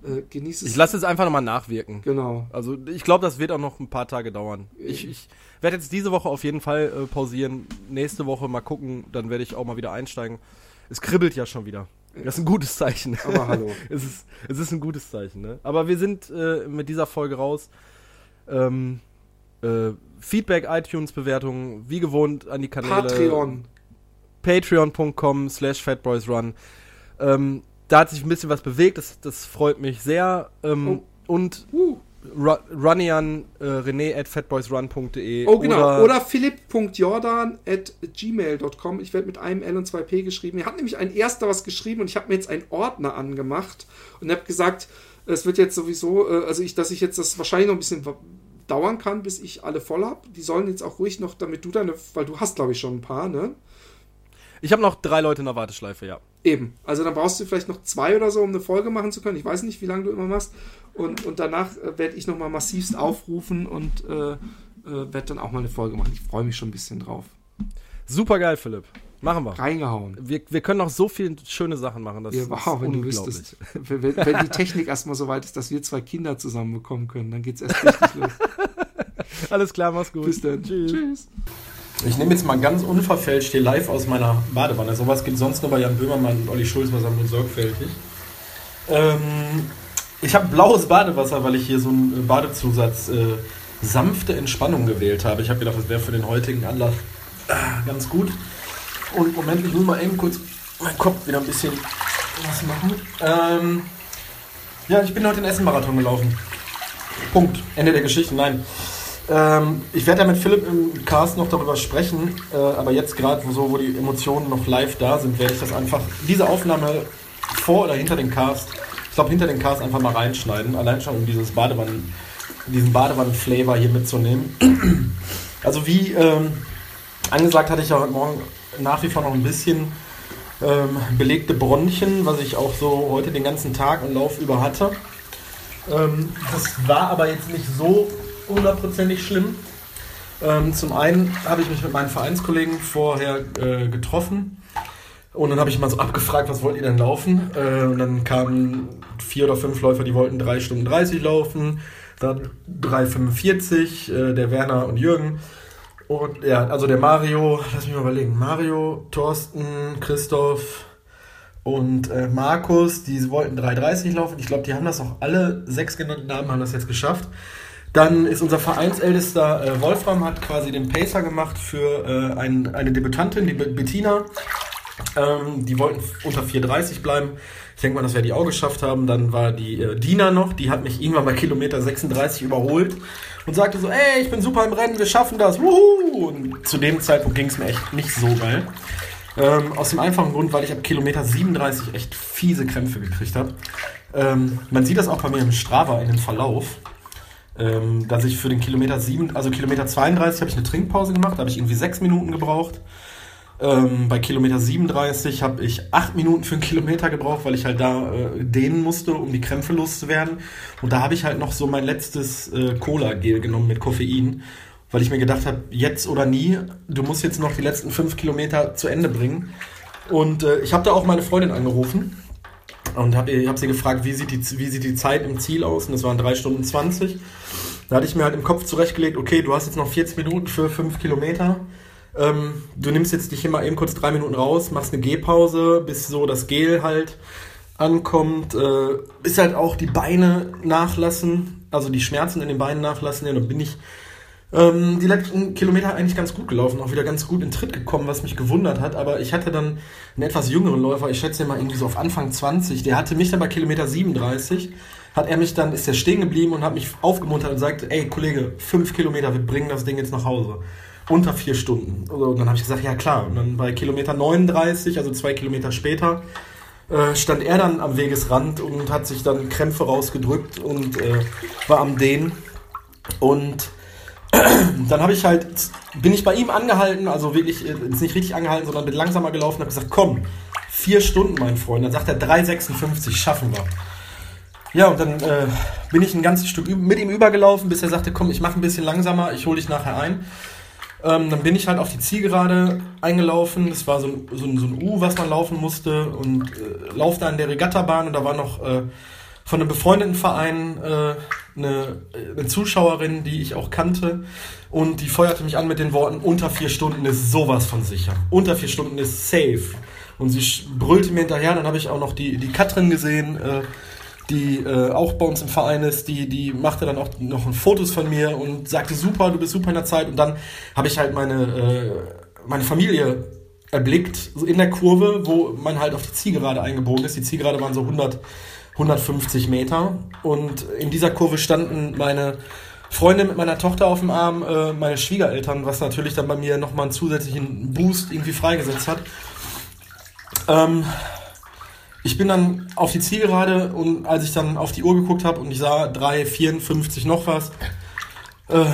Äh, genieß es. Ich lasse es einfach nochmal nachwirken. Genau. Also ich glaube, das wird auch noch ein paar Tage dauern. Ich, ich werde jetzt diese Woche auf jeden Fall pausieren. Nächste Woche mal gucken, dann werde ich auch mal wieder einsteigen. Es kribbelt ja schon wieder. Das ist ein gutes Zeichen. Aber hallo. *laughs* es, ist, es ist ein gutes Zeichen, ne? Aber wir sind äh, mit dieser Folge raus. Ähm, äh, Feedback, iTunes-Bewertungen, wie gewohnt an die Kanäle. Patreon. Patreon.com slash fatboysrun. Ähm, da hat sich ein bisschen was bewegt, das, das freut mich sehr. Ähm, Und Uh. Ru Runnian äh, René at fatboysrun.de. Oh, genau. Oder, philipp.jordan at gmail.com. Ich werde mit einem L und zwei P geschrieben. Er hat nämlich ein erster was geschrieben und ich habe mir jetzt einen Ordner angemacht und habe gesagt, es wird jetzt sowieso, äh, also ich, dass ich jetzt das wahrscheinlich noch ein bisschen dauern kann, bis ich alle voll habe. Die sollen jetzt auch ruhig noch, damit du deine, weil du hast, glaube ich, schon ein paar, ne? Ich habe noch drei Leute in der Warteschleife, ja. Eben. Also dann brauchst du vielleicht noch zwei oder so, um eine Folge machen zu können. Ich weiß nicht, wie lange du immer machst. Und, und danach äh, werde ich nochmal massivst aufrufen und äh, äh, werde dann auch mal eine Folge machen. Ich freue mich schon ein bisschen drauf. Super geil, Philipp. Machen wir. Reingehauen. Wir, wir können noch so viele schöne Sachen machen. Das Ja, ist wow, wenn du unglaublich. wüsstest. *laughs* Wenn, wenn wenn die Technik erstmal so weit ist, dass wir zwei Kinder zusammen bekommen können, dann geht's erst richtig los. *laughs* Alles klar, mach's gut. Bis dann. Tschüss. Tschüss. Ich nehme jetzt mal ganz unverfälscht hier live aus meiner Badewanne. Sowas gibt sonst nur bei Jan Böhmermann und Olli Schulz, was nur sorgfältig. Ähm, ich habe blaues Badewasser, weil ich hier so einen Badezusatz äh, sanfte Entspannung gewählt habe. Ich habe gedacht, das wäre für den heutigen Anlass äh, ganz gut. Und Moment, ich muss mal eben kurz meinen Kopf wieder ein bisschen was machen. Ähm, ja, ich bin heute den Essen-Marathon gelaufen. Punkt. Ende der Geschichte. Nein. Ähm, ich werde ja mit Philipp im Cast noch darüber sprechen, äh, aber jetzt gerade, so, wo die Emotionen noch live da sind, werde ich das einfach, diese Aufnahme vor oder hinter den Cast, glaube hinter den Cast einfach mal reinschneiden, allein schon um dieses Badewannen, diesen Badewannen-Flavor hier mitzunehmen. also wie ähm, angesagt hatte ich ja heute Morgen nach wie vor noch ein bisschen ähm, belegte Bronchien, was ich auch so heute den ganzen Tag und Lauf über hatte. Ähm, das war aber jetzt nicht so hundertprozentig schlimm. Ähm, zum einen habe ich mich mit meinen Vereinskollegen vorher äh, getroffen und dann habe ich mal so abgefragt, was wollt ihr denn laufen? Äh, und dann kamen vier oder fünf Läufer, die wollten 3 Stunden 30 laufen, dann 3,45, äh, der Werner und Jürgen. Und ja, also der Mario, lass mich mal überlegen, Mario, Thorsten, Christoph und äh, Markus, die wollten 3,30 laufen. Ich glaube, die haben das auch alle sechs genannten Namen haben das jetzt geschafft. Dann ist unser Vereinsältester äh, Wolfram, hat quasi den Pacer gemacht für äh, ein, eine Debütantin, die Bettina. Ähm, die wollten unter 4,30 bleiben. Ich denke mal, dass wir die auch geschafft haben. Dann war die äh, Dina noch, die hat mich irgendwann bei Kilometer 36 überholt und sagte so, ey, ich bin super im Rennen, wir schaffen das, wuhu! Und zu dem Zeitpunkt ging es mir echt nicht so geil. Ähm, aus dem einfachen Grund, weil ich ab Kilometer 37 echt fiese Krämpfe gekriegt habe. Ähm, man sieht das auch bei mir im Strava in dem Verlauf ähm, dass ich für den Kilometer 7, also Kilometer 32 habe ich eine Trinkpause gemacht, da habe ich irgendwie sechs Minuten gebraucht. Ähm, bei Kilometer 37 habe ich acht Minuten für einen Kilometer gebraucht, weil ich halt da äh, dehnen musste, um die Krämpfe loszuwerden. Und da habe ich halt noch so mein letztes äh, Cola-Gel genommen mit Koffein, weil ich mir gedacht habe, jetzt oder nie, du musst jetzt noch die letzten fünf Kilometer zu Ende bringen. Und äh, ich habe da auch meine Freundin angerufen und habe hab sie gefragt, wie sieht, die, wie sieht die Zeit im Ziel aus? Und das waren 3 Stunden 20. Da hatte ich mir halt im Kopf zurechtgelegt, okay, du hast jetzt noch 40 Minuten für 5 Kilometer. Ähm, du nimmst jetzt dich immer eben kurz 3 Minuten raus, machst eine Gehpause, bis so das Gel halt ankommt. Äh, bis halt auch die Beine nachlassen, also die Schmerzen in den Beinen nachlassen. Ja, dann bin ich ähm, die letzten Kilometer eigentlich ganz gut gelaufen, auch wieder ganz gut in Tritt gekommen, was mich gewundert hat. Aber ich hatte dann einen etwas jüngeren Läufer, ich schätze mal irgendwie so auf Anfang 20, der hatte mich dann bei Kilometer 37, hat er mich dann, ist er stehen geblieben und hat mich aufgemuntert und sagt, ey Kollege, fünf Kilometer, wir bringen das Ding jetzt nach Hause. Unter vier Stunden. Und dann habe ich gesagt, ja klar. Und dann bei Kilometer 39, also zwei Kilometer später, äh, stand er dann am Wegesrand und hat sich dann Krämpfe rausgedrückt und äh, war am Dehnen. Und *clears throat* dann habe ich halt, bin ich bei ihm angehalten, also wirklich, äh, ist nicht richtig angehalten, sondern bin langsamer gelaufen und habe gesagt, komm, vier Stunden, mein Freund. Dann sagt er 3,56, schaffen wir. Ja, und dann äh, bin ich ein ganzes Stück mit ihm übergelaufen, bis er sagte, komm, ich mache ein bisschen langsamer, ich hole dich nachher ein. Ähm, dann bin ich halt auf die Zielgerade eingelaufen. Das war so ein, so ein, so ein U, was man laufen musste. Und äh, lauf da in der Regattabahn und da war noch äh, von einem befreundeten Verein äh, eine, eine Zuschauerin, die ich auch kannte. Und die feuerte mich an mit den Worten, unter vier Stunden ist sowas von sicher. Unter vier Stunden ist safe. Und sie brüllte mir hinterher. Dann habe ich auch noch die, die Katrin gesehen, äh, die äh, auch bei uns im Verein ist. Die, die machte dann auch noch Fotos von mir und sagte, super, du bist super in der Zeit. Und dann habe ich halt meine, äh, meine Familie erblickt, so in der Kurve, wo man halt auf die Zielgerade eingebogen ist. Die Zielgerade waren so 100 150 Meter. Und in dieser Kurve standen meine Freundin mit meiner Tochter auf dem Arm, äh, meine Schwiegereltern, was natürlich dann bei mir nochmal einen zusätzlichen Boost irgendwie freigesetzt hat. Ähm, ich bin dann auf die Zielgerade und als ich dann auf die Uhr geguckt habe und ich sah 3,54 noch was, äh,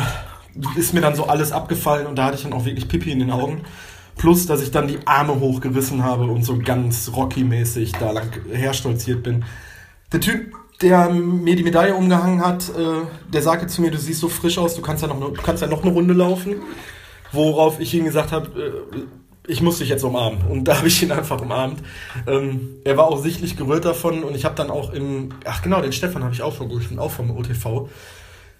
ist mir dann so alles abgefallen und da hatte ich dann auch wirklich Pipi in den Augen. Plus, dass ich dann die Arme hochgerissen habe und so ganz Rocky-mäßig da lang herstolziert bin. Der Typ, der mir die Medaille umgehangen hat, äh, der sagte zu mir, du siehst so frisch aus, du kannst ja noch, ne, kannst ja noch eine Runde laufen. Worauf ich ihm gesagt habe, äh, ich muss dich jetzt umarmen. Und da habe ich ihn einfach umarmt. Ähm, er war auch sichtlich gerührt davon und ich habe dann auch im, ach genau, den Stefan habe ich auch vergessen, auch vom OTV.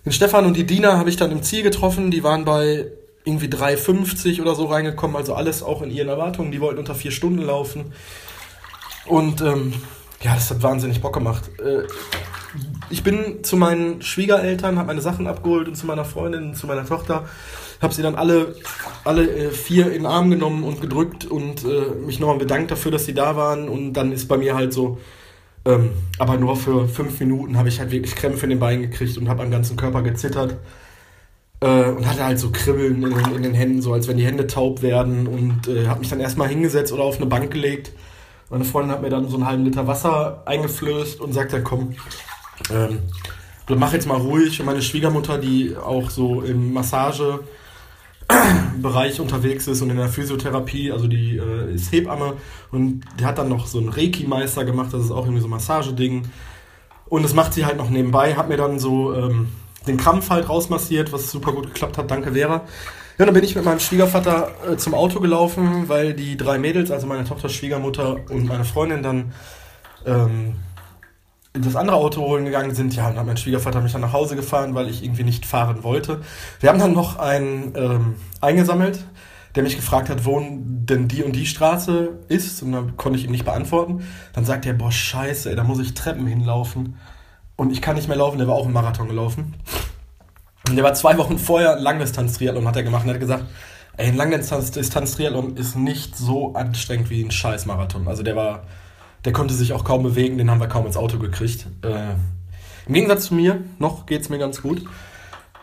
Den Stefan und die Dina habe ich dann im Ziel getroffen, die waren bei irgendwie 3,50 oder so reingekommen, also alles auch in ihren Erwartungen. Die wollten unter vier Stunden laufen. Und ähm, ja, das hat wahnsinnig Bock gemacht. Äh, ich bin zu meinen Schwiegereltern, habe meine Sachen abgeholt und zu meiner Freundin, zu meiner Tochter. Habe sie dann alle, alle äh, vier in den Arm genommen und gedrückt und äh, mich nochmal bedankt dafür, dass sie da waren. Und dann ist bei mir halt so, ähm, aber nur für fünf Minuten habe ich halt wirklich Krämpfe in den Beinen gekriegt und habe am ganzen Körper gezittert. Äh, und hatte halt so Kribbeln in, in, den Händen, so als wenn die Hände taub werden. Und äh, habe mich dann erstmal hingesetzt oder auf eine Bank gelegt. Meine Freundin hat mir dann so einen halben Liter Wasser eingeflößt und sagte, komm, ähm, mach jetzt mal ruhig. Und meine Schwiegermutter, die auch so im *clears throat* Massagebereich unterwegs ist und in der Physiotherapie, also die äh, ist Hebamme und die hat dann noch so einen Reiki-Meister gemacht, das ist auch irgendwie so ein Massageding. Und das macht sie halt noch nebenbei, hat mir dann so ähm, den Krampf halt rausmassiert, was super gut geklappt hat. Danke, Vera. Ja, dann bin ich mit meinem Schwiegervater äh, zum Auto gelaufen, weil die drei Mädels, also meine Tochter, Schwiegermutter und meine Freundin dann ähm, das andere Auto holen gegangen sind. Ja, und dann hat mein Schwiegervater mich dann nach Hause gefahren, weil ich irgendwie nicht fahren wollte. Wir haben dann noch einen ähm, eingesammelt, der mich gefragt hat, wo denn die und die Straße ist. Und dann konnte ich ihm nicht beantworten. Dann sagt er, boah, scheiße, ey, da muss ich Treppen hinlaufen. Und ich kann nicht mehr laufen, der war auch im Marathon gelaufen. Und der war zwei Wochen vorher Langdistanz-Triathlon, hat er gemacht. Und er hat gesagt, ey, ein Langdistanz-Triathlon ist nicht so anstrengend wie ein Scheiß-Marathon. Also der war der konnte sich auch kaum bewegen, den haben wir kaum ins Auto gekriegt. Äh, Im Gegensatz zu mir, noch geht es mir ganz gut.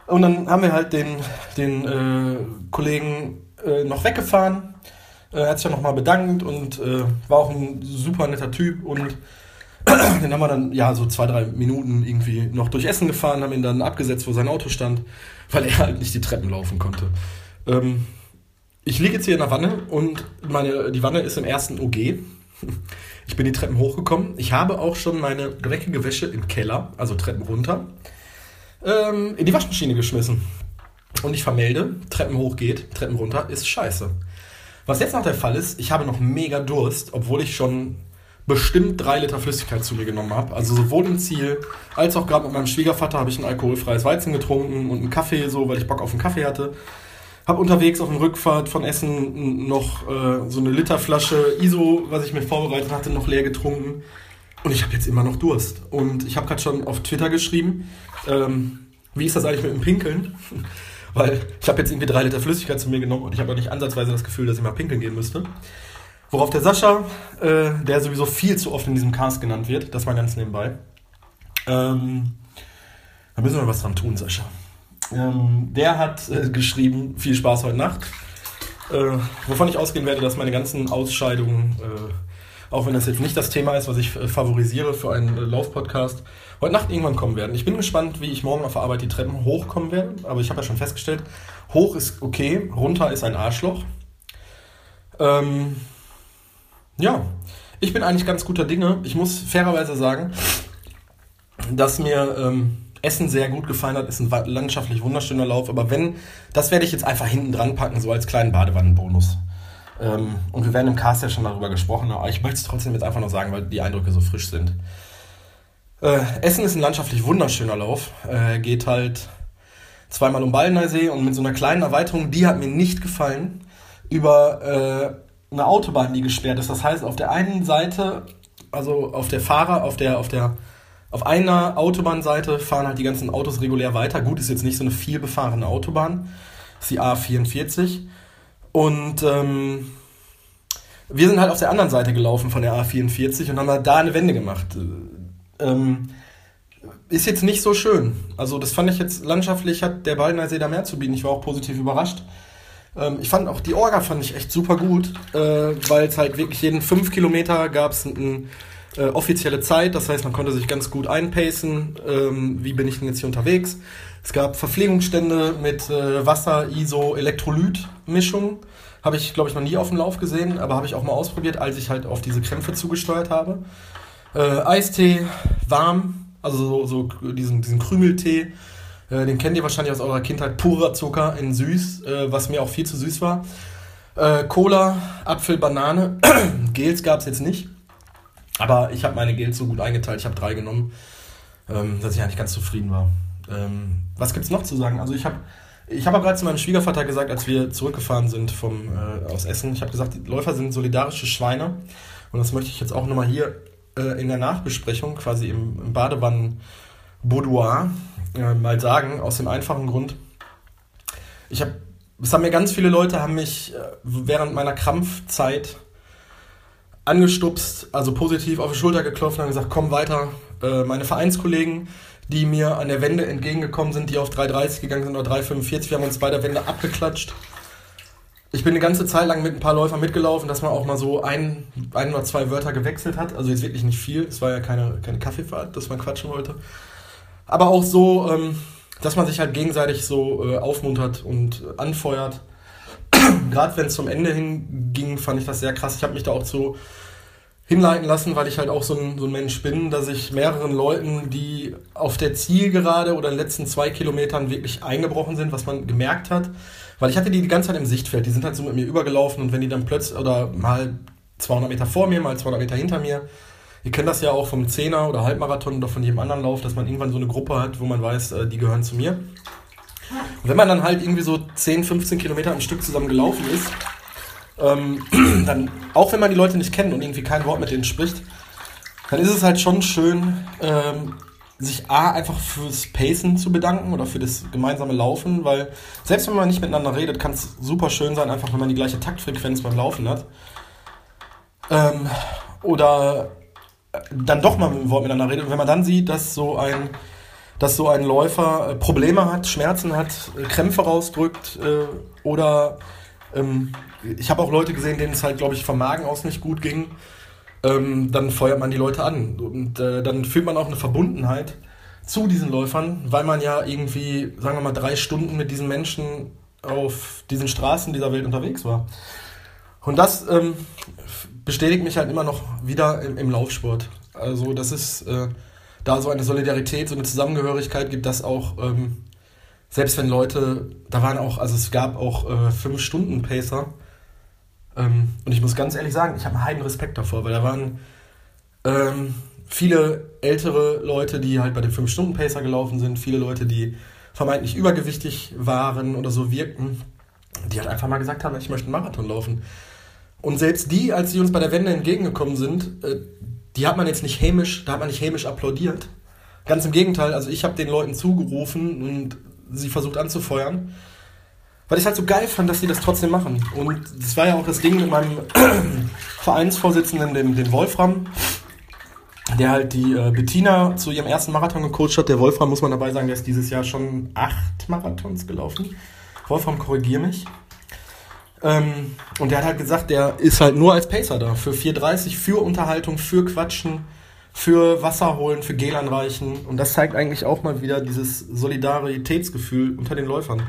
Und dann haben wir halt den, den äh, Kollegen äh, noch weggefahren. Äh, er hat sich dann nochmal bedankt und äh, war auch ein super netter Typ. Und *clears throat* den haben wir dann ja so zwei, drei Minuten irgendwie noch durch Essen gefahren, haben ihn dann abgesetzt, wo sein Auto stand, weil er halt nicht die Treppen laufen konnte. Ähm, ich liege jetzt hier in der Wanne und meine, die Wanne ist im ersten OG. Ich bin die Treppen hochgekommen. Ich habe auch schon meine dreckige Wäsche im Keller, also Treppen runter, ähm, in die Waschmaschine geschmissen. Und ich vermelde, Treppen hoch geht, Treppen runter ist scheiße. Was jetzt noch der Fall ist, ich habe noch mega Durst, obwohl ich schon bestimmt drei Liter Flüssigkeit zu mir genommen habe. Also sowohl im Ziel als auch gerade mit meinem Schwiegervater habe ich ein alkoholfreies Weizen getrunken und einen Kaffee, so weil ich Bock auf einen Kaffee hatte. Hab unterwegs auf dem Rückfahrt von Essen noch äh, so eine Literflasche ISO, was ich mir vorbereitet hatte, noch leer getrunken. Und ich habe jetzt immer noch Durst. Und ich habe gerade schon auf Twitter geschrieben, ähm, wie ist das eigentlich mit dem Pinkeln? *laughs* Weil ich habe jetzt irgendwie drei Liter Flüssigkeit zu mir genommen und ich habe auch nicht ansatzweise das Gefühl, dass ich mal pinkeln gehen müsste. Worauf der Sascha, äh, der sowieso viel zu oft in diesem Cast genannt wird, das mal ganz nebenbei. Ähm, da müssen wir was dran tun, Sascha. Ähm, der hat äh, geschrieben, viel Spaß heute Nacht. Äh, wovon ich ausgehen werde, dass meine ganzen Ausscheidungen, äh, auch wenn das jetzt nicht das Thema ist, was ich äh, favorisiere für einen äh, Laufpodcast, heute Nacht irgendwann kommen werden. Ich bin gespannt, wie ich morgen auf der Arbeit die Treppen hochkommen werde, aber ich habe ja schon festgestellt, hoch ist okay, runter ist ein Arschloch. Ähm, ja, ich bin eigentlich ganz guter Dinge. Ich muss fairerweise sagen, dass mir ähm, Essen sehr gut gefallen hat, ist ein landschaftlich wunderschöner Lauf. Aber wenn, das werde ich jetzt einfach hinten dran packen, so als kleinen Badewannenbonus. Ähm, und wir werden im Cast ja schon darüber gesprochen, aber ich möchte es trotzdem jetzt einfach noch sagen, weil die Eindrücke so frisch sind. Äh, Essen ist ein landschaftlich wunderschöner Lauf. Äh, geht halt zweimal um Balleneysee und mit so einer kleinen Erweiterung, die hat mir nicht gefallen, über äh, eine Autobahn, die gesperrt ist. Das heißt, auf der einen Seite, also auf der Fahrer, auf der, auf der auf einer Autobahnseite fahren halt die ganzen Autos regulär weiter. Gut, ist jetzt nicht so eine viel befahrene Autobahn. Das ist die A44. Und ähm, wir sind halt auf der anderen Seite gelaufen von der A44 und haben halt da eine Wende gemacht. Ähm, ist jetzt nicht so schön. Also das fand ich jetzt landschaftlich, hat der Baldeneysee da mehr zu bieten. Ich war auch positiv überrascht. Ähm, ich fand auch die Orga fand ich echt super gut, äh, weil es halt wirklich jeden fünf Kilometer gab es ein äh, offizielle Zeit, das heißt, man konnte sich ganz gut einpacen, ähm, wie bin ich denn jetzt hier unterwegs. Es gab Verpflegungsstände mit äh, Wasser, ISO, Elektrolyt-Mischung. Habe ich, glaube ich, noch nie auf dem Lauf gesehen, aber habe ich auch mal ausprobiert, als ich halt auf diese Krämpfe zugesteuert habe. Äh, Eistee, warm, also so, so diesen, diesen Krümeltee, äh, den kennt ihr wahrscheinlich aus eurer Kindheit, purer Zucker in süß, äh, was mir auch viel zu süß war. Äh, Cola, Apfel, Banane, *clears throat* Gels gab es jetzt nicht. Aber ich habe meine Geld so gut eingeteilt, ich habe drei genommen, ähm, dass ich eigentlich ganz zufrieden war. Ähm, was es noch zu sagen? Also ich habe Ich habe gerade zu meinem Schwiegervater gesagt, als wir zurückgefahren sind vom, äh, aus Essen, ich habe gesagt, die Läufer sind solidarische Schweine. Und das möchte ich jetzt auch nochmal hier äh, in der Nachbesprechung, quasi im, im Badewannen-Boudoir, äh, mal sagen, aus dem einfachen Grund. Ich habe, es haben mir ganz viele Leute, haben mich äh, während meiner Krampfzeit angestupst, also positiv auf die Schulter geklopft und haben gesagt, komm weiter. Äh, meine Vereinskollegen, die mir an der Wende entgegengekommen sind, die auf 3,30 gegangen sind oder 3,45, wir haben uns bei der Wende abgeklatscht. Ich bin eine ganze Zeit lang mit ein paar Läufern mitgelaufen, dass man auch mal so ein, ein oder zwei Wörter gewechselt hat. Also jetzt wirklich nicht viel. Es war ja keine, keine Kaffeefahrt, dass man quatschen wollte. Aber auch so, ähm, dass man sich halt gegenseitig so äh, aufmuntert und anfeuert. *clears throat* Gerade wenn es zum Ende hinging, fand ich das sehr krass. Ich habe mich da auch so hinleiten lassen, weil ich halt auch so ein, so ein Mensch bin, dass ich mehreren Leuten, die auf der Zielgerade oder in den letzten zwei Kilometern wirklich eingebrochen sind, was man gemerkt hat, weil ich hatte die die ganze Zeit im Sichtfeld, die sind halt so mit mir übergelaufen und wenn die dann plötzlich, oder mal 200 Meter vor mir, mal 200 Meter hinter mir, ihr kennt das ja auch vom Zehner oder Halbmarathon oder von jedem anderen Lauf, dass man irgendwann so eine Gruppe hat, wo man weiß, äh, die gehören zu mir. Und wenn man dann halt irgendwie so 10, 15 Kilometer am Stück zusammen gelaufen ist, ähm, *clears throat* dann, auch wenn man die Leute nicht kennt und irgendwie kein Wort mit denen spricht, dann ist es halt schon schön, ähm, sich A, einfach fürs Pacen zu bedanken oder für das gemeinsame Laufen, weil selbst wenn man nicht miteinander redet, kann es super schön sein, einfach wenn man die gleiche Taktfrequenz beim Laufen hat. Ähm, oder äh, dann doch mal mit dem Wort miteinander redet und wenn man dann sieht, dass so ein dass so ein Läufer äh, Probleme hat, Schmerzen hat, äh, Krämpfe rausdrückt äh, oder ähm, ich habe auch Leute gesehen, denen es halt, glaube ich, vom Magen aus nicht gut ging. Ähm, dann feuert man die Leute an und äh, dann fühlt man auch eine Verbundenheit zu diesen Läufern, weil man ja irgendwie, sagen wir mal, drei Stunden mit diesen Menschen auf diesen Straßen dieser Welt unterwegs war. Und das ähm, bestätigt mich halt immer noch wieder im, im Laufsport. Also das ist äh, da so eine Solidarität, so eine Zusammengehörigkeit gibt, das auch ähm, selbst wenn Leute, da waren auch, also es gab auch äh, 5-Stunden-Pacer. Ähm, und ich muss ganz ehrlich sagen, ich habe einen heiden Respekt davor, weil da waren ähm, viele ältere Leute, die halt bei dem 5-Stunden-Pacer gelaufen sind, viele Leute, die vermeintlich übergewichtig waren oder so wirkten, die halt einfach mal gesagt haben, ich möchte einen Marathon laufen. Und selbst die, als sie uns bei der Wende entgegengekommen sind, äh, die hat man jetzt nicht hämisch, da hat man nicht hämisch applaudiert. Ganz im Gegenteil, also ich habe den Leuten zugerufen und sie versucht anzufeuern. Weil ich halt so geil fand, dass sie das trotzdem machen. Und das war ja auch das Ding mit meinem *clears throat* Vereinsvorsitzenden, dem, dem Wolfram, der halt die äh, Bettina zu ihrem ersten Marathon gecoacht hat. Der Wolfram, muss man dabei sagen, der ist dieses Jahr schon acht Marathons gelaufen. Wolfram, korrigier mich. Ähm, und der hat halt gesagt, der ist halt nur als Pacer da. Für 4,30, für Unterhaltung, für Quatschen für Wasser holen, für Gel anreichen. Und das zeigt eigentlich auch mal wieder dieses Solidaritätsgefühl unter den Läufern.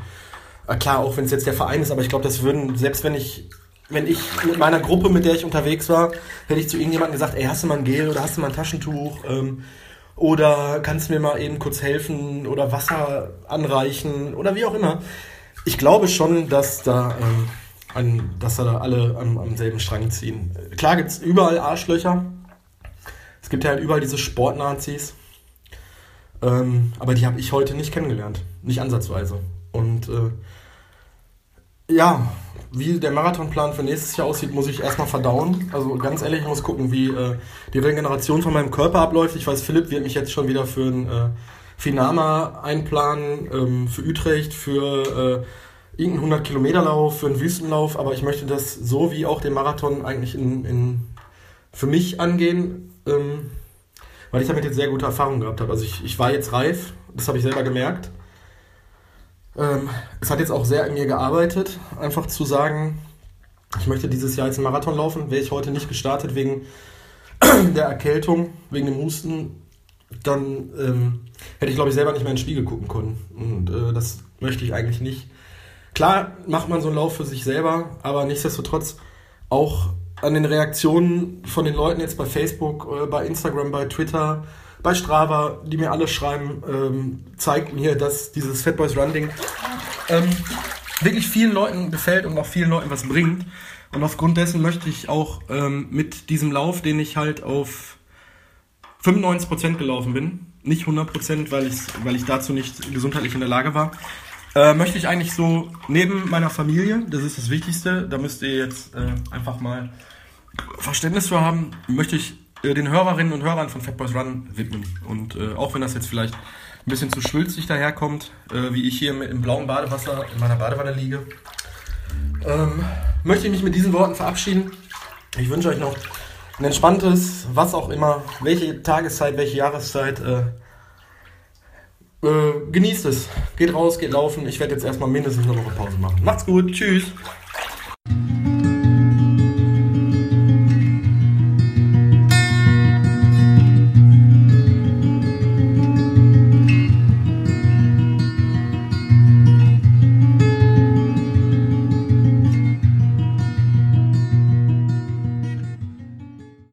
Äh, klar, auch wenn es jetzt der Verein ist, aber ich glaube, das würden, selbst wenn ich, wenn ich mit meiner Gruppe, mit der ich unterwegs war, hätte ich zu irgendjemandem gesagt, ey, hast du mal ein Gel oder hast du mal ein Taschentuch? Ähm, oder kannst du mir mal eben kurz helfen oder Wasser anreichen oder wie auch immer. Ich glaube schon, dass da, ähm, an, dass da alle am, am selben Strang ziehen. Klar gibt es überall Arschlöcher, es gibt ja halt überall diese Sportnazis. Ähm, aber die habe ich heute nicht kennengelernt. Nicht ansatzweise. Und äh, ja, wie der Marathonplan für nächstes Jahr aussieht, muss ich erstmal verdauen. Also ganz ehrlich, ich muss gucken, wie äh, die Regeneration von meinem Körper abläuft. Ich weiß, Philipp wird mich jetzt schon wieder für ein äh, Finama einplanen, ähm, für Utrecht, für äh, irgendeinen 100 Kilometer Lauf, für einen Wüstenlauf. Aber ich möchte das so wie auch den Marathon eigentlich in, in für mich angehen ähm, weil ich damit jetzt sehr gute Erfahrungen gehabt habe. Also ich, ich war jetzt reif, das habe ich selber gemerkt. Ähm, es hat jetzt auch sehr in mir gearbeitet, einfach zu sagen, ich möchte dieses Jahr jetzt einen Marathon laufen. Wäre ich heute nicht gestartet wegen *clears throat* der Erkältung, wegen dem Husten, dann ähm, hätte ich, glaube ich, selber nicht mehr in den Spiegel gucken können. Und äh, das möchte ich eigentlich nicht. Klar macht man so einen Lauf für sich selber, aber nichtsdestotrotz auch an den Reaktionen von den Leuten jetzt bei Facebook, äh, bei Instagram, bei Twitter, bei Strava, die mir alle schreiben, ähm, zeigt mir, dass dieses Fat Boys Run Ding ähm, wirklich vielen Leuten gefällt und auch vielen Leuten was bringt. Und aufgrund dessen möchte ich auch ähm, mit diesem Lauf, den ich halt auf 95% gelaufen bin, nicht 100%, weil ich, weil ich dazu nicht gesundheitlich in der Lage war, äh, möchte ich eigentlich so neben meiner Familie, das ist das Wichtigste, da müsst ihr jetzt äh, einfach mal Verständnis für haben, möchte ich äh, den Hörerinnen und Hörern von Fatboys Run widmen. Und äh, auch wenn das jetzt vielleicht ein bisschen zu schwülzig daherkommt, äh, wie ich hier mit, im blauen Badewasser in meiner Badewanne liege, ähm, möchte ich mich mit diesen Worten verabschieden. Ich wünsche euch noch ein entspanntes, was auch immer, welche Tageszeit, welche Jahreszeit. Äh, genießt es. Geht raus, geht laufen. Ich werde jetzt erstmal mindestens eine Woche Pause machen. Macht's gut. Tschüss.